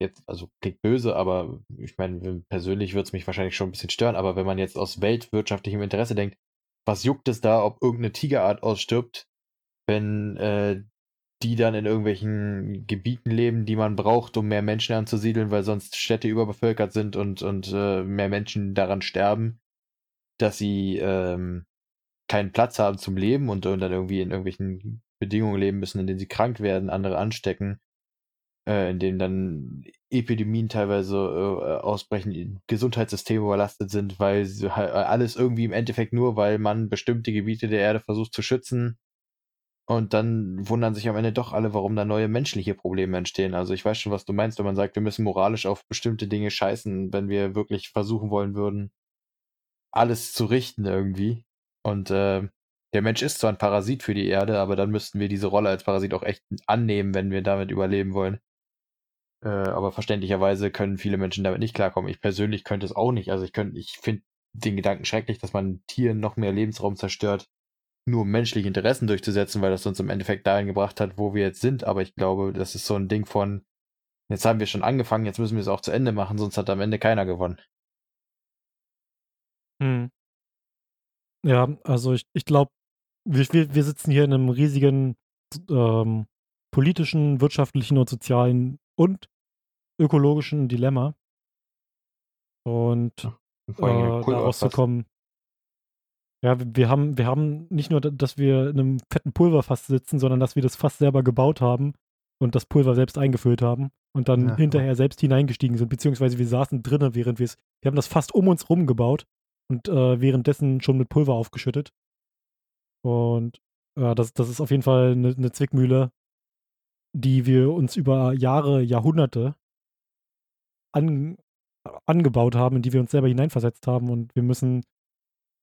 Jetzt, also klingt böse, aber ich meine, persönlich würde es mich wahrscheinlich schon ein bisschen stören, aber wenn man jetzt aus weltwirtschaftlichem Interesse denkt, was juckt es da, ob irgendeine Tigerart ausstirbt, wenn äh, die dann in irgendwelchen Gebieten leben, die man braucht, um mehr Menschen anzusiedeln, weil sonst Städte überbevölkert sind und, und äh, mehr Menschen daran sterben, dass sie ähm, keinen Platz haben zum Leben und, und dann irgendwie in irgendwelchen Bedingungen leben müssen, in denen sie krank werden, andere anstecken, äh, in denen dann Epidemien teilweise äh, ausbrechen, Gesundheitssysteme überlastet sind, weil sie, alles irgendwie im Endeffekt nur, weil man bestimmte Gebiete der Erde versucht zu schützen, und dann wundern sich am Ende doch alle, warum da neue menschliche Probleme entstehen. Also ich weiß schon, was du meinst, wenn man sagt, wir müssen moralisch auf bestimmte Dinge scheißen, wenn wir wirklich versuchen wollen würden, alles zu richten irgendwie. Und äh, der Mensch ist zwar ein Parasit für die Erde, aber dann müssten wir diese Rolle als Parasit auch echt annehmen, wenn wir damit überleben wollen. Äh, aber verständlicherweise können viele Menschen damit nicht klarkommen. Ich persönlich könnte es auch nicht. Also ich könnte, ich finde den Gedanken schrecklich, dass man Tieren noch mehr Lebensraum zerstört, nur um menschliche Interessen durchzusetzen, weil das uns im Endeffekt dahin gebracht hat, wo wir jetzt sind. Aber ich glaube, das ist so ein Ding von, jetzt haben wir schon angefangen, jetzt müssen wir es auch zu Ende machen, sonst hat am Ende keiner gewonnen. Hm. Ja, also ich, ich glaube, wir, wir, sitzen hier in einem riesigen ähm, politischen, wirtschaftlichen und sozialen und ökologischen Dilemma. Und äh, da rauszukommen. Ja, wir, haben, wir haben nicht nur, dass wir in einem fetten Pulverfass sitzen, sondern dass wir das Fass selber gebaut haben und das Pulver selbst eingefüllt haben und dann Ja. hinterher selbst hineingestiegen sind, beziehungsweise wir saßen drinnen, während wir es, wir haben das fast um uns rum gebaut und äh, währenddessen schon mit Pulver aufgeschüttet. Und ja, das, das ist auf jeden Fall eine, eine Zwickmühle, die wir uns über Jahre, Jahrhunderte an, angebaut haben, in die wir uns selber hineinversetzt haben und wir müssen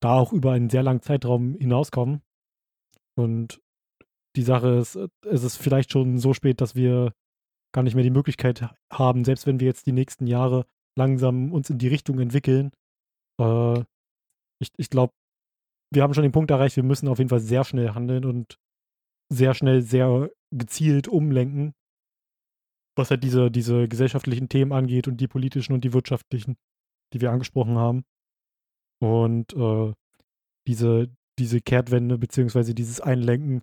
da auch über einen sehr langen Zeitraum hinauskommen. Und die Sache ist, äh, es ist vielleicht schon so spät, dass wir gar nicht mehr die Möglichkeit ha- haben, selbst wenn wir jetzt die nächsten Jahre langsam uns in die Richtung entwickeln. Äh, ich ich glaube, wir haben schon den Punkt erreicht, wir müssen auf jeden Fall sehr schnell handeln und sehr schnell, sehr gezielt umlenken, was halt diese, diese gesellschaftlichen Themen angeht und die politischen und die wirtschaftlichen, die wir angesprochen haben. Und äh, diese, diese Kehrtwende beziehungsweise dieses Einlenken,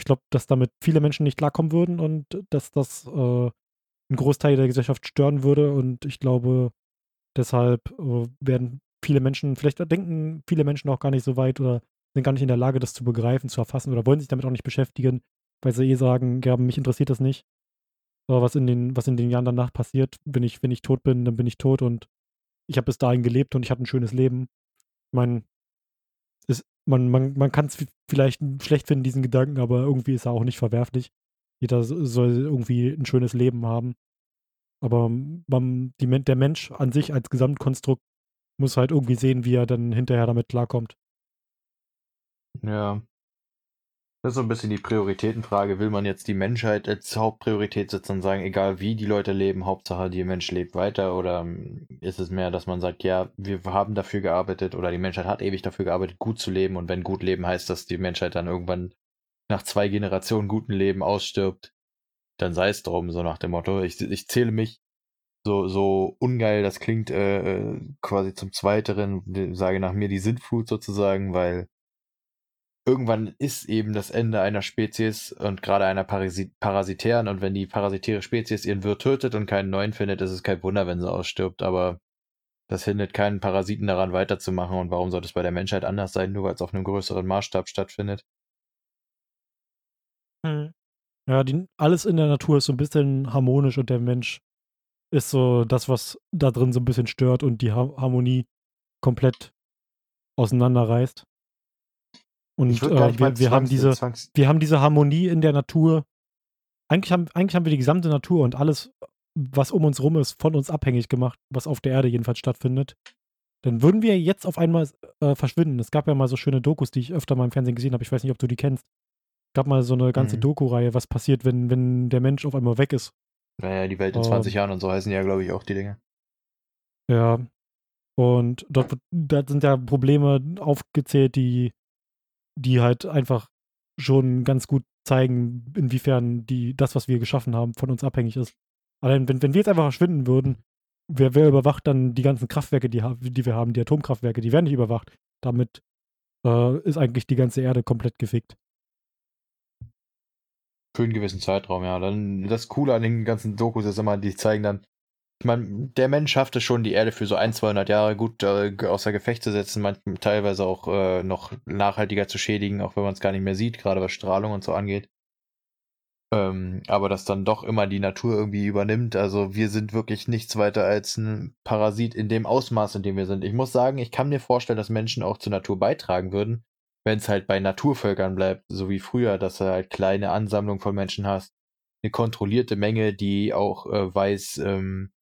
ich glaube, dass damit viele Menschen nicht klarkommen würden und dass das äh, einen Großteil der Gesellschaft stören würde. Und ich glaube, deshalb äh, werden viele Menschen, vielleicht denken viele Menschen auch gar nicht so weit oder sind gar nicht in der Lage, das zu begreifen, zu erfassen oder wollen sich damit auch nicht beschäftigen, weil sie eh sagen, ja, mich interessiert das nicht. Aber was in den, was in den Jahren danach passiert, wenn ich, wenn ich tot bin, dann bin ich tot und ich habe bis dahin gelebt und ich hatte ein schönes Leben. Ich meine, es, man, man, man kann es vielleicht schlecht finden, diesen Gedanken, aber irgendwie ist er auch nicht verwerflich. Jeder so- soll irgendwie ein schönes Leben haben. Aber man, die, der Mensch an sich als Gesamtkonstrukt muss halt irgendwie sehen, wie er dann hinterher damit klarkommt. Ja. Das ist so ein bisschen die Prioritätenfrage. Will man jetzt die Menschheit als Hauptpriorität setzen und sagen, egal wie die Leute leben, Hauptsache der Mensch lebt weiter? Oder ähm, ist es mehr, dass man sagt, ja, wir haben dafür gearbeitet oder die Menschheit hat ewig dafür gearbeitet, gut zu leben und wenn gut leben heißt, dass die Menschheit dann irgendwann nach zwei Generationen guten Leben ausstirbt, dann sei es drum, so nach dem Motto. Ich, ich zähle mich so, so ungeil, das klingt äh, äh, quasi zum Zweiteren, sage nach mir die Sintflut sozusagen, weil irgendwann ist eben das Ende einer Spezies und gerade einer Parasit parasitären. Und wenn die parasitäre Spezies ihren Wirt tötet und keinen neuen findet, ist es kein Wunder, wenn sie ausstirbt. Aber das hindert keinen Parasiten daran weiterzumachen. Und warum sollte es bei der Menschheit anders sein, nur weil es auf einem größeren Maßstab stattfindet? Mhm. Ja, die, alles in der Natur ist so ein bisschen harmonisch und der Mensch ist so das, was da drin so ein bisschen stört und die ha Harmonie komplett auseinanderreißt. Und äh, wir, wir haben diese, wir haben diese Harmonie in der Natur. Eigentlich haben, eigentlich haben wir die gesamte Natur und alles, was um uns rum ist, von uns abhängig gemacht, was auf der Erde jedenfalls stattfindet. Dann würden wir jetzt auf einmal äh, verschwinden. Es gab ja mal so schöne Dokus, die ich öfter mal im Fernsehen gesehen habe. Ich weiß nicht, ob du die kennst. Es gab mal so eine ganze mhm. Doku-Reihe, was passiert, wenn, wenn der Mensch auf einmal weg ist. Naja, die Welt in 20 ähm, Jahren und so heißen ja, glaube ich, auch die Dinge. Ja. Und dort da sind ja Probleme aufgezählt, die die halt einfach schon ganz gut zeigen, inwiefern die, das, was wir geschaffen haben, von uns abhängig ist. Allein, wenn, wenn wir jetzt einfach verschwinden würden, wer, wer überwacht dann die ganzen Kraftwerke, die, die wir haben, die Atomkraftwerke, die werden nicht überwacht. Damit äh, ist eigentlich die ganze Erde komplett gefickt. Für einen gewissen Zeitraum, ja. Dann das Coole an den ganzen Dokus ist immer, die zeigen dann, meine, der Mensch schafft es schon, die Erde für so ein, 200 Jahre gut äh, außer Gefecht zu setzen, manchmal teilweise auch äh, noch nachhaltiger zu schädigen, auch wenn man es gar nicht mehr sieht, gerade was Strahlung und so angeht. Ähm, aber dass dann doch immer die Natur irgendwie übernimmt. Also wir sind wirklich nichts weiter als ein Parasit in dem Ausmaß, in dem wir sind. Ich muss sagen, ich kann mir vorstellen, dass Menschen auch zur Natur beitragen würden, wenn es halt bei Naturvölkern bleibt, so wie früher, dass du halt kleine Ansammlungen von Menschen hast. Eine kontrollierte Menge, die auch äh, weiß, ähm,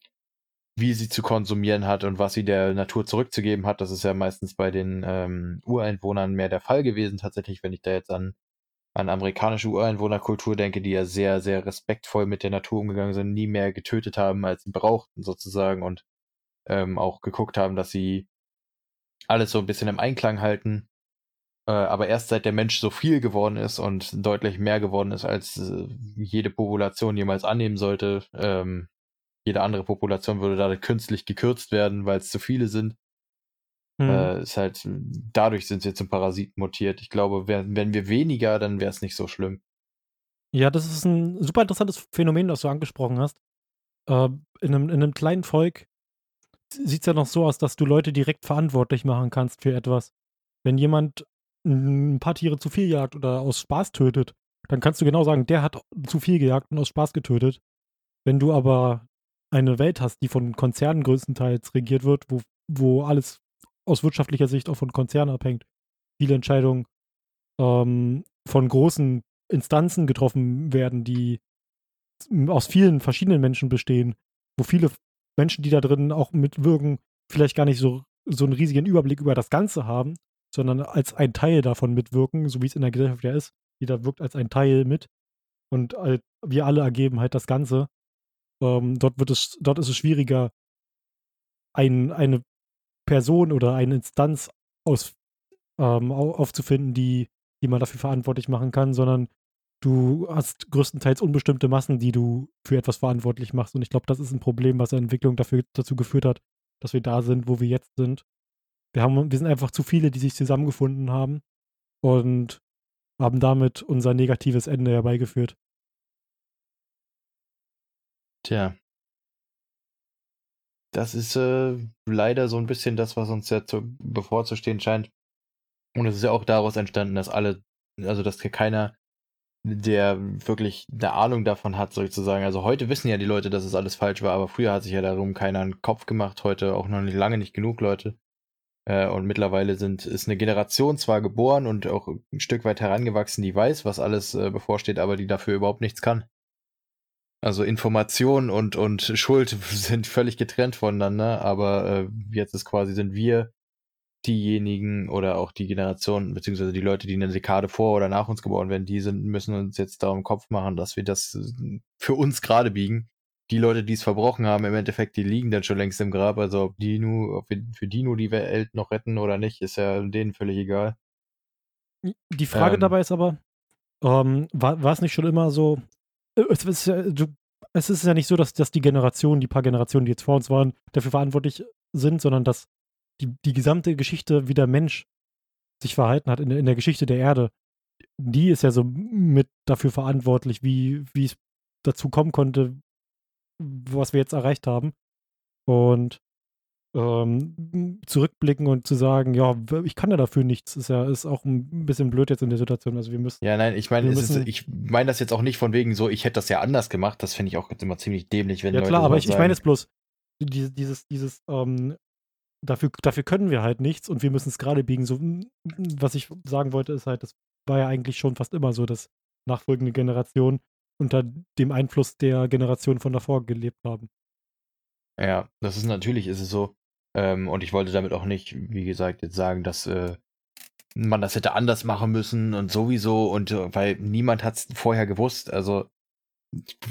wie sie zu konsumieren hat und was sie der Natur zurückzugeben hat. Das ist ja meistens bei den ähm, Ureinwohnern mehr der Fall gewesen, tatsächlich, wenn ich da jetzt an, an amerikanische Ureinwohnerkultur denke, die ja sehr, sehr respektvoll mit der Natur umgegangen sind, nie mehr getötet haben, als sie brauchten, sozusagen, und ähm, auch geguckt haben, dass sie alles so ein bisschen im Einklang halten. Äh, aber erst seit der Mensch so viel geworden ist und deutlich mehr geworden ist, als äh, jede Population jemals annehmen sollte, ähm, jede andere Population würde dadurch künstlich gekürzt werden, weil es zu viele sind. Hm. Äh, ist halt, dadurch sind sie zum Parasiten mutiert. Ich glaube, wär, wenn wir weniger, dann wäre es nicht so schlimm. Ja, das ist ein super interessantes Phänomen, das du angesprochen hast. Äh, in, einem, in einem kleinen Volk sieht es ja noch so aus, dass du Leute direkt verantwortlich machen kannst für etwas. Wenn jemand ein paar Tiere zu viel jagt oder aus Spaß tötet, dann kannst du genau sagen, der hat zu viel gejagt und aus Spaß getötet. Wenn du aber eine Welt hast, die von Konzernen größtenteils regiert wird, wo, wo alles aus wirtschaftlicher Sicht auch von Konzernen abhängt, viele Entscheidungen ähm, von großen Instanzen getroffen werden, die aus vielen verschiedenen Menschen bestehen, wo viele Menschen, die da drin auch mitwirken, vielleicht gar nicht so, so einen riesigen Überblick über das Ganze haben, sondern als ein Teil davon mitwirken, so wie es in der Gesellschaft ja ist. Jeder wirkt als ein Teil mit und wir alle ergeben halt das Ganze. Ähm, dort, wird es, dort ist es schwieriger, ein, eine Person oder eine Instanz aus, ähm, aufzufinden, die, die man dafür verantwortlich machen kann, sondern du hast größtenteils unbestimmte Massen, die du für etwas verantwortlich machst. Und ich glaube, das ist ein Problem, was der Entwicklung dafür, dazu geführt hat, dass wir da sind, wo wir jetzt sind. Wir, haben, wir sind einfach zu viele, die sich zusammengefunden haben und haben damit unser negatives Ende herbeigeführt. Tja. Das ist äh, leider so ein bisschen das, was uns jetzt so bevorzustehen scheint. Und es ist ja auch daraus entstanden, dass alle, also dass keiner, der wirklich eine Ahnung davon hat, sozusagen. Also heute wissen ja die Leute, dass es alles falsch war, aber früher hat sich ja darum keiner einen Kopf gemacht, heute auch noch nicht lange nicht genug Leute. Äh, und mittlerweile sind, ist eine Generation zwar geboren und auch ein Stück weit herangewachsen, die weiß, was alles äh, bevorsteht, aber die dafür überhaupt nichts kann. Also Information und, und Schuld sind völlig getrennt voneinander, aber äh, jetzt ist quasi, sind wir diejenigen oder auch die Generation, beziehungsweise die Leute, die in der Dekade vor oder nach uns geboren werden, die sind, müssen uns jetzt darum Kopf machen, dass wir das äh, für uns gerade biegen. Die Leute, die es verbrochen haben, im Endeffekt, die liegen dann schon längst im Grab. Also ob die nur, ob wir für die nur die Welt noch retten oder nicht, ist ja denen völlig egal. Die Frage ähm, dabei ist aber, ähm, war, war es nicht schon immer so, es ist, ja, du, es ist ja nicht so, dass, dass die Generationen, die paar Generationen, die jetzt vor uns waren, dafür verantwortlich sind, sondern dass die, die gesamte Geschichte, wie der Mensch sich verhalten hat in, in der Geschichte der Erde, die ist ja so mit dafür verantwortlich, wie wie es dazu kommen konnte, was wir jetzt erreicht haben. Und ähm, zurückblicken und zu sagen, ja, ich kann ja dafür nichts, ist ja ist auch ein bisschen blöd jetzt in der Situation. Also wir müssen. Ja, nein, ich meine, ich meine das jetzt auch nicht von wegen so, ich hätte das ja anders gemacht. Das finde ich auch immer ziemlich dämlich, wenn ja, Leute klar, aber ich, ich meine es bloß, dieses, dieses, dieses ähm, dafür, dafür können wir halt nichts und wir müssen es gerade biegen. So, was ich sagen wollte, ist halt, das war ja eigentlich schon fast immer so, dass nachfolgende Generationen unter dem Einfluss der Generation von davor gelebt haben. Ja, das ist natürlich, ist es so. Ähm, und ich wollte damit auch nicht, wie gesagt, jetzt sagen, dass äh, man das hätte anders machen müssen und sowieso und äh, weil niemand hat es vorher gewusst. Also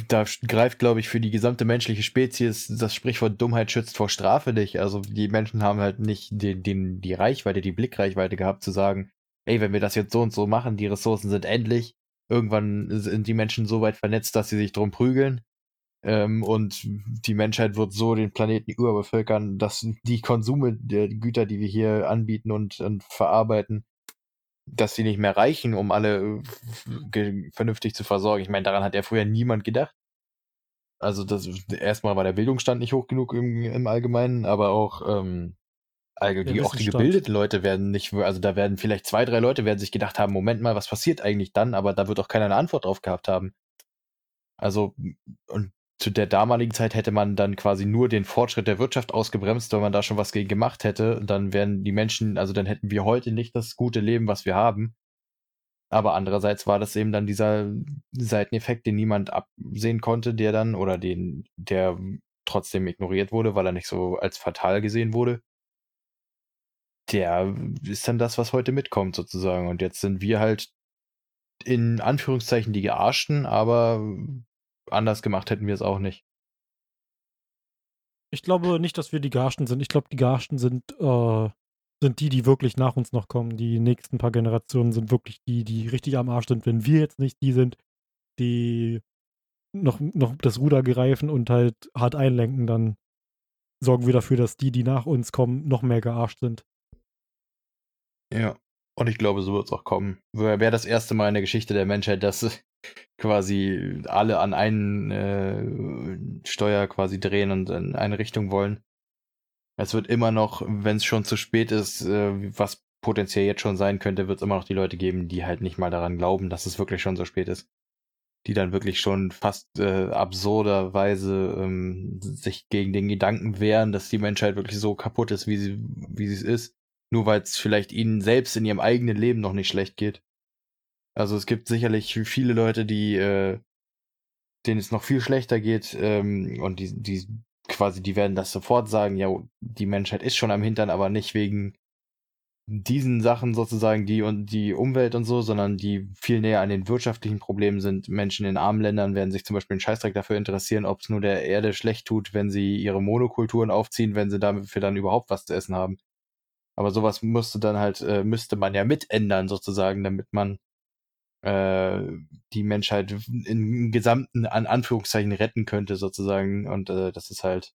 da greift, glaube ich, für die gesamte menschliche Spezies das Sprichwort Dummheit schützt vor Strafe nicht. Also die Menschen haben halt nicht den, den, die Reichweite, die Blickreichweite gehabt, zu sagen, ey, wenn wir das jetzt so und so machen, die Ressourcen sind endlich. Irgendwann sind die Menschen so weit vernetzt, dass sie sich drum prügeln. Ähm, und die Menschheit wird so den Planeten überbevölkern, dass die Konsume der Güter, die wir hier anbieten und, und verarbeiten, dass sie nicht mehr reichen, um alle äh, vernünftig zu versorgen. Ich meine, daran hat ja früher niemand gedacht. Also das erstmal war der Bildungsstand nicht hoch genug im, im Allgemeinen, aber auch ähm, die, auch die gebildeten Leute werden nicht, also da werden vielleicht zwei, drei Leute werden sich gedacht haben, Moment mal, was passiert eigentlich dann? Aber da wird auch keiner eine Antwort drauf gehabt haben. Also, und zu der damaligen Zeit hätte man dann quasi nur den Fortschritt der Wirtschaft ausgebremst, wenn man da schon was gegen gemacht hätte. Dann wären die Menschen, also dann hätten wir heute nicht das gute Leben, was wir haben. Aber andererseits war das eben dann dieser Seiteneffekt, den niemand absehen konnte, der dann, oder den, der trotzdem ignoriert wurde, weil er nicht so als fatal gesehen wurde. Der ist dann das, was heute mitkommt, sozusagen. Und jetzt sind wir halt in Anführungszeichen die Gearschten, aber anders gemacht hätten wir es auch nicht. Ich glaube nicht, dass wir die Garsten sind. Ich glaube, die Garsten sind, äh, sind die, die wirklich nach uns noch kommen. Die nächsten paar Generationen sind wirklich die, die richtig am Arsch sind. Wenn wir jetzt nicht die sind, die noch, noch das Ruder greifen und halt hart einlenken, dann sorgen wir dafür, dass die, die nach uns kommen, noch mehr gearscht sind. Ja, und ich glaube, so wird es auch kommen. Wäre das erste Mal in der Geschichte der Menschheit, dass quasi alle an einen äh, Steuer quasi drehen und in eine Richtung wollen. Es wird immer noch, wenn es schon zu spät ist, äh, was potenziell jetzt schon sein könnte, wird es immer noch die Leute geben, die halt nicht mal daran glauben, dass es wirklich schon so spät ist. Die dann wirklich schon fast äh, absurderweise ähm, sich gegen den Gedanken wehren, dass die Menschheit wirklich so kaputt ist, wie sie, wie sie es ist. Nur weil es vielleicht ihnen selbst in ihrem eigenen Leben noch nicht schlecht geht. Also es gibt sicherlich viele Leute, die, äh, denen es noch viel schlechter geht ähm, und die, die quasi, die werden das sofort sagen, ja, die Menschheit ist schon am Hintern, aber nicht wegen diesen Sachen sozusagen, die und die Umwelt und so, sondern die viel näher an den wirtschaftlichen Problemen sind. Menschen in armen Ländern werden sich zum Beispiel einen Scheißdreck dafür interessieren, ob es nur der Erde schlecht tut, wenn sie ihre Monokulturen aufziehen, wenn sie dafür dann überhaupt was zu essen haben. Aber sowas müsste dann halt, äh, müsste man ja mitändern sozusagen, damit man äh, die Menschheit im Gesamten an Anführungszeichen retten könnte, sozusagen. Und äh, das ist halt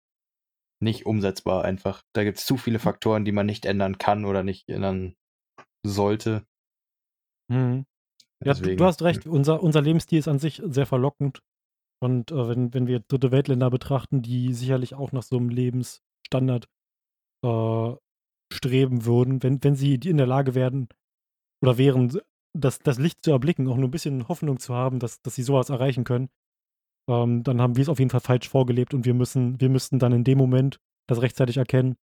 nicht umsetzbar einfach. Da gibt es zu viele Faktoren, die man nicht ändern kann oder nicht ändern sollte. Mhm. Ja, du, du, hast recht. Unser, unser Lebensstil ist an sich sehr verlockend. Und äh, wenn, wenn wir dritte Weltländer betrachten, die sicherlich auch nach so einem Lebensstandard äh, streben würden, wenn, wenn sie in der Lage werden oder wären, das, das Licht zu erblicken, auch nur ein bisschen Hoffnung zu haben, dass, dass sie sowas erreichen können, ähm, dann haben wir es auf jeden Fall falsch vorgelebt und wir müssen, wir müssten dann in dem Moment das rechtzeitig erkennen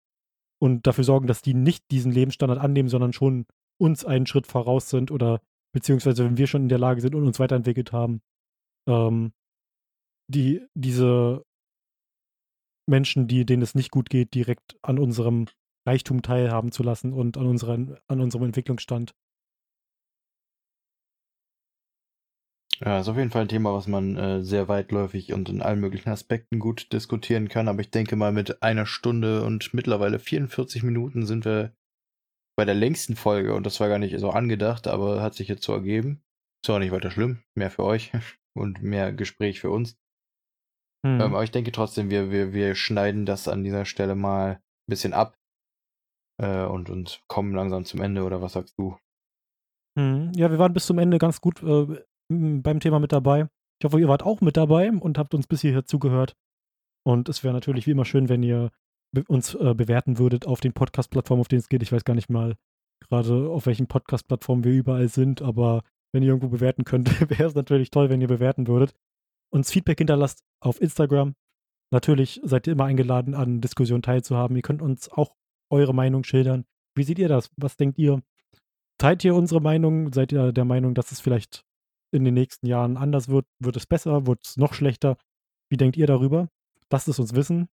und dafür sorgen, dass die nicht diesen Lebensstandard annehmen, sondern schon uns einen Schritt voraus sind oder beziehungsweise wenn wir schon in der Lage sind und uns weiterentwickelt haben, ähm, die, diese Menschen, die, denen es nicht gut geht, direkt an unserem Reichtum teilhaben zu lassen und an, unseren, an unserem Entwicklungsstand. Ja, ist auf jeden Fall ein Thema, was man äh, sehr weitläufig und in allen möglichen Aspekten gut diskutieren kann. Aber ich denke mal, mit einer Stunde und mittlerweile 44 Minuten sind wir bei der längsten Folge und das war gar nicht so angedacht, aber hat sich jetzt so ergeben. Ist auch nicht weiter schlimm. Mehr für euch und mehr Gespräch für uns. Hm. Ähm, aber ich denke trotzdem, wir, wir, wir schneiden das an dieser Stelle mal ein bisschen ab. äh, und, und kommen langsam zum Ende, oder was sagst du? Mhm. Ja, wir waren bis zum Ende ganz gut äh, beim Thema mit dabei. Ich hoffe, ihr wart auch mit dabei und habt uns bis hierher zugehört. Und es wäre natürlich wie immer schön, wenn ihr uns äh, bewerten würdet auf den Podcast-Plattformen, auf denen es geht. Ich weiß gar nicht mal gerade, auf welchen Podcast-Plattformen wir überall sind, aber wenn ihr irgendwo bewerten könnt, wäre es natürlich toll, wenn ihr bewerten würdet. Uns Feedback hinterlasst auf Instagram. Natürlich seid ihr immer eingeladen, an Diskussionen teilzuhaben. Ihr könnt uns auch eure Meinung schildern. Wie seht ihr das? Was denkt ihr? Teilt ihr unsere Meinung? Seid ihr der Meinung, dass es vielleicht in den nächsten Jahren anders wird? Wird es besser? Wird es noch schlechter? Wie denkt ihr darüber? Lasst es uns wissen.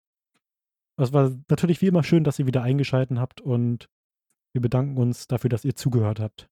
Es war natürlich wie immer schön, dass ihr wieder eingeschaltet habt und wir bedanken uns dafür, dass ihr zugehört habt.